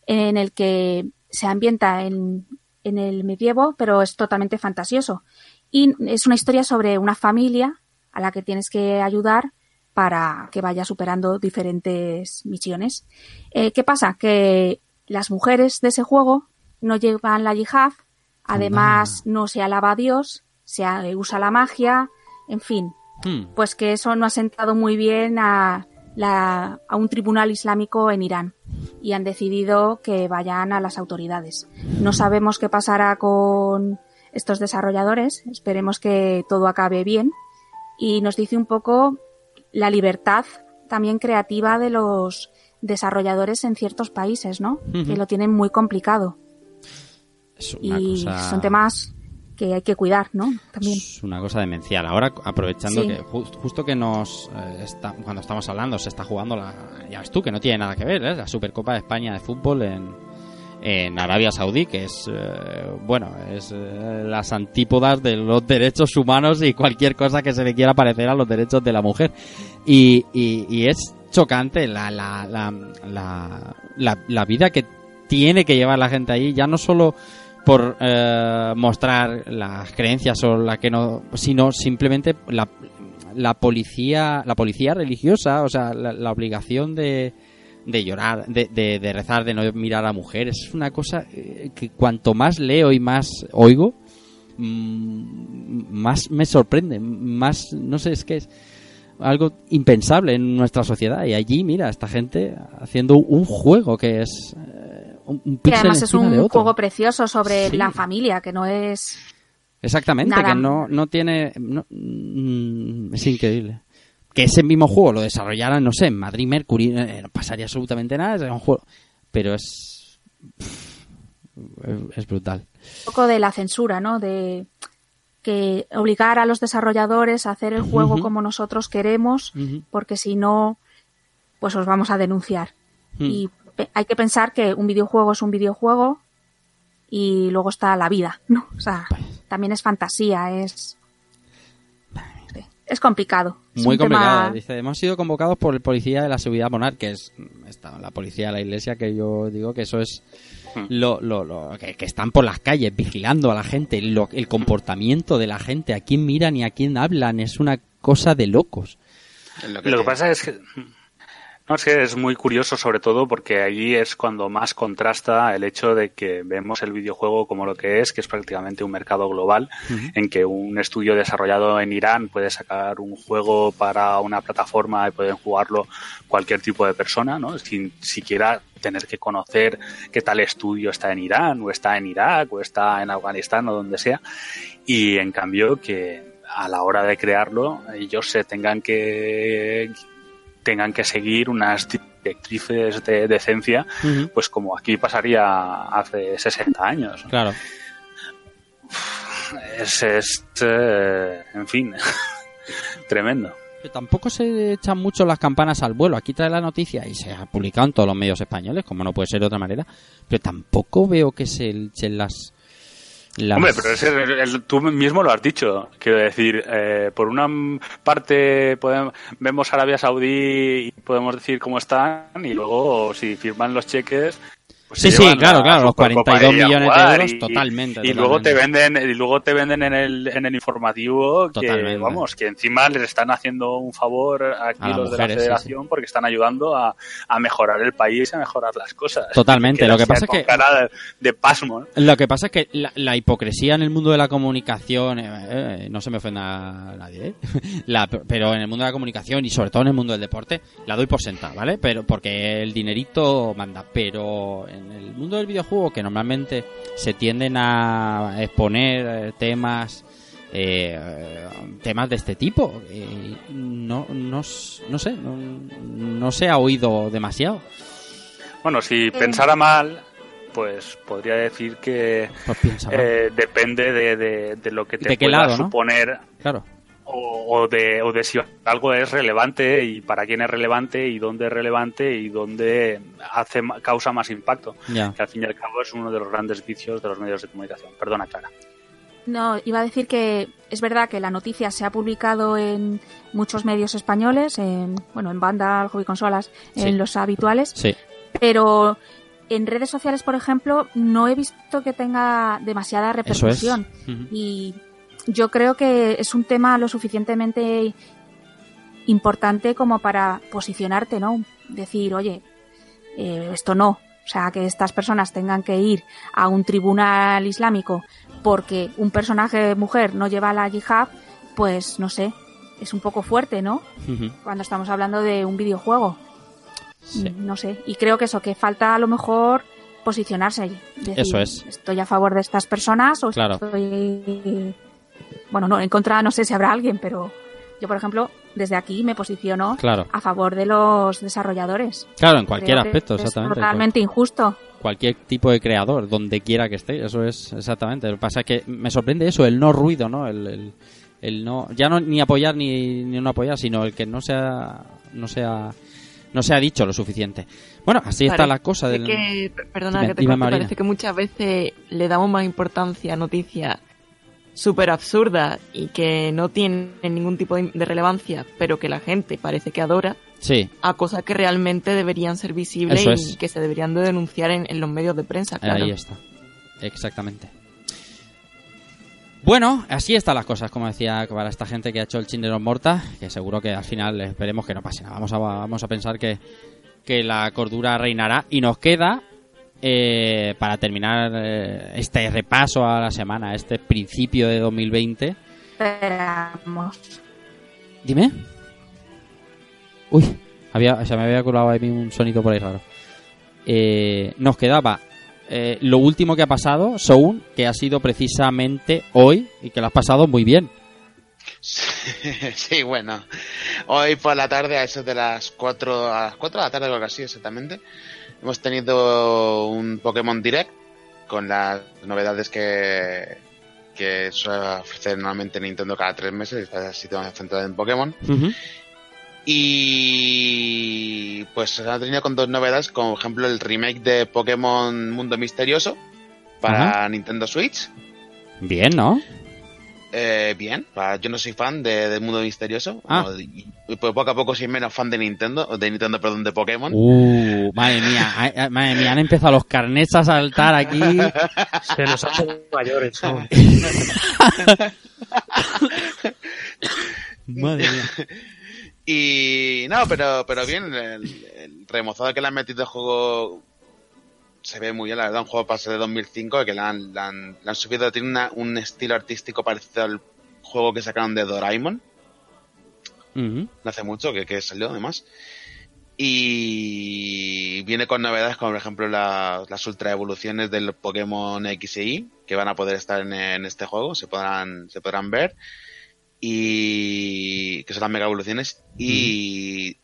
en el que se ambienta en, en el medievo, pero es totalmente fantasioso. Y es una historia sobre una familia a la que tienes que ayudar para que vaya superando diferentes misiones. Eh, ¿Qué pasa? Que las mujeres de ese juego no llevan la yihad, además no se alaba a Dios, se usa la magia, en fin, Hmm. pues que eso no ha sentado muy bien a, la- a un tribunal islámico en Irán y han decidido que vayan a las autoridades. No sabemos qué pasará con estos desarrolladores, esperemos que todo acabe bien y nos dice un poco la libertad también creativa de los desarrolladores en ciertos países, ¿no? Que lo tienen muy complicado Es una y cosa- son temas que hay que cuidar, ¿no? También. Es una cosa demencial. Ahora, aprovechando Sí. que ju- justo que nos eh, está, cuando estamos hablando se está jugando la, ya ves tú que no tiene nada que ver, ¿eh? la Supercopa de España de fútbol en, en Arabia Saudí, que es eh, bueno, es eh, las antípodas de los derechos humanos y cualquier cosa que se le quiera parecer a los derechos de la mujer. Y, y, y es chocante la, la, la, la, la, vida que tiene que llevar la gente ahí, ya no solo por eh, mostrar las creencias o la que no, sino simplemente la, policía, la policía religiosa, o sea, la obligación de, de llorar, de, de, de rezar, de no mirar a mujeres. Es una cosa eh, que cuanto más leo y más oigo, mm, más me sorprende, más, no sé, es que es algo impensable en nuestra sociedad. Y allí, mira, esta gente haciendo un juego que es eh, un, píxel además es de un otro. juego precioso sobre Sí. la familia, que no es Exactamente, Nada. que no, no tiene... no- mm, es increíble. Que ese mismo juego lo desarrollaran, no sé, en Madrid Mercury, eh, no pasaría absolutamente nada, es un juego, pero es es- brutal. Un poco de la censura, ¿no? De que obligar a los desarrolladores a hacer el juego como nosotros queremos, porque si no, pues os vamos a denunciar. Mm. Y hay que pensar que un videojuego es un videojuego y luego está la vida, ¿no? O sea, también es fantasía, es... Es complicado. Es Muy tema- complicado. Dice, hemos sido convocados por el policía de la seguridad monar, que es esta, la policía de la iglesia, que yo digo que eso es Hmm. lo, lo, lo- que, que están por las calles vigilando a la gente, lo- el comportamiento de la gente, a quién miran y a quién hablan, es una cosa de locos. Lo Lo que pasa es que no es que es muy curioso sobre todo porque allí es cuando más contrasta el hecho de que vemos el videojuego como lo que es, que es prácticamente un mercado global, en que un estudio desarrollado en Irán puede sacar un juego para una plataforma y pueden jugarlo cualquier tipo de persona, ¿no? Sin siquiera tener que conocer que tal estudio está en Irán o está en Irak o está en Afganistán o donde sea. Y en cambio que a la hora de crearlo ellos se tengan que tengan que seguir unas directrices de decencia, pues como aquí pasaría hace 60 años. Claro. Es, es, eh, en fin, *laughs* tremendo. Pero tampoco se echan mucho las campanas al vuelo. Aquí trae la noticia y se ha publicado en todos los medios españoles, como no puede ser de otra manera. Pero tampoco veo que se echen las... Hombre, pero tú mismo lo has dicho. Quiero decir, eh, por una parte podemos, vemos Arabia Saudí y podemos decir cómo están, y luego si firman los cheques. Pues Sí, sí, claro, la claro, los Supercopa 42 ahí a millones de euros, y- totalmente, Y luego te venden, y luego te venden en el, en el informativo que, Totalmente. vamos, que encima les están haciendo un favor aquí A los de la sí, federación porque están ayudando a, a mejorar el país, a mejorar las cosas. Totalmente, Y lo que pasa es que- cara de, de pasmo, ¿no? Lo que pasa es que la, la hipocresía en el mundo de la comunicación, eh, eh, no se me ofenda a nadie, ¿eh? *laughs* La- pero en el mundo de la comunicación y sobre todo en el mundo del deporte, la doy por sentada, ¿vale? Pero porque el dinerito manda. Pero en el mundo del videojuego, que normalmente se tienden a exponer eh, temas eh, eh, temas de este tipo, eh, no, no, no sé, no, no se ha oído demasiado. Bueno, si pensara mal, pues podría decir que Pues eh, depende de, de- de lo que te ¿De pueda lado, no? suponer Claro. O, o de, o de si algo es relevante y para quién es relevante y dónde es relevante y dónde hace ma- causa más impacto. Que al fin y al cabo es uno de los grandes vicios de los medios de comunicación. Perdona, Clara. No, iba a decir que es verdad que la noticia se ha publicado en muchos medios españoles, en, bueno, en banda, hobby consolas, Sí. en los habituales, Sí. pero en redes sociales, por ejemplo, no he visto que tenga demasiada Eso es. repercusión. Ujú. Y yo creo que es un tema lo suficientemente importante como para posicionarte, ¿no? Decir, oye, eh, esto no. O sea, que estas personas tengan que ir a un tribunal islámico porque un personaje mujer no lleva la yihad, pues no sé, es un poco fuerte, ¿no? Cuando estamos hablando de un videojuego. Sí. No sé. Y creo que eso, que falta a lo mejor posicionarse. Decir, Eso es. Estoy a favor de estas personas o Claro. estoy. Bueno, no, en contra no sé si habrá alguien, pero yo, por ejemplo, desde aquí me posiciono Claro. a favor de los desarrolladores. Claro, en cualquier Creo que aspecto, es exactamente. totalmente injusto. Cualquier tipo de creador, donde quiera que esté, eso es exactamente. Lo que pasa es que me sorprende eso, el no ruido, ¿no? El, el, el no, ya no ni apoyar ni, ni no apoyar, sino el que no sea, no sea, no se ha dicho lo suficiente. Bueno, así está la cosa del. que, perdona Dime, que te corte, parece que muchas veces le damos más importancia a noticias súper absurdas y que no tienen ningún tipo de de relevancia, pero que la gente parece que adora, Sí, a cosas que realmente deberían ser visibles Eso y es. que se deberían de denunciar en, en los medios de prensa, claro. ahí está. Exactamente. Bueno, así están las cosas, como decía, para esta gente que ha hecho el Chindero Morta, que seguro que al final esperemos que no pase nada. Vamos a, vamos a pensar que, que la cordura reinará. Y nos queda, eh, para terminar eh, este repaso a la semana, este principio de 2020. Esperamos. Dime. Uy, había, se me había colado ahí un sonido por ahí raro. Eh, nos quedaba eh, lo último que ha pasado, Soun, que ha sido precisamente hoy y que lo has pasado muy bien. *laughs* Sí, bueno. Hoy por la tarde, a eso de las 4, a las 4 de la tarde, algo así exactamente, hemos tenido un Pokémon Direct con las novedades que, que suele ofrecer normalmente Nintendo cada tres meses, esta ha sido centrada en Pokémon. Y pues se ha tenido con dos novedades, como por ejemplo el remake de Pokémon Mundo Misterioso para Nintendo Switch. Bien, ¿no? Eh, bien, yo no soy fan de, de Mundo Misterioso. Ah. no, pues poco a poco soy menos fan de Nintendo, de Nintendo, perdón, de Pokémon. Uh, madre mía, *laughs* madre mía, han empezado los carnets a saltar aquí. *laughs* Se nos hacen mayores. ¿no? *laughs* Madre mía. Y no, pero, pero bien, el, el remozado que le han metido al juego se ve muy bien, la verdad, un juego pase de 2005 que le han, le han, le han subido, tiene una- un estilo artístico parecido al juego que sacaron de Doraemon, no hace mucho que, que salió además. Y viene con novedades como por ejemplo la- las ultra evoluciones del Pokémon X y Y que van a poder estar en, en este juego, se podrán, se podrán ver. Y que son las mega evoluciones. Y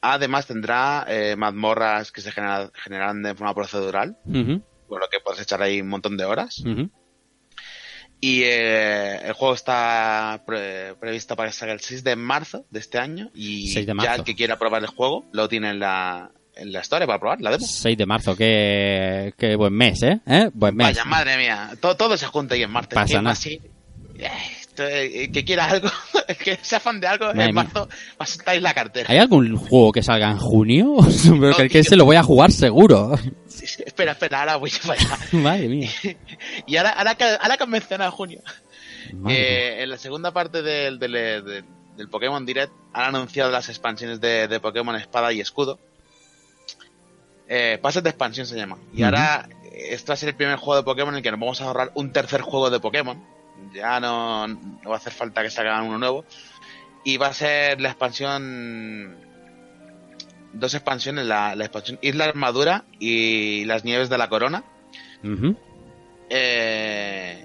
además tendrá eh, mazmorras que se genera- generarán de forma procedural, Ujú. por lo que puedes echar ahí un montón de horas. Y eh, el juego está pre- previsto para salga el 6 de marzo de este año. Y 6 de ya el que quiera probar el juego lo tiene en la, en la historia para probar la demo. 6 de marzo, qué, qué buen mes, ¿eh? ¿Eh? Buen mes. Vaya, madre mía, todo, todo se junta ahí en marzo. Pasa ¿Qué nada. más Eh, eh, que quiera algo, *laughs* que sea fan de algo, en mía. marzo va a la cartera. ¿Hay algún juego que salga en junio? *laughs* Pero que, No, que yo- se lo voy a jugar seguro. Sí, sí, espera, espera, ahora voy para allá. *laughs* Madre mía. Y ahora, ahora, que, ahora que has mencionado junio. Eh, en la segunda parte del, del, del- del Pokémon Direct han anunciado las expansiones de, de Pokémon Espada y Escudo. Eh, pases de expansión se llama. Y ahora eh, este va a ser el primer juego de Pokémon en el que nos vamos a ahorrar un tercer juego de Pokémon. Ya no, no va a hacer falta que salgan uno nuevo. Y va a ser la expansión... Dos expansiones, la, la expansión Isla Armadura y las Nieves de la Corona. Eh,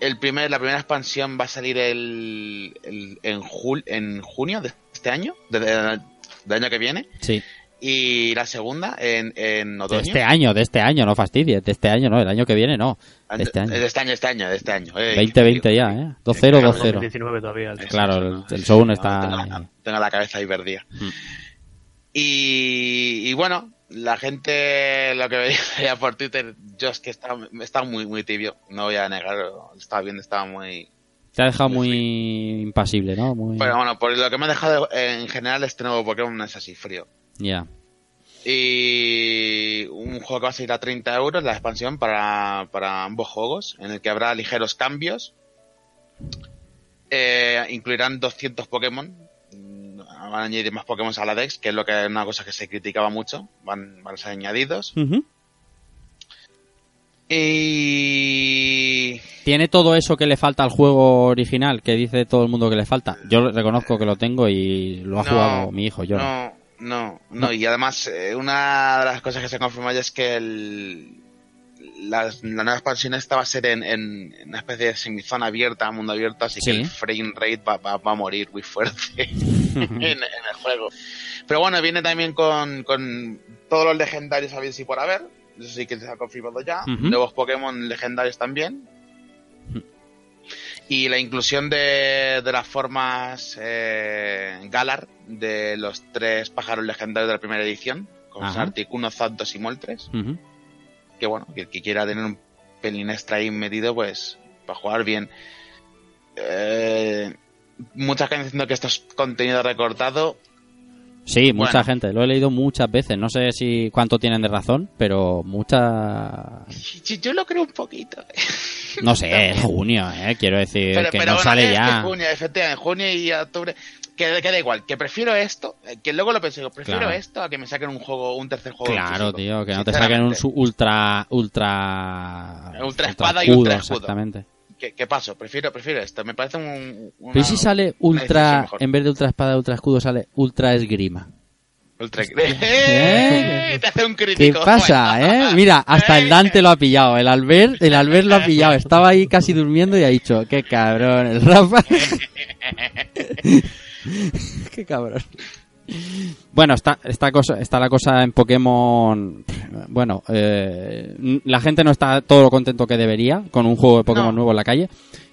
el primer, la primera expansión va a salir el, el- en, jul- en junio de este año, de- de- del año que viene, Sí. Y la segunda en, en De otoño. este año, de este año, no fastidies. De este año, no. El año que viene, no. De este año. De este año, este año, de este año. eh, 2020 ya, ¿eh? 2-0, Claro, 2-0. 2019 todavía. el- Claro, el, el No, está... tengo, la, tengo la cabeza ahí perdida. Mm. Y, y bueno, la gente, lo que veía *laughs* por Twitter, yo es que estaba, estaba muy, muy tibio, no voy a negar, estaba viendo, estaba muy, Te ha dejado muy impasible, ¿no? Muy... Pero bueno, por lo que me ha dejado en general este nuevo Pokémon es así, frío. Ya. Y un juego que va a salir a 30 euros, la expansión para, para ambos juegos, en el que habrá ligeros cambios. Eh, incluirán 200 Pokémon. Mm, Van a añadir más Pokémon a la Dex, que es lo que es una cosa que se criticaba mucho. Van, van a ser añadidos. Y... Tiene todo eso que le falta al juego original, que dice todo el mundo que le falta. Yo reconozco que lo tengo y lo ha No, jugado mi hijo, yo. no. No, no. Y además, eh, una de las cosas que se confirma ya es que el, la, la nueva expansión esta va a ser en, en una especie de semizona abierta, mundo abierto, así Sí. que el frame rate va, va- va a morir muy fuerte *laughs* en, en el juego. Pero bueno, viene también con, con todos los legendarios a ver si por haber. Eso sí que se ha confirmado ya. Nuevos Pokémon legendarios también. Y la inclusión de, de las formas eh, Galar de los tres pájaros legendarios de la primera edición, como Ajá. son Articuno, Zapdos y Moltres. Que bueno, que que quiera tener un pelín extra ahí metido, pues para jugar bien. Eh, mucha gente diciendo que esto es contenido recortado. Sí, Bueno. mucha gente. Lo he leído muchas veces. No sé si cuánto tienen de razón, pero mucha... Yo, lo creo un poquito. *laughs* No sé, es junio, ¿eh? Quiero decir Pero, que pero no bueno, sale es ya. junio, efectivamente, junio y octubre. Que, que da igual, que prefiero esto, eh, que luego lo pensé, prefiero Claro. esto a que me saquen un juego, un tercer juego. Claro, tío, que no te saquen un ultra... Ultra... Ultra espada y ultra escudo. Exactamente. ¿Qué, qué paso? Prefiero, prefiero esto. Me parece un. una- Pero ¿y si sale ultra... En vez de ultra espada, ultra escudo, sale ultra esgrima. Ultra *laughs* ¿Eh? Te hace un ¿Qué crítico. pasa, eh? *laughs* Mira, hasta el Dante lo ha pillado. El Albert, el Albert lo ha pillado. *laughs* Estaba ahí casi durmiendo y ha dicho, qué cabrón, el Rafa. qué cabrón. Bueno, está, está, cosa, está la cosa en Pokémon. Bueno, eh, la gente no está todo lo contento que debería con un juego de Pokémon No. nuevo en la calle.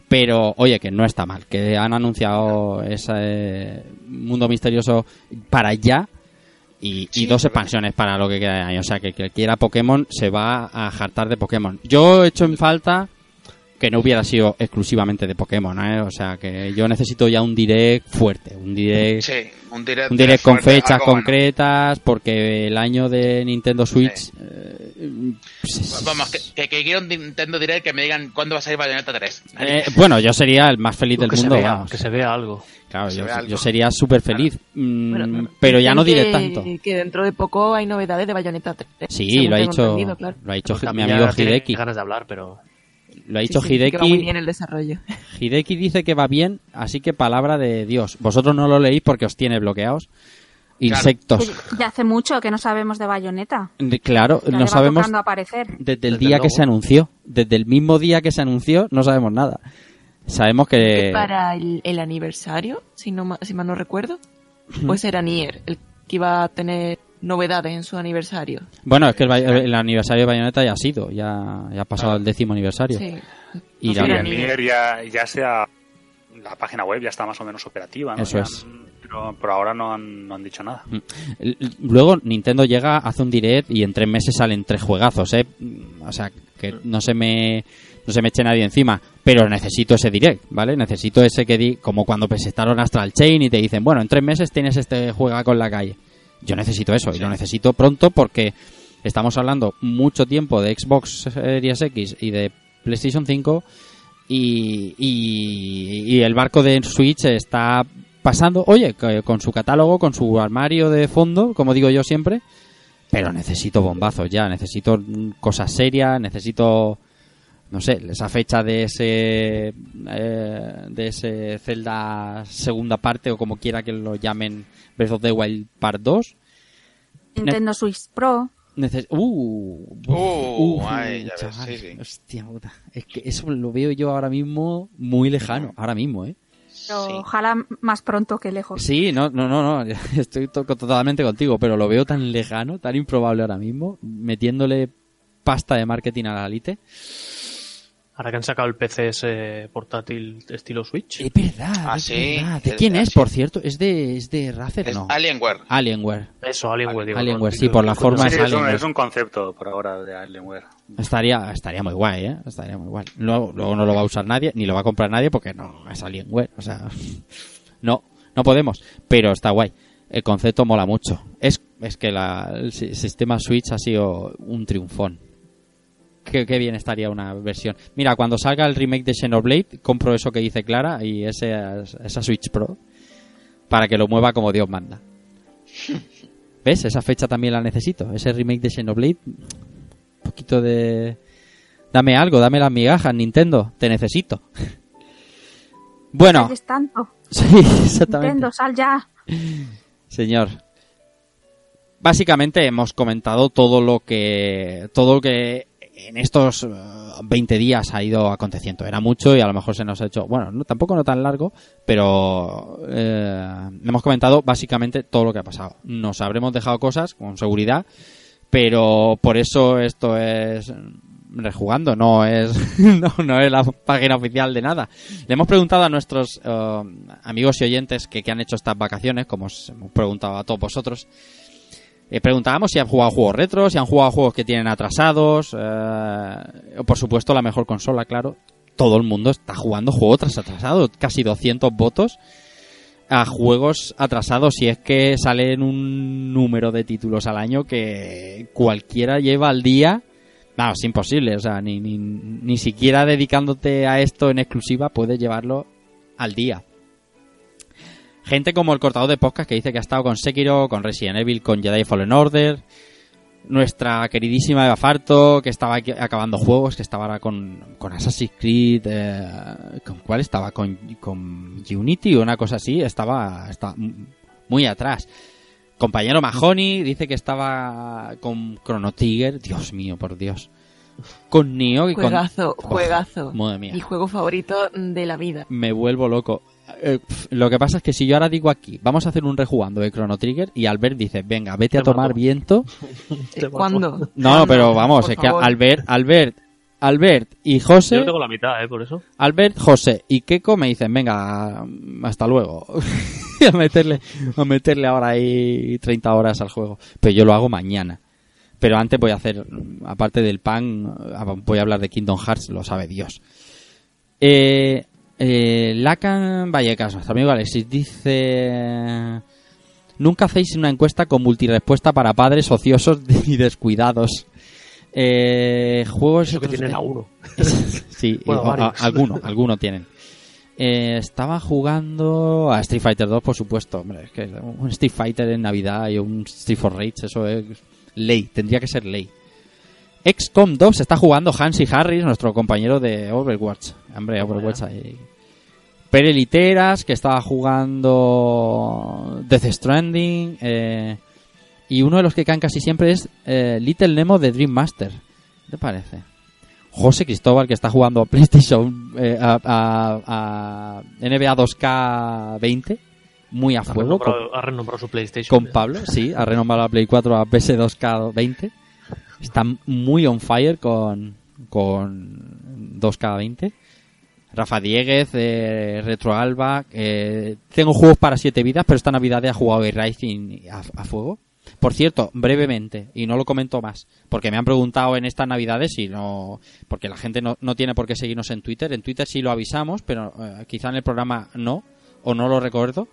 Pero, oye, que no está mal. Que han anunciado ese mundo misterioso para ya. Y, dos expansiones para lo que queda de año. O sea, que el que quiera Pokémon se va a jartar de Pokémon. Yo he hecho en falta que no hubiera sido exclusivamente de Pokémon, ¿eh? O sea, que yo necesito ya un direct fuerte. Un direct Sí, un direct, un direct con fuerte, fechas bueno. concretas porque el año de Nintendo Switch Sí. eh, pues, Vamos, que, que, que quiero un Nintendo Direct que me digan cuándo va a salir Bayonetta 3. eh, bueno yo sería el más feliz del que, se mundo vea, vamos. que se vea algo. claro se yo, vea algo. yo sería súper feliz Mm, Bueno, pero ya no diré que- tanto Que dentro de poco hay novedades de Bayonetta 3. sí lo ha dicho entendido, claro. lo ha dicho Porque mi amigo Hideki ganas de hablar, pero lo ha dicho Sí, sí, que va muy Hideki. bien el desarrollo. *laughs* Hideki dice que va bien así que palabra de Dios. Vosotros no lo leéis porque os tiene bloqueados. Insectos. Que Ya hace mucho que no sabemos de Bayonetta. De- claro Ya no sabemos aparecer. desde el Desde día que se anunció. Desde el mismo día que se anunció no sabemos nada. Sabemos que Que para el, el aniversario, si, no, ma- si mal no recuerdo, pues era Nier, el que iba a tener novedades en su aniversario. Bueno, es que el, el aniversario de Bayonetta ya ha sido, ya, ya ha pasado el décimo aniversario. Sí. Y No la- ya, ya sea la página web ya está más o menos operativa, ¿no? Eso Ya es. han- Pero por ahora no han, no han dicho nada. L- Luego Nintendo llega, hace un direct y en tres meses salen tres juegazos, ¿eh? O sea, que no se me no se me eche nadie encima, pero necesito ese direct, ¿vale? Necesito ese que di, como cuando presentaron Astral Chain y te dicen, bueno, en tres meses tienes este juega con la calle. Yo necesito eso y lo necesito pronto porque estamos hablando mucho tiempo de Xbox Series X y de PlayStation 5 y, y, y el barco de Switch está pasando, oye, con su catálogo, con su armario de fondo, como digo yo siempre, pero necesito bombazos ya, necesito cosas serias, necesito, no sé, esa fecha de ese, eh, de ese Zelda segunda parte o como quiera que lo llamen Breath of the Wild Part 2. Nintendo Switch Pro. Neces- uh, Uh, ay, ya ves, chaval, sí, sí. Hostia puta. Es que eso lo veo yo ahora mismo muy lejano, ahora mismo, ¿eh? Pero Sí. ojalá más pronto que lejos. Sí, no, no, no, no, *laughs* estoy to- totalmente contigo, pero lo veo tan lejano, tan improbable ahora mismo, metiéndole pasta de marketing a la Lite. Ahora que han sacado el PC ese portátil estilo Switch. Es verdad, Ah, es sí, verdad. ¿De es quién verdad, es, sí. por cierto? ¿Es de, es de Razer? Es No. Alienware. Alienware. Eso, Alienware, digo. Alienware, sí, por la forma Sí, es es, un, Alienware. es un concepto por ahora de Alienware. Estaría, estaría muy guay, ¿eh? Estaría muy guay. Luego, luego no lo va a usar nadie, ni lo va a comprar nadie porque no es Alienware. O sea, *laughs* no, no podemos. Pero está guay. El concepto mola mucho. Es, es que la, el si- sistema Switch ha sido un triunfón. Qué, qué bien estaría una versión. Mira, cuando salga el remake de Xenoblade, compro eso que dice Clara y ese, esa Switch Pro para que lo mueva como Dios manda. *laughs* ¿Ves? Esa fecha también la necesito. Ese remake de Xenoblade. Un poquito de... Dame algo, dame las migajas, Nintendo. Te necesito. Bueno, tanto. *laughs* sí, exactamente. Nintendo, sal ya. Señor. Básicamente hemos comentado todo lo que todo lo que en estos eh, 20 días ha ido aconteciendo. Era mucho y a lo mejor se nos ha hecho, bueno, no, tampoco no tan largo, pero eh, hemos comentado básicamente todo lo que ha pasado. Nos habremos dejado cosas con seguridad, pero por eso esto es rejugando, no es *laughs* no, no es la página oficial de nada. Le hemos preguntado a nuestros eh, amigos y oyentes que, que han hecho estas vacaciones, como os hemos preguntado a todos vosotros, eh, preguntábamos si han jugado juegos retros, si han jugado juegos que tienen atrasados, eh, por supuesto la mejor consola, claro. Todo el mundo está jugando juego tras atrasado, casi 200 votos a juegos atrasados si es que salen un número de títulos al año que cualquiera lleva al día. No, es imposible, o sea, ni, ni, ni siquiera dedicándote a esto en exclusiva puedes llevarlo al día. Gente como el cortador de podcast que dice que ha estado con Sekiro, con Resident Evil, con Jedi Fallen Order. Nuestra queridísima Eva Farto, que estaba aquí acabando juegos, que estaba ahora con, con Assassin's Creed. eh, ¿Con cuál estaba? ¿Con, con Unity o una cosa así? Estaba, estaba muy atrás. Compañero Mahoney dice que estaba con Chrono Trigger. Dios mío, por Dios. Con Nioh y con... Juegazo, juegazo. madre mía. Mi juego favorito de la vida. Me vuelvo loco. Eh, lo que pasa es que si yo ahora digo aquí, vamos a hacer un rejugando de Chrono Trigger y Albert dice, venga, vete a tomar viento. *laughs* ¿Cuándo? No, pero vamos, es que. Albert, Albert, Albert y José, Yo tengo la mitad, ¿eh? Por eso. Albert, José y Keiko me dicen, venga, hasta luego. *laughs* a meterle, a meterle ahora ahí 30 horas al juego. Pero yo lo hago mañana. Pero antes voy a hacer, aparte del pan, voy a hablar de Kingdom Hearts, lo sabe Dios. Eh, eh, Lacan Vallecas, nuestro amigo Alexis, dice... Nunca hacéis una encuesta con multirespuesta para padres ociosos *laughs* y descuidados. Eh, juegos... Eso que tienen a uno. *laughs* sí, *laughs* Bueno, o- a- varios. algunos, algunos tienen. Eh, estaba jugando a Street Fighter 2, por supuesto. Hombre, es que un Street Fighter en Navidad y un Street for Rage, eso es ley, tendría que ser ley. XCOM 2 está jugando Hansi Harris, nuestro compañero de Overwatch. Hombre, Overwatch ahí. Pere Literas, que estaba jugando Death Stranding. eh, y uno de los que caen casi siempre es eh, Little Nemo de Dream Master. ¿Qué te parece? José Cristóbal, que está jugando a PlayStation, eh, a, a- a NBA 2K20, muy a Ha fuego. con- ha renombrado su PlayStation. con Pablo, sí, ha renombrado la Play 4 a PS2K20. Está muy on fire con, con 2K20. Rafa Dieguez, eh, Retro Alba. eh, tengo juegos para 7 vidas, pero esta Navidad he jugado Rising a, a fuego. Por cierto, brevemente, y no lo comento más, porque me han preguntado en estas Navidades si no. Porque la gente no, no tiene por qué seguirnos en Twitter. En Twitter sí lo avisamos, pero eh, quizá en el programa no, o no lo recuerdo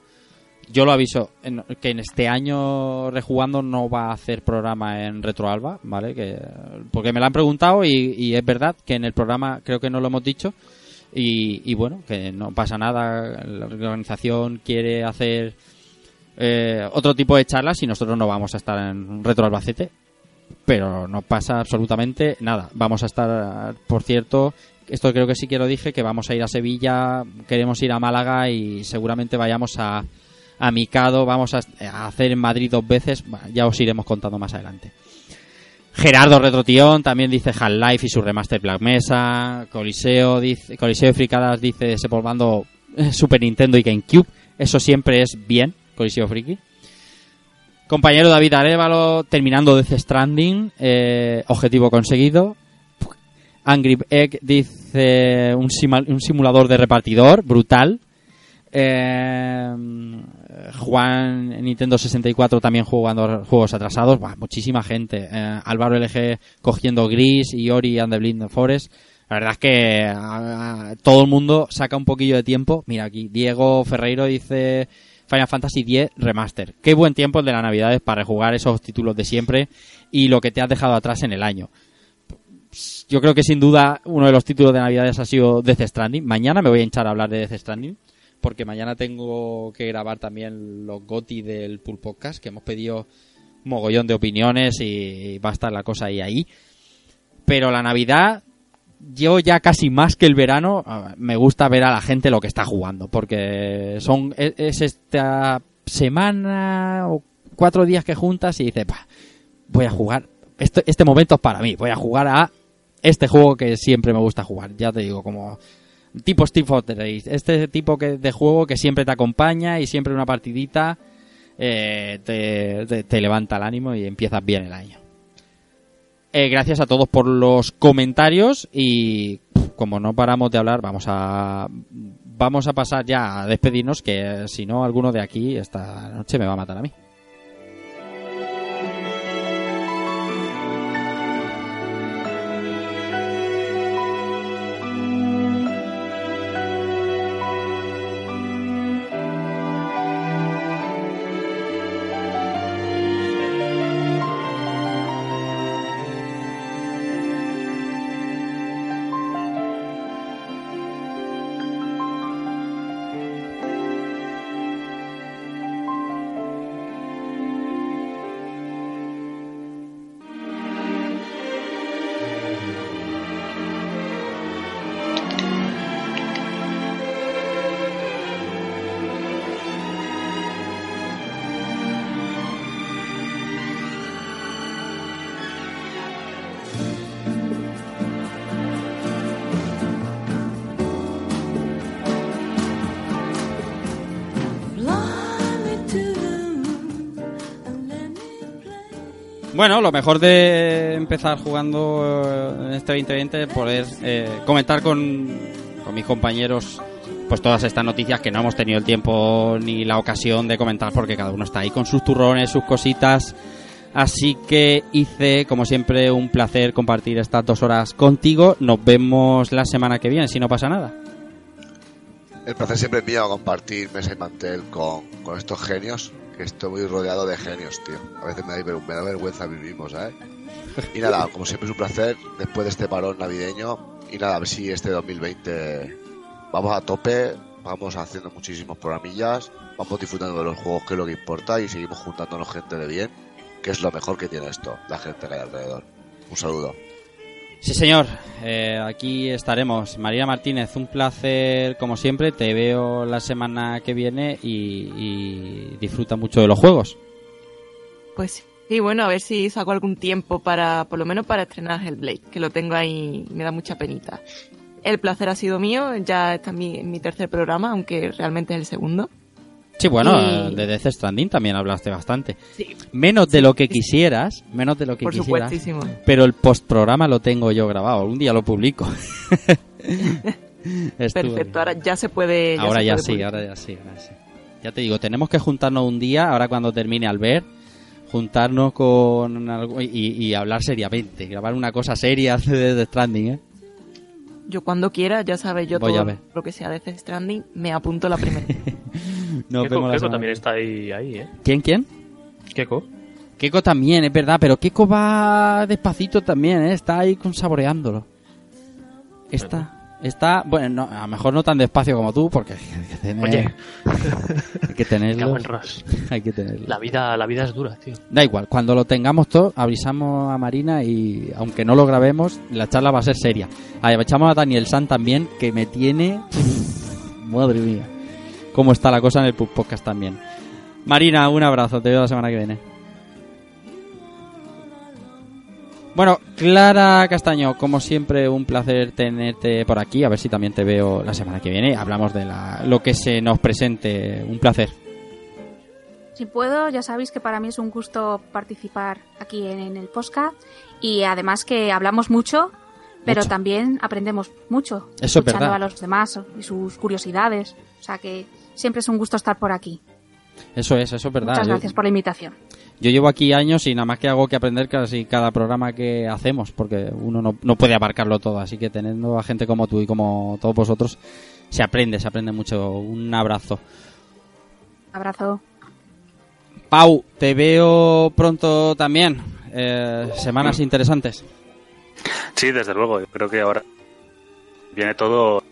yo lo aviso en- que en este año rejugando no va a hacer programa en Retroalba, ¿vale? Que, porque me lo han preguntado y, y es verdad que en el programa creo que no lo hemos dicho y, y bueno, que no pasa nada, la organización quiere hacer eh, otro tipo de charlas y nosotros no vamos a estar en Retro Albacete, pero no pasa absolutamente nada. Vamos a estar, por cierto, esto creo que sí que lo dije, que vamos a ir a Sevilla, queremos ir a Málaga y seguramente vayamos a, a Mikado, vamos a, hacer en Madrid dos veces, ya os iremos contando más adelante. Gerardo Retrotión también dice Half-Life y su remaster Black Mesa. Coliseo dice, Coliseo Fricadas dice desempolvando eh, Super Nintendo y GameCube. Eso siempre es bien, Coliseo Friki. Compañero David Arevalo terminando Death Stranding. eh, objetivo conseguido. Angry Egg dice un simulador de repartidor, brutal. Eh, Juan en Nintendo 64 también jugando juegos atrasados. Buah, muchísima gente. Eh, Álvaro LG cogiendo Gris y Ori and the Blind Forest. La verdad es que ah, todo el mundo saca un poquillo de tiempo. Mira aquí, Diego Ferreiro dice Final Fantasy X Remaster. Qué buen tiempo el de las Navidades para rejugar esos títulos de siempre y lo que te has dejado atrás en el año. Yo creo que sin duda uno de los títulos de Navidades ha sido Death Stranding. Mañana me voy a hinchar a hablar de Death Stranding porque mañana tengo que grabar también los GOTI del Pool Podcast que hemos pedido mogollón de opiniones y va a estar la cosa ahí ahí. Pero la Navidad, yo ya casi más que el verano, ah, me gusta ver a la gente lo que está jugando porque son es, es esta semana o cuatro días que juntas y dices, "Bah, voy a jugar, este, este momento es para mí, voy a jugar a este juego que siempre me gusta jugar, ya te digo, como tipo Steve Fortress, este tipo que, de juego que siempre te acompaña y siempre una partidita eh, te, te- levanta el ánimo y empiezas bien el año. Eh, gracias a todos por los comentarios y como no paramos de hablar, vamos a vamos a pasar ya a despedirnos que si no alguno de aquí esta noche me va a matar a mí. Bueno, lo mejor de empezar jugando eh, en este 2020 es poder eh, comentar con, con mis compañeros pues todas estas noticias que no hemos tenido el tiempo ni la ocasión de comentar porque cada uno está ahí con sus turrones, sus cositas. Así que hice, como siempre, un placer compartir estas dos horas contigo. Nos vemos la semana que viene, si no pasa nada. El placer siempre es mío compartir mesa y mantel con, con estos genios, estoy muy rodeado de genios, tío. A veces me da, vergüenza mismo, ¿sabes? Y nada, como siempre es un placer después de este parón navideño. Y nada, a ver si este 2020 vamos a tope, vamos haciendo muchísimos programillas, vamos disfrutando de los juegos, que es lo que importa, y seguimos juntándonos gente de bien, que es lo mejor que tiene esto, la gente que hay alrededor. Un saludo. Sí, señor. Eh, aquí estaremos. María Martínez, un placer como siempre. Te veo la semana que viene y, disfruta mucho de los juegos. Pues sí, bueno, a ver si saco algún tiempo para, por lo menos para estrenar Hellblade, que lo tengo ahí, me da mucha penita. El placer ha sido mío, ya está mi, mi tercer programa, aunque realmente es el segundo. Sí, bueno, Y- de Death Stranding también hablaste bastante. Sí. Menos de lo que quisieras, menos de lo que Por quisieras. supuestísimo. Pero el postprograma lo tengo yo grabado. Un día lo publico. *laughs* Perfecto, ahora ya se puede. ya ahora se ya puede sí, ahora ya sí, ahora sí. Ya te digo, tenemos que juntarnos un día, ahora cuando termine al ver, juntarnos con algo y, y hablar seriamente, grabar una cosa seria *laughs* de Death Stranding, ¿eh? Yo cuando quiera, ya sabes, yo Voy a todo ver. lo que sea de Death Stranding, me apunto la primera. *laughs* Nos Keiko, Keiko también que está ahí, ahí, ¿eh? ¿Quién, quién? Keiko. Keiko también, es verdad, pero Keiko va despacito también, ¿eh? Está ahí con saboreándolo. Está, está, bueno, no, a lo mejor no tan despacio como tú, porque *laughs* hay que tener, Oye. hay que tenerlo, *laughs* *laughs* hay que tenerlo. La vida, la vida es dura, tío. Da igual, cuando lo tengamos todo, avisamos a Marina y aunque no lo grabemos, la charla va a ser seria. Echamos a Daniel San también, que me tiene... Madre mía. Cómo está la cosa en el Podcast también. Marina, un abrazo, te veo la semana que viene. Bueno, Clara Castaño, como siempre, un placer tenerte por aquí. A ver si también te veo la semana que viene. Hablamos de la, lo que se nos presente. Un placer. Si puedo, ya sabéis que para mí es un gusto participar aquí en, en el podcast y además que hablamos mucho, pero Mucho. también aprendemos mucho Eso es escuchando verdad. a los demás y sus curiosidades. O sea que siempre es un gusto estar por aquí. Eso es, eso es verdad. Muchas gracias por la invitación. Yo llevo aquí años y nada más que hago que aprender casi cada programa que hacemos, porque uno no, no puede abarcarlo todo, así que teniendo a gente como tú y como todos vosotros, se aprende, se aprende mucho. Un abrazo. Abrazo. Pau, te veo pronto también. Eh, semanas interesantes. Sí, desde luego. Yo creo que ahora viene todo,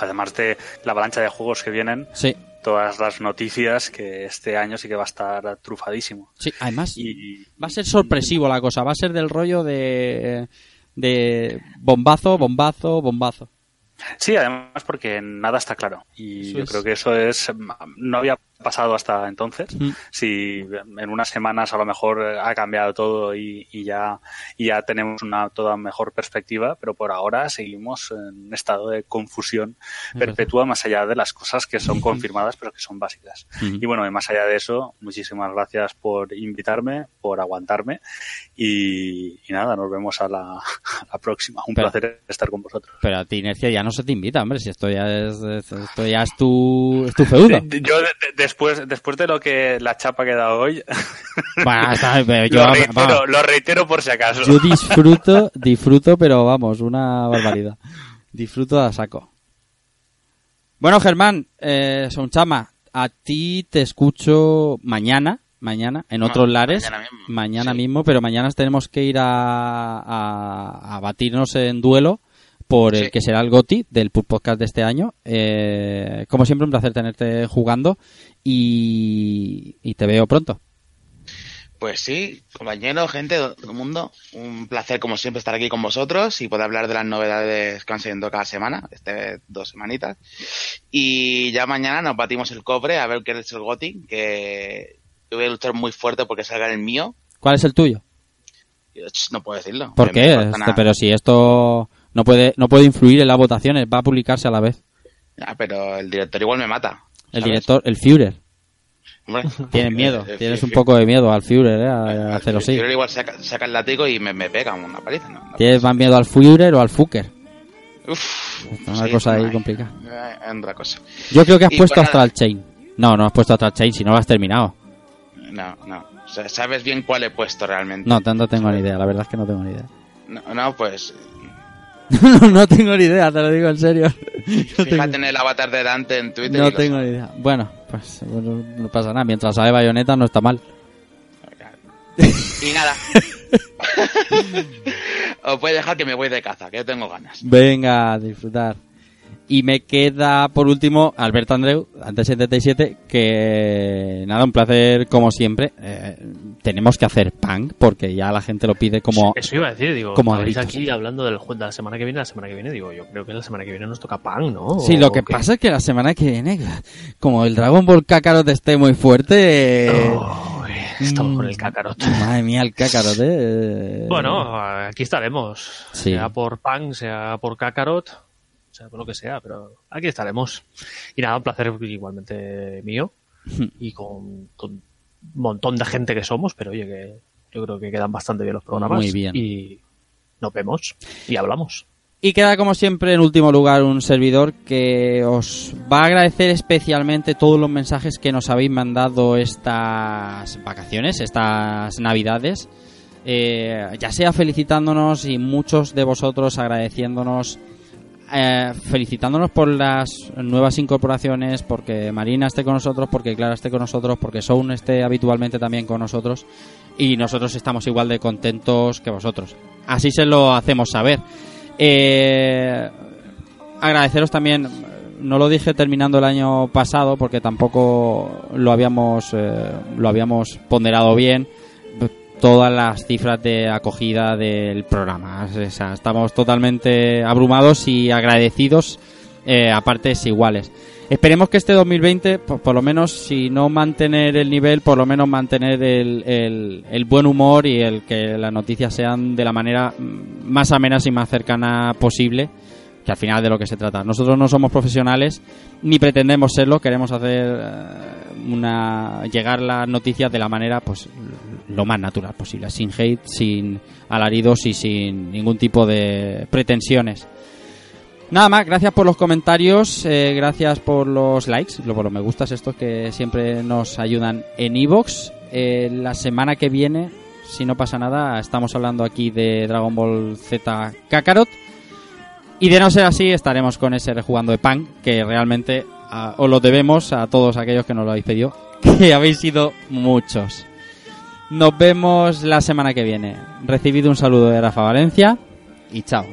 además de la avalancha de juegos que vienen, Sí, todas las noticias que este año sí que va a estar trufadísimo. sí, además Y va a ser sorpresivo la cosa, va a ser del rollo de, de bombazo, bombazo, bombazo. sí, además porque nada está claro. Y Eso yo es. creo que eso es no había pasado hasta entonces. Mm. Si en unas semanas a lo mejor ha cambiado todo y, y ya y ya tenemos una toda mejor perspectiva, pero por ahora seguimos en un estado de confusión perpetua más allá de las cosas que son confirmadas pero que son básicas. Ujú. Y bueno, y más allá de eso, muchísimas gracias por invitarme, por aguantarme y, y nada, nos vemos a la, *laughs* a la próxima. Un Pero- placer estar con vosotros. Pero a ti, Inercia, ya no se te invita, hombre, si esto ya es, es- esto ya es tu, es tu feudo. Yo de- de- después, después de lo que la chapa que he dado hoy, *laughs* Bueno, está- pero yo, lo, reitero, vamos, lo reitero por si acaso. yo disfruto, *laughs* disfruto, pero vamos, una barbaridad. Disfruto a saco. Bueno, Germán, eh, Sonchama, a ti te escucho mañana, mañana, en Ma- otros lares, mañana mismo, mañana sí. mismo, pero mañana tenemos que ir a, a, a batirnos en duelo por el que será el GOTI del Podcast de este año. Eh, como siempre, un placer tenerte jugando y, y te veo pronto. Pues sí, compañeros, gente, todo el mundo, un placer como siempre estar aquí con vosotros y poder hablar de las novedades que van saliendo cada semana, este dos semanitas. Y ya mañana nos batimos el cobre a ver qué es el GOTI, que yo voy a luchar muy fuerte porque salga el mío. ¿Cuál es el tuyo? No puedo decirlo. ¿Por qué? Este, pero si esto no puede no puede influir en las votaciones, va a publicarse a la vez. Ya, pero el director igual me mata. El director, el Führer. Hombre, *laughs* Tienes miedo, *laughs* tienes un poco de miedo al Führer, ¿eh? A, a hacerlo así. Führer igual saca, saca el látigo y me, me pega una paliza. ¿no? ¿Tienes más miedo al Führer o al Fucker? Uf, Una sí, cosa ahí complicada. eh, otra cosa. Yo creo que has Y puesto pues Astral Chain. No, no has puesto Astral Chain si no lo has terminado. No, no. O sea, sabes bien cuál he puesto realmente. No, no tengo ni idea, la verdad es que no tengo ni idea. No, no, pues *laughs* no tengo ni idea, te lo digo en serio. *laughs* No tengo, fíjate en el avatar de Dante en Twitter. no tengo ni idea. Bueno, pues bueno, no pasa nada. Mientras sabe bayoneta no está mal. Y nada. *laughs* Os voy a dejar que me voy de caza, que yo tengo ganas. Venga, a disfrutar. Y me queda por último Alberto Andreu, antes 77, que nada, un placer como siempre. Eh, tenemos que hacer punk porque ya la gente lo pide como... Eso iba a decir, digo, como aquí hablando del juego de la semana que viene, la semana que viene, digo, yo creo que la semana que viene nos toca pan, ¿no? Sí, ¿O lo que qué? pasa es que la semana que viene, como el Dragon Ball Kakarot esté muy fuerte... estamos con el Kakarot. Madre mía, el Kakarot, eh. Bueno, aquí estaremos. Sí. Sea por pan, sea por Kakarot, sea por lo que sea, pero aquí estaremos. Y nada, un placer igualmente mío. *laughs* y con, con un montón de gente que somos, pero oye, que yo creo que quedan bastante bien los programas. Muy bien. Y nos vemos y hablamos. Y queda como siempre en último lugar un servidor que os va a agradecer especialmente todos los mensajes que nos habéis mandado estas vacaciones, estas navidades. Eh, ya sea felicitándonos y muchos de vosotros agradeciéndonos, eh, felicitándonos por las nuevas incorporaciones, porque Marina esté con nosotros, porque Clara esté con nosotros, porque Soun esté habitualmente también con nosotros y nosotros estamos igual de contentos que vosotros. Así se lo hacemos saber. Eh, agradeceros también, no lo dije terminando el año pasado porque tampoco lo habíamos, eh, lo habíamos ponderado bien, todas las cifras de acogida del programa. O estamos totalmente abrumados y agradecidos eh, a partes iguales. Esperemos que este 2020, por, por lo menos, si no mantener el nivel, por lo menos mantener el, el- el buen humor y el que las noticias sean de la manera mm, más amenas y más cercana posible, al final de lo que se trata. Nosotros no somos profesionales ni pretendemos serlo, queremos hacer eh, una llegar las noticias de la manera pues lo más natural posible, sin hate, sin alaridos y sin ningún tipo de pretensiones. Nada más, gracias por los comentarios, eh, gracias por los likes, por los me gustas estos que siempre nos ayudan en Evox. la semana que viene, si no pasa nada, estamos hablando aquí de Dragon Ball Z Kakarot. Y de no ser así, estaremos con ese rejugando de Punk, que realmente ah, os lo debemos a todos aquellos que nos lo habéis pedido, *laughs* que habéis sido muchos. Nos vemos la semana que viene. Recibido un saludo de Rafa Valencia y chao.